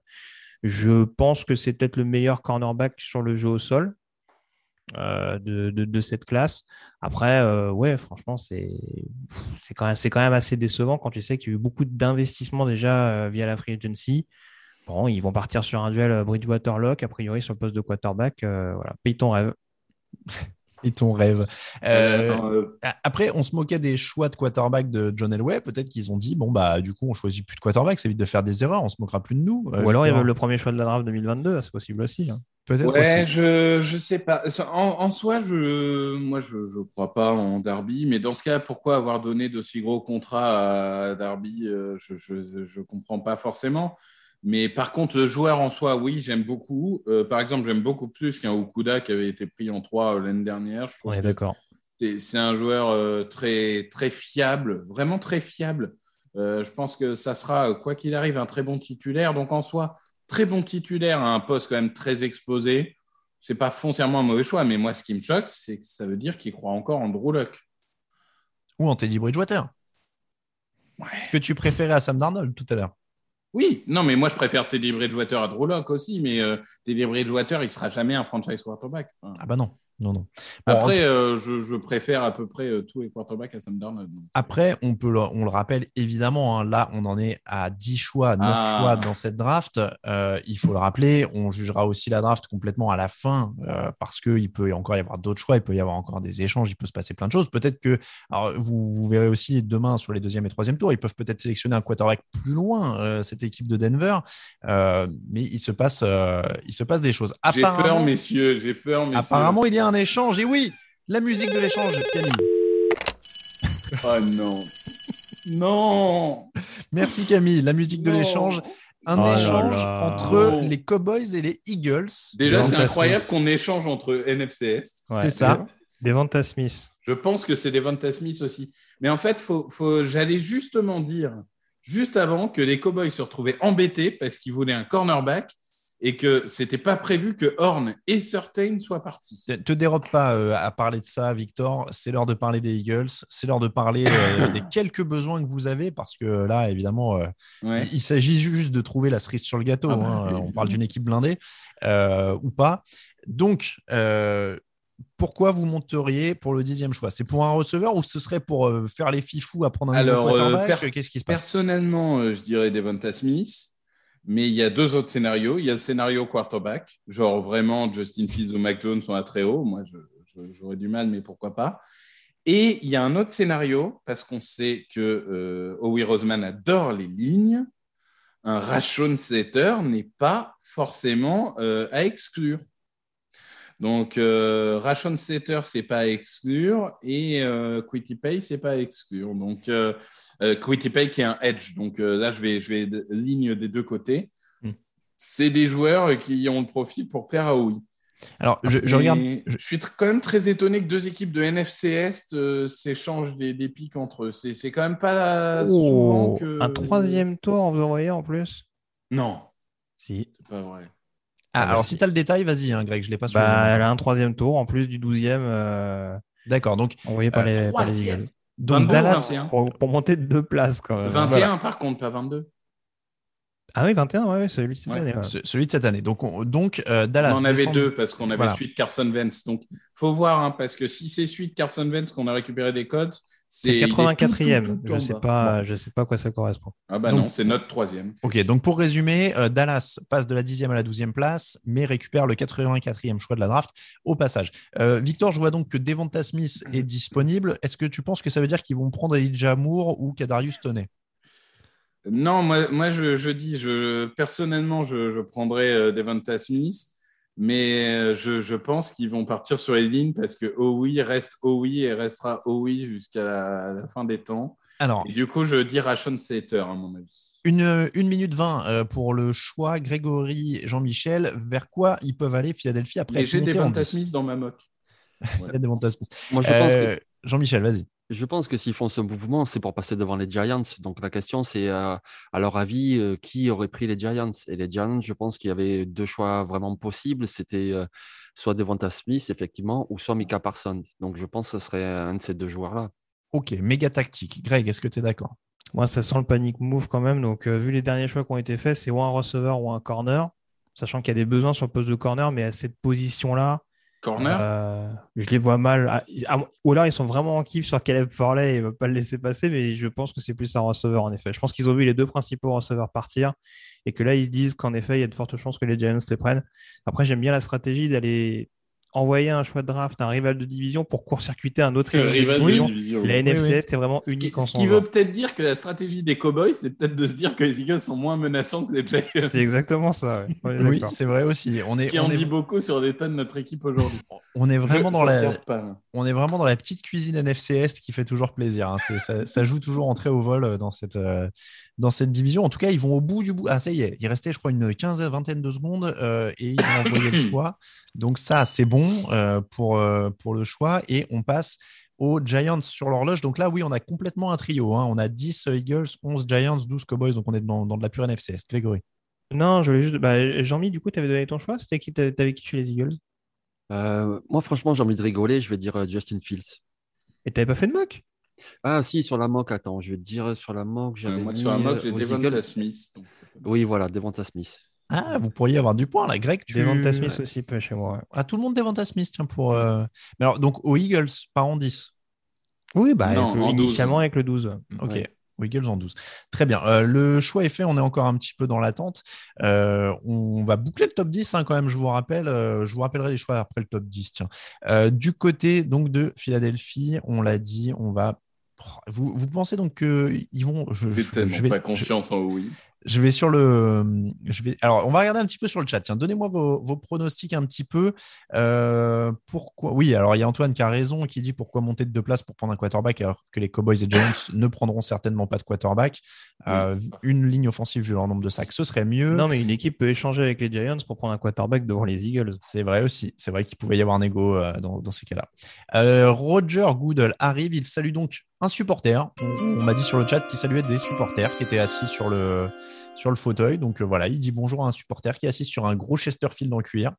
je pense que c'est peut-être le meilleur cornerback sur le jeu au sol euh, de, cette classe. Après, euh, ouais, franchement, c'est quand, même, quand même assez décevant quand tu sais qu'il y a eu beaucoup d'investissements déjà euh, via la free agency. Bon, ils vont partir sur un duel Bridgewater-Lock, a priori sur le poste de quarterback. voilà, paye ton rêve. Et ton rêve. Euh, euh, après, on se moquait des choix de quarterback de John Elway. Peut-être qu'ils ont dit bon bah du coup on choisit plus de quarterback, ça évite de faire des erreurs, on se moquera plus de nous. Ou alors ils veulent le premier choix de la draft 2022, c'est possible aussi. Hein. Peut-être. Ouais, je je sais pas. En, soi, je moi je je crois pas en Darby, mais dans ce cas, pourquoi avoir donné d'aussi gros contrats à Darby? Euh, Je je je comprends pas forcément. Mais par contre, le joueur en soi, oui, j'aime beaucoup. Euh, par exemple, j'aime beaucoup plus qu'un Okuda qui avait été pris en 3 euh, l'année dernière. Oui, d'accord. C'est un joueur euh, très, très fiable, vraiment très fiable. je pense que ça sera, quoi qu'il arrive, un très bon titulaire. Donc en soi, très bon titulaire à un poste quand même très exposé. C'est pas foncièrement un mauvais choix, mais moi, ce qui me choque, c'est que ça veut dire qu'il croit encore en Drew Luck. Ou en Teddy Bridgewater. Ouais. Que tu préférais à Sam Darnold tout à l'heure. Oui, non, mais moi je préfère Teddy Bridgewater à Drew aussi, mais euh, Teddy Bridgewater, il sera jamais un franchise quarterback. ah bah non. Non, non. Après, euh, je, préfère à peu près euh, tous les quarterbacks à Sam Darnold. Après, on, peut le, on le rappelle évidemment, hein, là, on en est à 10 choix, 9 ah. choix dans cette draft. Euh, il faut le rappeler, on jugera aussi la draft complètement à la fin parce qu'il peut encore y avoir d'autres choix, il peut y avoir encore des échanges, il peut se passer plein de choses. Peut-être que, alors, vous, vous, verrez aussi demain sur les deuxième et troisième tours, ils peuvent peut-être sélectionner un quarterback plus loin, cette équipe de Denver. mais il se, passe, il se passe des choses. J'ai peur, messieurs, j'ai peur, messieurs. Apparemment, il y a un échange. Et oui, la musique de l'échange, Camille. Oh non. Non. Merci Camille. La musique de l'échange un oh échange entre oh. les Cowboys et les Eagles. Déjà, c'est incroyable qu'on échange entre NFC Est. c'est ça. Devonta Smith. Je pense que c'est Devonta Smith aussi. Mais en fait, faut, faut, j'allais justement dire, juste avant, que les Cowboys se retrouvaient embêtés parce qu'ils voulaient un cornerback et que c'était pas prévu que Horn et Certain soient partis. Te, te dérobe pas euh, à parler de ça, Victor. C'est l'heure de parler des Eagles. C'est l'heure de parler euh, des quelques besoins que vous avez parce que là, évidemment, euh, il, s'agit juste de trouver la cerise sur le gâteau. Ah bah, hein. On parle d'une équipe blindée ou pas. Donc, pourquoi vous monteriez pour le dixième choix? C'est pour un receveur ou ce serait pour faire les fifous à prendre un Alors, Qu'est-ce qui se passe? Personnellement, je dirais Devonta Smith. Mais il y a deux autres scénarios. Il y a le scénario quarterback, genre vraiment Justin Fields ou Mac Jones sont à très haut. Moi, j'aurais du mal, mais pourquoi pas. Et il y a un autre scénario, parce qu'on sait que euh, Howie Roseman adore les lignes. Un Rashon Setter n'est pas forcément euh, à exclure. Donc, euh, Rashon Setter, c'est pas à exclure et euh, Quitty Pay, c'est pas à exclure. Donc, euh, euh Quitty Pay qui est un edge. Donc là, je vais, je vais ligne des deux côtés. Hmm. C'est des joueurs qui ont le profil pour plaire à oui. Alors, je, regarde. Je... suis quand même très étonné que deux équipes de NFC Est s'échangent des, des, pics entre eux. C'est quand même pas oh, souvent que. Un troisième tour, vous envoyez en plus? Non. Si. C'est pas vrai. Ah, alors, si tu as le détail, vas-y, hein, Greg, je ne l'ai pas bah, Elle a un troisième tour en plus du douzième. Euh... D'accord, donc. Envoyé par, euh, les, par les Eagles. Donc Dallas. Pour, pour, monter de deux places quand même. 21 par contre, pas 22. Ah oui, 21, ouais, celui de cette année. Celui de cette année. Donc, donc euh, Dallas. On en avait deux parce qu'on avait voilà. suite Carson Wentz. Donc, faut voir, hein, parce que si c'est suite Carson Wentz qu'on a récupéré des codes, c'est 84e. je sais pas, je sais pas à quoi ça correspond. Ah bah non, c'est notre troisième. Ok, donc pour résumer, euh, Dallas passe de la 10e à la 12e place, mais récupère le 84e choix de la draft au passage. Euh, Victor, je vois donc que Devonta Smith est disponible. Est-ce que tu penses que ça veut dire qu'ils vont prendre Elijah Moore ou Kadarius Toney? Non, moi, moi je, je, dis, je, personnellement, je, je prendrais euh, Devonta Smith. Mais euh, je, je pense qu'ils vont partir sur les lignes parce que oui reste oui et restera oui jusqu'à la, fin des temps. Alors, et du coup, je dis Rashon Sater, à mon avis. Une, une minute 20 euh, pour le choix. Grégory, Jean-Michel, vers quoi ils peuvent aller Philadelphie après J'ai des Smith dans ma moque. Ouais. des Smith. Moi, je pense que... Jean-Michel, vas-y. Je pense que s'ils font ce mouvement, c'est pour passer devant les Giants. Donc la question, c'est euh, à leur avis, euh, qui aurait pris les Giants? Et les Giants, je pense qu'il y avait deux choix vraiment possibles. C'était euh, soit Devonta Smith, effectivement, ou soit Mika Parsons. Donc je pense que ce serait un de ces deux joueurs-là. Ok, méga tactique. Greg, est-ce que tu es d'accord? Moi, ça sent le panic move quand même. Donc vu les derniers choix qui ont été faits, c'est ou un receveur ou un corner. Sachant qu'il y a des besoins sur le poste de corner, mais à cette position-là, Corner? Euh, Je les vois mal. Ah, ah, ou alors ils sont vraiment en kiff sur Caleb Farley et ne veulent pas le laisser passer, mais je pense que c'est plus un receveur en effet. Je pense qu'ils ont vu les deux principaux receveurs partir et que là ils se disent qu'en effet il y a de fortes chances que les Giants les prennent. Après, j'aime bien la stratégie d'aller envoyer un choix de draft à un rival de division pour court-circuiter un autre rival de division. La NFC est vraiment unique en Ce qui veut peut-être dire que la stratégie des Cowboys, c'est peut-être de se dire que les Eagles sont moins menaçants que les Players. C'est exactement ça. oui, c'est vrai aussi. On est, Ce qui on en est... dit beaucoup sur l'état de notre équipe aujourd'hui. On est vraiment dans la, on est vraiment dans la petite cuisine NFC Est qui fait toujours plaisir. Hein. Ça, ça, joue toujours en très haut vol euh, dans cette, euh, dans cette division. En tout cas, ils vont au bout du bout. Ah, ça y est, il restait, je crois, une quinzaine, vingtaine de secondes euh, et ils ont envoyé le choix. Donc ça, c'est bon euh, pour, euh, pour le choix. Et on passe aux Giants sur l'horloge. Donc là, oui, on a complètement un trio. Hein. On a 10 Eagles, 11 Giants, 12 Cowboys. Donc on est dans, dans de la pure NFC Est. Grégory. Non, je voulais juste. Bah, Jean-Mi, du coup, tu avais donné ton choix? C'était qui T'avais qui chez les Eagles? Moi, franchement, j'ai envie de rigoler. Je vais dire Justin Fields. Et t'avais pas fait de mock? Ah si, sur la mock, attends, je vais te dire sur la mock, j'avais moi, sur la mock, j'ai Devonta Smith. Oui, voilà, Devonta Smith. Ah, vous pourriez avoir du point, la Grec. Tu... Devonta Smith aussi peut chez moi. Ah, tout le monde Devonta Smith, tiens, pour... Euh, mais alors, donc, aux Eagles, pas en 10 Oui, bah, initialement avec le 12. Ok. Ouais. Eagles en 12. Très bien. Euh, le choix est fait. On est encore un petit peu dans l'attente. Euh, on va boucler le top 10 hein, quand même. Je vous rappelle. Euh, je vous rappellerai les choix après le top 10. Tiens. Euh, du côté donc de Philadelphie, on l'a dit, on va vous, vous, pensez donc qu'ils vont. Je, je, je vais, pas confiance en oui. Je vais sur le. Je vais... Alors, on va regarder un petit peu sur le chat. Tiens, donnez-moi vos, pronostics un petit peu. Euh, pourquoi Oui, alors il y a Antoine qui a raison, qui dit pourquoi monter de deux places pour prendre un quarterback alors que les Cowboys et Giants ne prendront certainement pas de quarterback. Euh, une ligne offensive vu leur nombre de sacs, ce serait mieux. Non, mais une équipe peut échanger avec les Giants pour prendre un quarterback devant les Eagles. C'est vrai aussi. C'est vrai qu'il pouvait y avoir un ego euh, dans, ces cas-là. Roger Goodell arrive. Il salue donc un supporter. On, m'a dit sur le chat qu'il saluait des supporters qui étaient assis sur le, sur le fauteuil. Donc euh, voilà, il dit bonjour à un supporter qui est assis sur un gros Chesterfield en cuir.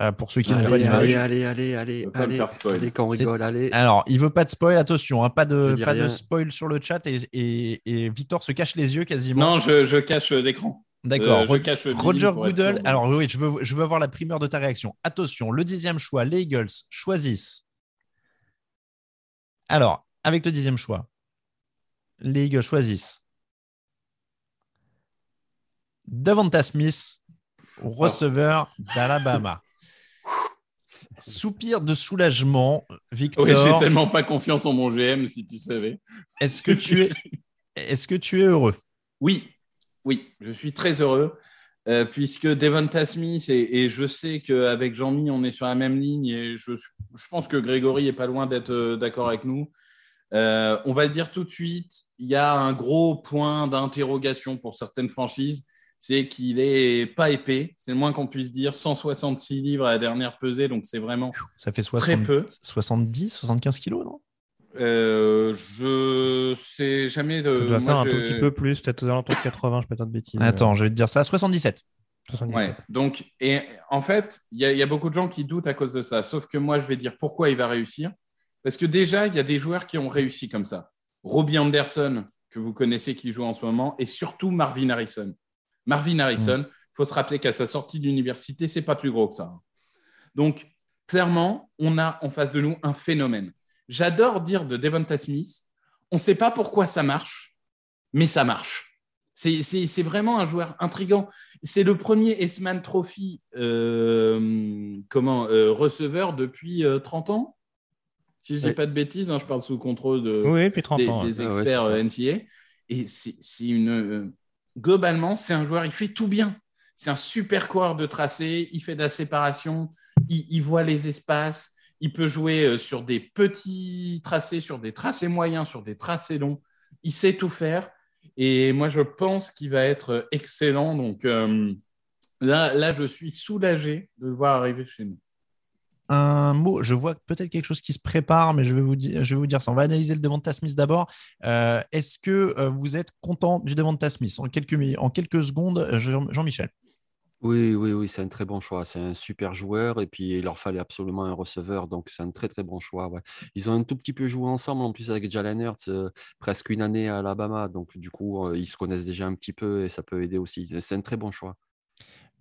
Euh, pour ceux qui n'ont pas d'image. Allez, allez, allez, allez, allez, qu'on rigole, allez. Alors, il veut pas de spoil, attention, hein, pas, de, pas de spoil sur le chat et, et, Victor se cache les yeux quasiment. Non, je, je cache l'écran. D'accord. Euh, Roger Goodell. Alors oui, je veux, je veux avoir la primeur de ta réaction. Attention, le dixième choix, les Eagles choisissent. Alors, avec le dixième choix, les Eagles choisissent Devonta Smith, receveur d'Alabama. Soupir de soulagement, Victor. Oui, j'ai tellement pas confiance en mon GM, si tu savais. Est-ce que tu es, est-ce que tu es heureux? Oui, oui, je suis très heureux. Euh, puisque Devonta Smith, et, je sais qu'avec Jean-Mi, on est sur la même ligne, et je, je pense que Grégory est pas loin d'être euh, d'accord avec nous. Euh, on va le dire tout de suite, il y a un gros point d'interrogation pour certaines franchises, c'est qu'il est pas épais, c'est le moins qu'on puisse dire, 166 livres à la dernière pesée, donc c'est vraiment ça fait très peu. 70, 75 kilos, non? Euh, je sais jamais de. Ça doit faire un tout petit peu plus, peut-être aux alentours de 80, je peux pas de bêtises. Attends, je vais te dire ça, 77. Ouais, donc, et en fait, il y, y, a beaucoup de gens qui doutent à cause de ça. Sauf que moi, je vais dire pourquoi il va réussir. Parce que déjà, il y a des joueurs qui ont réussi comme ça. Robbie Anderson, que vous connaissez, qui joue en ce moment, et surtout Marvin Harrison. Marvin Harrison, il faut se rappeler qu'à sa sortie d'université, c'est pas plus gros que ça. Donc, clairement, on a en face de nous un phénomène. J'adore dire de Devonta Smith, on ne sait pas pourquoi ça marche, mais ça marche. C'est vraiment un joueur intrigant. C'est le premier S-Man Trophy euh, comment, euh, receveur depuis 30 euh, ans? Si je dis pas de bêtises, hein, je parle sous contrôle de, des, ah experts NCA. Et c'est une. Euh, globalement, c'est un joueur, il fait tout bien. C'est un super coureur de tracé, il fait de la séparation, il, voit les espaces, il peut jouer euh, sur des petits tracés, sur des tracés moyens, sur des tracés longs. Il sait tout faire. Et moi, je pense qu'il va être excellent. Donc euh, là, là, je suis soulagé de le voir arriver chez nous un mot. Je vois peut-être quelque chose qui se prépare, mais je vais vous dire, je vais vous dire ça. On va analyser le Devonta Smith d'abord. Euh, est-ce que euh, vous êtes content du Devonta Smith? En quelques, en quelques secondes, Jean-Michel oui, oui, oui, c'est un très bon choix. C'est un super joueur et puis il leur fallait absolument un receveur, donc c'est un très très bon choix. Ils ont un tout petit peu joué ensemble en plus avec Jalen Hurts, euh, presque une année à Alabama, donc du coup ils se connaissent déjà un petit peu et ça peut aider aussi. C'est un très bon choix.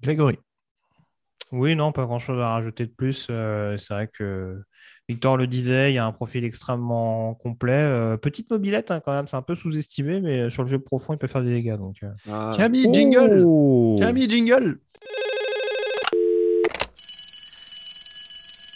Grégory. Oui, non, pas grand-chose à rajouter de plus. Euh, c'est vrai que Victor le disait, il y a un profil extrêmement complet. Euh, petite mobilette hein, quand même, c'est un peu sous-estimé, mais sur le jeu profond, il peut faire des dégâts. Donc, euh. ah. Camille Jingle oh Camille Jingle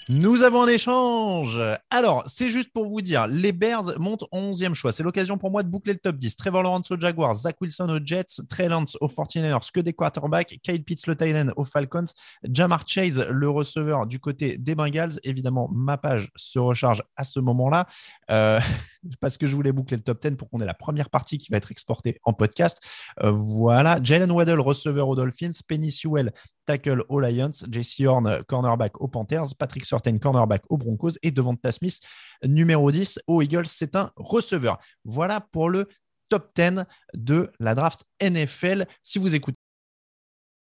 Nous avons un échange. Alors, c'est juste pour vous dire, les Bears montent 11e choix. C'est l'occasion pour moi de boucler le top 10. Trevor Lawrence aux Jaguars, Zach Wilson aux Jets, Trey Lance aux 49ers, que des quarterbacks, Kyle Pitts le Thailand aux Falcons, Jamar Chase le receveur du côté des Bengals. Évidemment, ma page se recharge à ce moment-là euh, parce que je voulais boucler le top 10 pour qu'on ait la première partie qui va être exportée en podcast. Euh, voilà, Jalen Waddle receveur aux Dolphins, Penny Sewell tackle aux Lions, JC Horn cornerback aux Panthers, Patrick Surtain cornerback aux Broncos et Devonta Smith numéro 10 aux Eagles. C'est un receveur. Voilà pour le top 10 de la draft NFL. Si vous écoutez